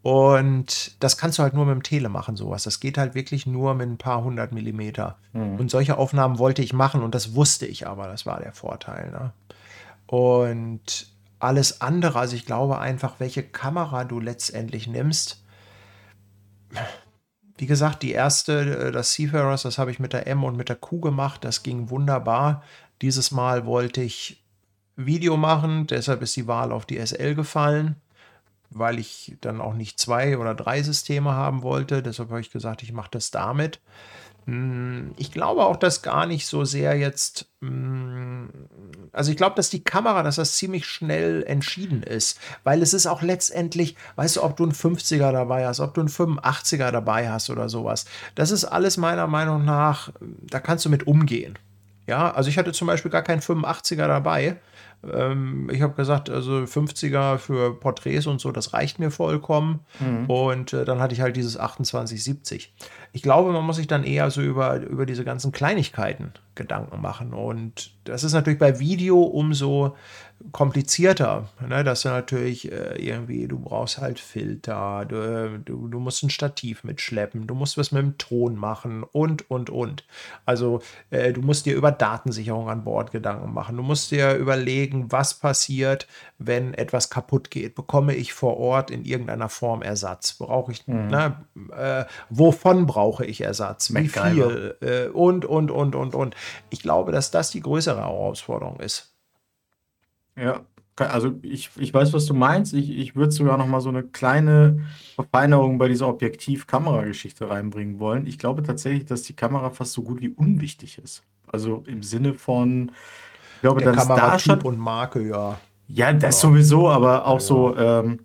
S1: Und das kannst du halt nur mit dem Tele machen, sowas. Das geht halt wirklich nur mit ein paar hundert Millimeter. Mhm. Und solche Aufnahmen wollte ich machen und das wusste ich aber, das war der Vorteil. Ne? Und alles andere, also ich glaube einfach, welche Kamera du letztendlich nimmst, wie gesagt, die erste, äh, das Seafarers, das habe ich mit der M und mit der Q gemacht. Das ging wunderbar. Dieses Mal wollte ich Video machen, deshalb ist die Wahl auf die SL gefallen, weil ich dann auch nicht zwei oder drei Systeme haben wollte. Deshalb habe ich gesagt, ich mache das damit. Hm, ich glaube auch, dass gar nicht so sehr jetzt, hm, also ich glaube, dass die Kamera, dass das ziemlich schnell entschieden ist, weil es ist auch letztendlich, weißt du, ob du einen 50er dabei hast, ob du einen 85er dabei hast oder sowas. Das ist alles meiner Meinung nach, da kannst du mit umgehen. Ja, also ich hatte zum Beispiel gar keinen 85er dabei. Ähm, ich habe gesagt, also 50er für Porträts und so, das reicht mir vollkommen. Mhm. Und äh, dann hatte ich halt dieses 2870 ich glaube, man muss sich dann eher so über, über diese ganzen Kleinigkeiten Gedanken machen. Und das ist natürlich bei Video umso komplizierter. Ne? Dass du natürlich äh, irgendwie, du brauchst halt Filter, du, du, du, musst ein Stativ mitschleppen, du musst was mit dem Ton machen und, und, und. Also äh, du musst dir über Datensicherung an Bord Gedanken machen. Du musst dir überlegen, was passiert, wenn etwas kaputt geht. Bekomme ich vor Ort in irgendeiner Form Ersatz? Brauche ich, mhm. ne? Äh, wovon brauche ich Ersatz? Wie viel? Äh, und, und, und, und, und. Ich glaube, dass das die größere Herausforderung ist.
S2: Ja, also ich, ich weiß, was du meinst. Ich, ich würde sogar noch mal so eine kleine Verfeinerung bei dieser Objektiv-Kamera-Geschichte reinbringen wollen. Ich glaube tatsächlich, dass die Kamera fast so gut wie unwichtig ist. Also im Sinne von, Ich glaube,
S1: der
S2: dass da schon,
S1: und Marke, ja.
S2: Ja, das ja. sowieso, aber auch ja. so, ähm,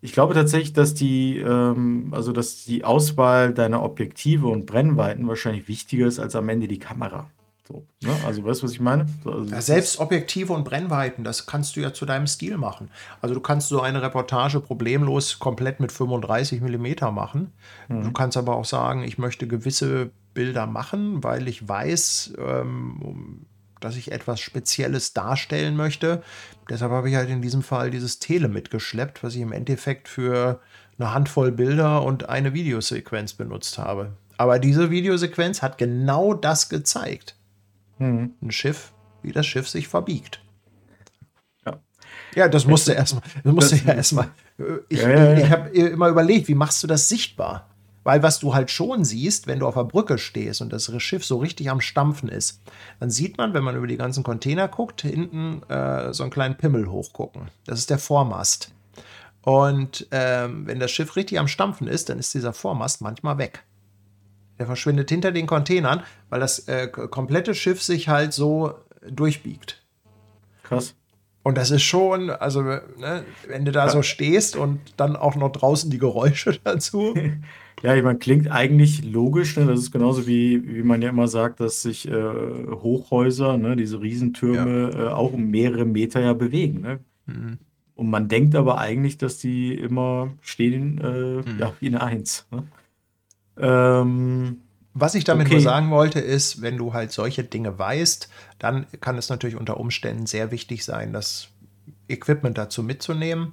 S2: ich glaube tatsächlich, dass die, ähm, also dass die Auswahl deiner Objektive und Brennweiten wahrscheinlich wichtiger ist als am Ende die Kamera. So, ne? Also weißt du, was ich meine? Also,
S1: ja, selbst Objektive und Brennweiten, das kannst du ja zu deinem Stil machen. Also du kannst so eine Reportage problemlos komplett mit 35 mm machen. Mhm. Du kannst aber auch sagen, ich möchte gewisse Bilder machen, weil ich weiß, ähm, dass ich etwas Spezielles darstellen möchte. Deshalb habe ich halt in diesem Fall dieses Tele mitgeschleppt, was ich im Endeffekt für eine Handvoll Bilder und eine Videosequenz benutzt habe. Aber diese Videosequenz hat genau das gezeigt. Mhm. Ein Schiff, wie das Schiff sich verbiegt. Ja, ja das musste erstmal, das musste ja erstmal. Ich, ja, ja, ja. ich habe immer überlegt, wie machst du das sichtbar? Weil was du halt schon siehst, wenn du auf der Brücke stehst und das Schiff so richtig am Stampfen ist, dann sieht man, wenn man über die ganzen Container guckt, hinten äh, so einen kleinen Pimmel hochgucken. Das ist der Vormast. Und ähm, wenn das Schiff richtig am Stampfen ist, dann ist dieser Vormast manchmal weg. Der verschwindet hinter den Containern, weil das äh, komplette Schiff sich halt so durchbiegt.
S2: Krass.
S1: Und das ist schon, also, ne, wenn du da so stehst und dann auch noch draußen die Geräusche dazu.
S2: Ja, ich meine, klingt eigentlich logisch. Ne? Das ist genauso wie, wie man ja immer sagt, dass sich äh, Hochhäuser, ne, diese Riesentürme, ja. äh, auch um mehrere Meter ja bewegen. Ne? Mhm. Und man denkt aber eigentlich, dass die immer stehen, äh, mhm. ja, wie eine Eins. Ne?
S1: Ähm, Was ich damit okay. nur sagen wollte, ist, wenn du halt solche Dinge weißt, dann kann es natürlich unter Umständen sehr wichtig sein, das Equipment dazu mitzunehmen.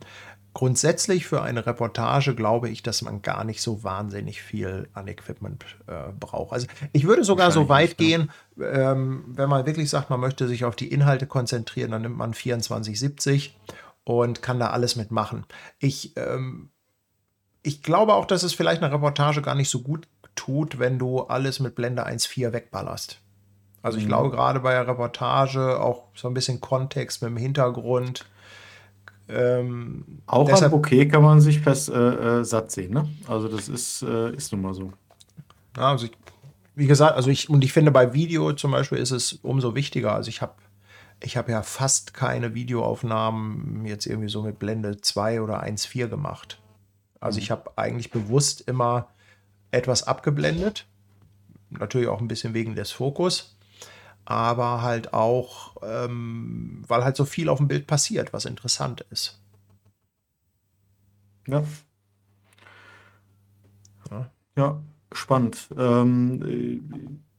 S1: Grundsätzlich für eine Reportage glaube ich, dass man gar nicht so wahnsinnig viel an Equipment äh, braucht. Also ich würde sogar so weit ne? gehen, ähm, wenn man wirklich sagt, man möchte sich auf die Inhalte konzentrieren, dann nimmt man 2470 und kann da alles mitmachen. Ich, ähm, ich glaube auch, dass es vielleicht eine Reportage gar nicht so gut tut, wenn du alles mit Blende 1.4 wegballerst. Also ich mhm. glaube gerade bei der Reportage auch so ein bisschen Kontext mit dem Hintergrund
S2: ähm, auch deshalb, am Bouquet kann man sich fest äh, äh, satt sehen, ne? Also das ist, äh, ist nun mal so.
S1: Ja, also ich, wie gesagt, also ich, und ich finde bei Video zum Beispiel ist es umso wichtiger. Also ich habe ich hab ja fast keine Videoaufnahmen jetzt irgendwie so mit Blende 2 oder 1.4 gemacht. Also mhm. ich habe eigentlich bewusst immer etwas abgeblendet. Natürlich auch ein bisschen wegen des Fokus aber halt auch, ähm, weil halt so viel auf dem Bild passiert, was interessant ist.
S2: Ja. Ja, ja spannend. Ähm, äh,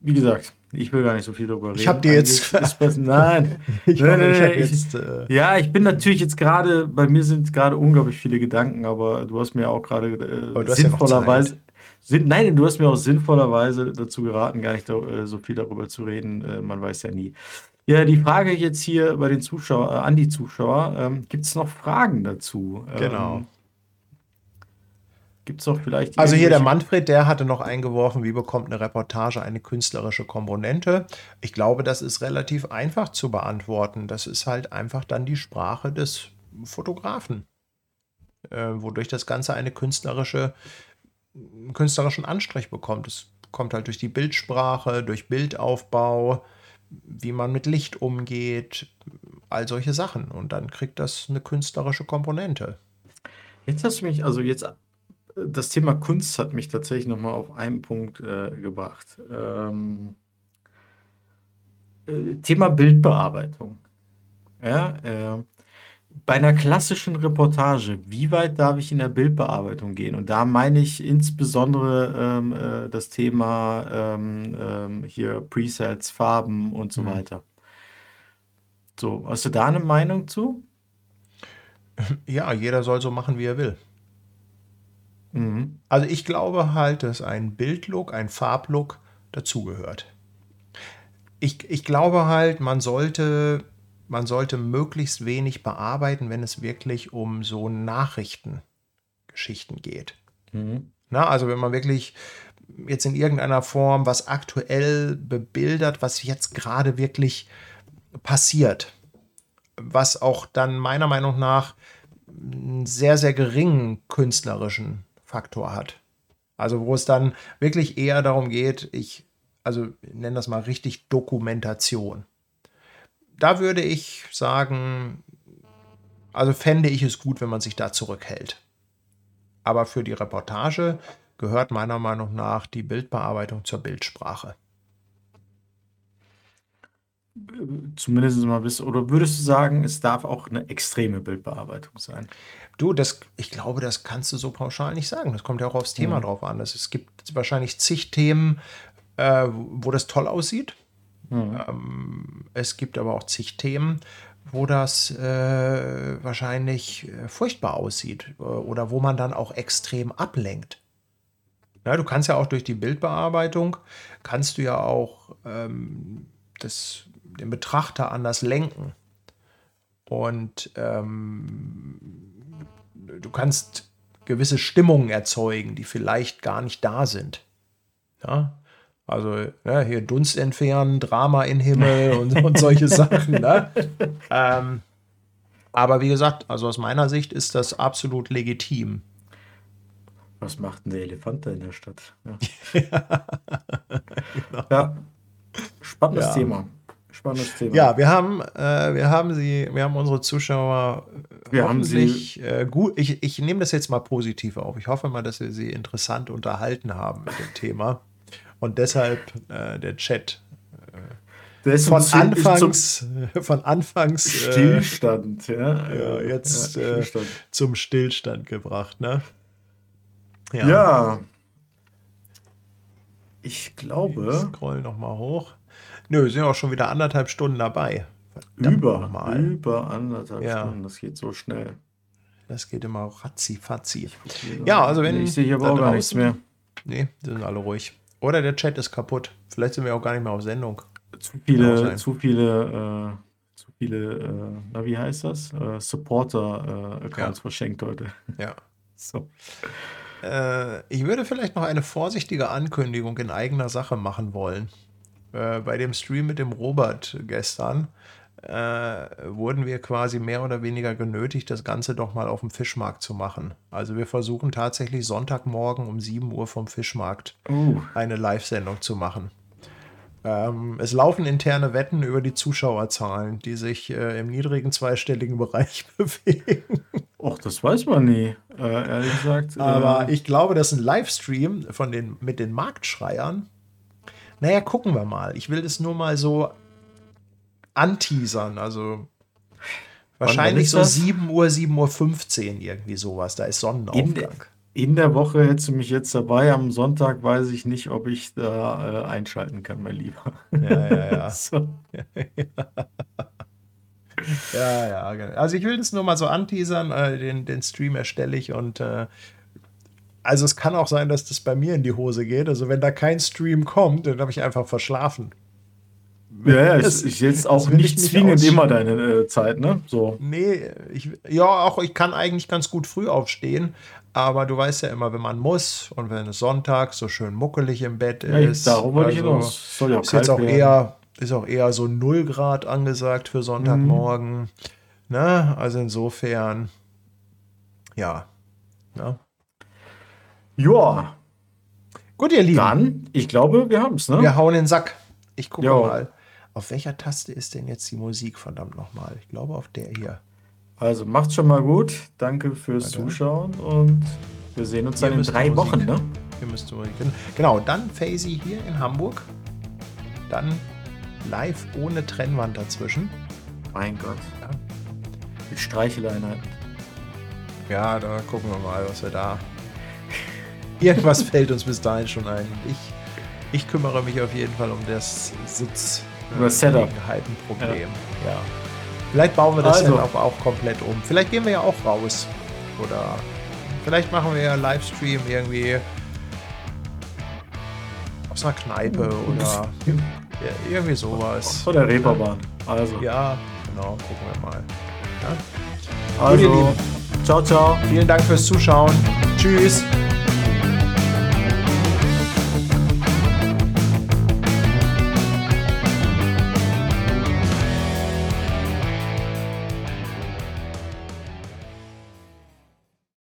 S2: wie gesagt, ich will gar nicht so viel darüber reden.
S1: Ich habe dir jetzt.
S2: Ist nein. ich nein, nein, nein, ich jetzt, äh ja, ich bin natürlich jetzt gerade, bei mir sind gerade unglaublich viele Gedanken, aber du hast mir auch gerade äh, sinnvollerweise. Ja sind, nein, du hast mir auch sinnvollerweise dazu geraten, gar nicht äh, so viel darüber zu reden. Äh, man weiß ja nie. Ja, die Frage jetzt hier bei den Zuschauern, äh, an die Zuschauer, ähm, gibt es noch Fragen dazu?
S1: Genau. Ähm,
S2: gibt es noch vielleicht.
S1: Also hier der Manfred, der hatte noch eingeworfen, wie bekommt eine Reportage eine künstlerische Komponente? Ich glaube, das ist relativ einfach zu beantworten. Das ist halt einfach dann die Sprache des Fotografen, äh, wodurch das Ganze eine künstlerische einen künstlerischen Anstrich bekommt. Es kommt halt durch die Bildsprache, durch Bildaufbau, wie man mit Licht umgeht, all solche Sachen. Und dann kriegt das eine künstlerische Komponente.
S2: Jetzt hast du mich, also jetzt, das Thema Kunst hat mich tatsächlich nochmal auf einen Punkt äh, gebracht. Ähm, äh, Thema Bildbearbeitung. Ja, äh, bei einer klassischen Reportage, wie weit darf ich in der Bildbearbeitung gehen? Und da meine ich insbesondere ähm, äh, das Thema ähm, ähm, hier Presets, Farben und so Mhm. weiter. So, hast du da eine Meinung zu?
S1: Ja, jeder soll so machen, wie er will. Mhm. Also ich glaube halt, dass ein Bildlook, ein Farblook dazugehört. Ich, ich glaube halt, man sollte man sollte möglichst wenig bearbeiten, wenn es wirklich um so Nachrichtengeschichten geht. Mhm. Na, also wenn man wirklich jetzt in irgendeiner Form was aktuell bebildert, was jetzt gerade wirklich passiert, was auch dann meiner Meinung nach einen sehr, sehr geringen künstlerischen Faktor hat. Also wo es dann wirklich eher darum geht, ich also nennen das mal richtig Dokumentation. Da würde ich sagen, also fände ich es gut, wenn man sich da zurückhält. Aber für die Reportage gehört meiner Meinung nach die Bildbearbeitung zur Bildsprache.
S2: Zumindest mal bis, oder würdest du sagen, es darf auch eine extreme Bildbearbeitung sein?
S1: Du, das, ich glaube, das kannst du so pauschal nicht sagen. Das kommt ja auch aufs Thema mhm. drauf an. Es gibt wahrscheinlich zig Themen, äh, wo das toll aussieht. Mhm. Ähm, es gibt aber auch zig Themen, wo das äh, wahrscheinlich äh, furchtbar aussieht äh, oder wo man dann auch extrem ablenkt. Ja, du kannst ja auch durch die Bildbearbeitung, kannst du ja auch ähm, das, den Betrachter anders lenken. Und ähm, du kannst gewisse Stimmungen erzeugen, die vielleicht gar nicht da sind. Ja? Also ja, hier Dunst entfernen, Drama in Himmel und, und solche Sachen. Ne? Ähm, aber wie gesagt, also aus meiner Sicht ist das absolut legitim.
S2: Was macht denn der Elefant da in der Stadt? Ja, genau. ja. spannendes ja. Thema. Spannendes Thema.
S1: Ja, wir haben, äh, wir haben sie, wir haben unsere Zuschauer
S2: wir haben sie
S1: äh, gut. Ich, ich nehme das jetzt mal positiv auf. Ich hoffe mal, dass wir sie interessant unterhalten haben mit dem Thema. Und deshalb äh, der Chat.
S2: Äh, von, Anfangs,
S1: von Anfangs
S2: äh, Stillstand, ja.
S1: ja jetzt ja, äh, Stillstand. zum Stillstand gebracht, ne?
S2: Ja. ja. Ich glaube. Ich
S1: scroll noch mal hoch. Nö, sind auch schon wieder anderthalb Stunden dabei.
S2: Verdammt über, über anderthalb ja. Stunden. Das geht so schnell.
S1: Das geht immer ratzi fatzi. Ja, also wenn.
S2: Ich sehe hier aber auch gar nichts mehr.
S1: Nee, die sind alle ruhig. Oder der Chat ist kaputt. Vielleicht sind wir auch gar nicht mehr auf Sendung.
S2: Zu viele, zu viele, äh, zu viele, äh, na wie heißt das? Äh, Supporter-Accounts ja. verschenkt heute.
S1: Ja. so. Äh, ich würde vielleicht noch eine vorsichtige Ankündigung in eigener Sache machen wollen. Äh, bei dem Stream mit dem Robert gestern äh, wurden wir quasi mehr oder weniger genötigt, das Ganze doch mal auf dem Fischmarkt zu machen. Also wir versuchen tatsächlich Sonntagmorgen um 7 Uhr vom Fischmarkt uh. eine Live-Sendung zu machen. Ähm, es laufen interne Wetten über die Zuschauerzahlen, die sich äh, im niedrigen zweistelligen Bereich bewegen.
S2: Och, das weiß man nie, äh, ehrlich gesagt.
S1: Aber äh, ich glaube, dass ein Livestream von den, mit den Marktschreiern, naja, gucken wir mal. Ich will das nur mal so anteasern. Also wahrscheinlich so 7 Uhr, 7.15 Uhr irgendwie sowas. Da ist Sonnenaufgang.
S2: In, in, der Woche hättest du mich jetzt dabei. Am Sonntag weiß ich nicht, ob ich da äh, einschalten kann, mein Lieber.
S1: Ja, ja, ja. so. ja, ja. Genau. Also ich will das nur mal so anteasern. Äh, den, den Stream erstelle ich und äh, also es kann auch sein, dass das bei mir in die Hose geht. Also wenn da kein Stream kommt, dann habe ich einfach verschlafen.
S2: Ja, ja, ich jetzt auch nicht zwingend immer deine äh, Zeit, ne? So.
S1: Nee, ich, ja, auch ich kann eigentlich ganz gut früh aufstehen, aber du weißt ja immer, wenn man muss und wenn es Sonntag so schön muckelig im Bett ja, ist.
S2: Darum wollte also, ich hinaus.
S1: Soll ja auch ist jetzt auch eher, ist auch eher so 0 Grad angesagt für Sonntagmorgen. Mhm. Ne? Also insofern, ja. Ne?
S2: Ja.
S1: Gut, ihr Lieben.
S2: Dann, ich glaube, wir haben es, ne?
S1: Wir hauen den Sack. Ich gucke jo. mal. Auf welcher Taste ist denn jetzt die Musik, verdammt nochmal? Ich glaube auf der hier.
S2: Also macht's schon mal gut. Danke fürs Warte. Zuschauen und wir sehen uns dann in drei Musik. Wochen, ne?
S1: Ihr müsst Musik. Genau, dann Faisy hier in Hamburg. Dann live ohne Trennwand dazwischen.
S2: Mein Gott. Ja. Mit Streicheleinheiten.
S1: Ja, da gucken wir mal, was wir da. Irgendwas fällt uns bis dahin schon ein. Ich, ich kümmere mich auf jeden Fall um das Sitz.
S2: Über Setup.
S1: Problem. Ja. ja. Vielleicht bauen wir das also. Setup auch komplett um. Vielleicht gehen wir ja auch raus. Oder vielleicht machen wir ja Livestream irgendwie aus einer Kneipe oder ja, irgendwie sowas.
S2: Von der Reeperbahn. Also.
S1: Ja, genau. Gucken wir mal. Ja?
S2: Also, ciao, ciao.
S1: Vielen Dank fürs Zuschauen. Tschüss.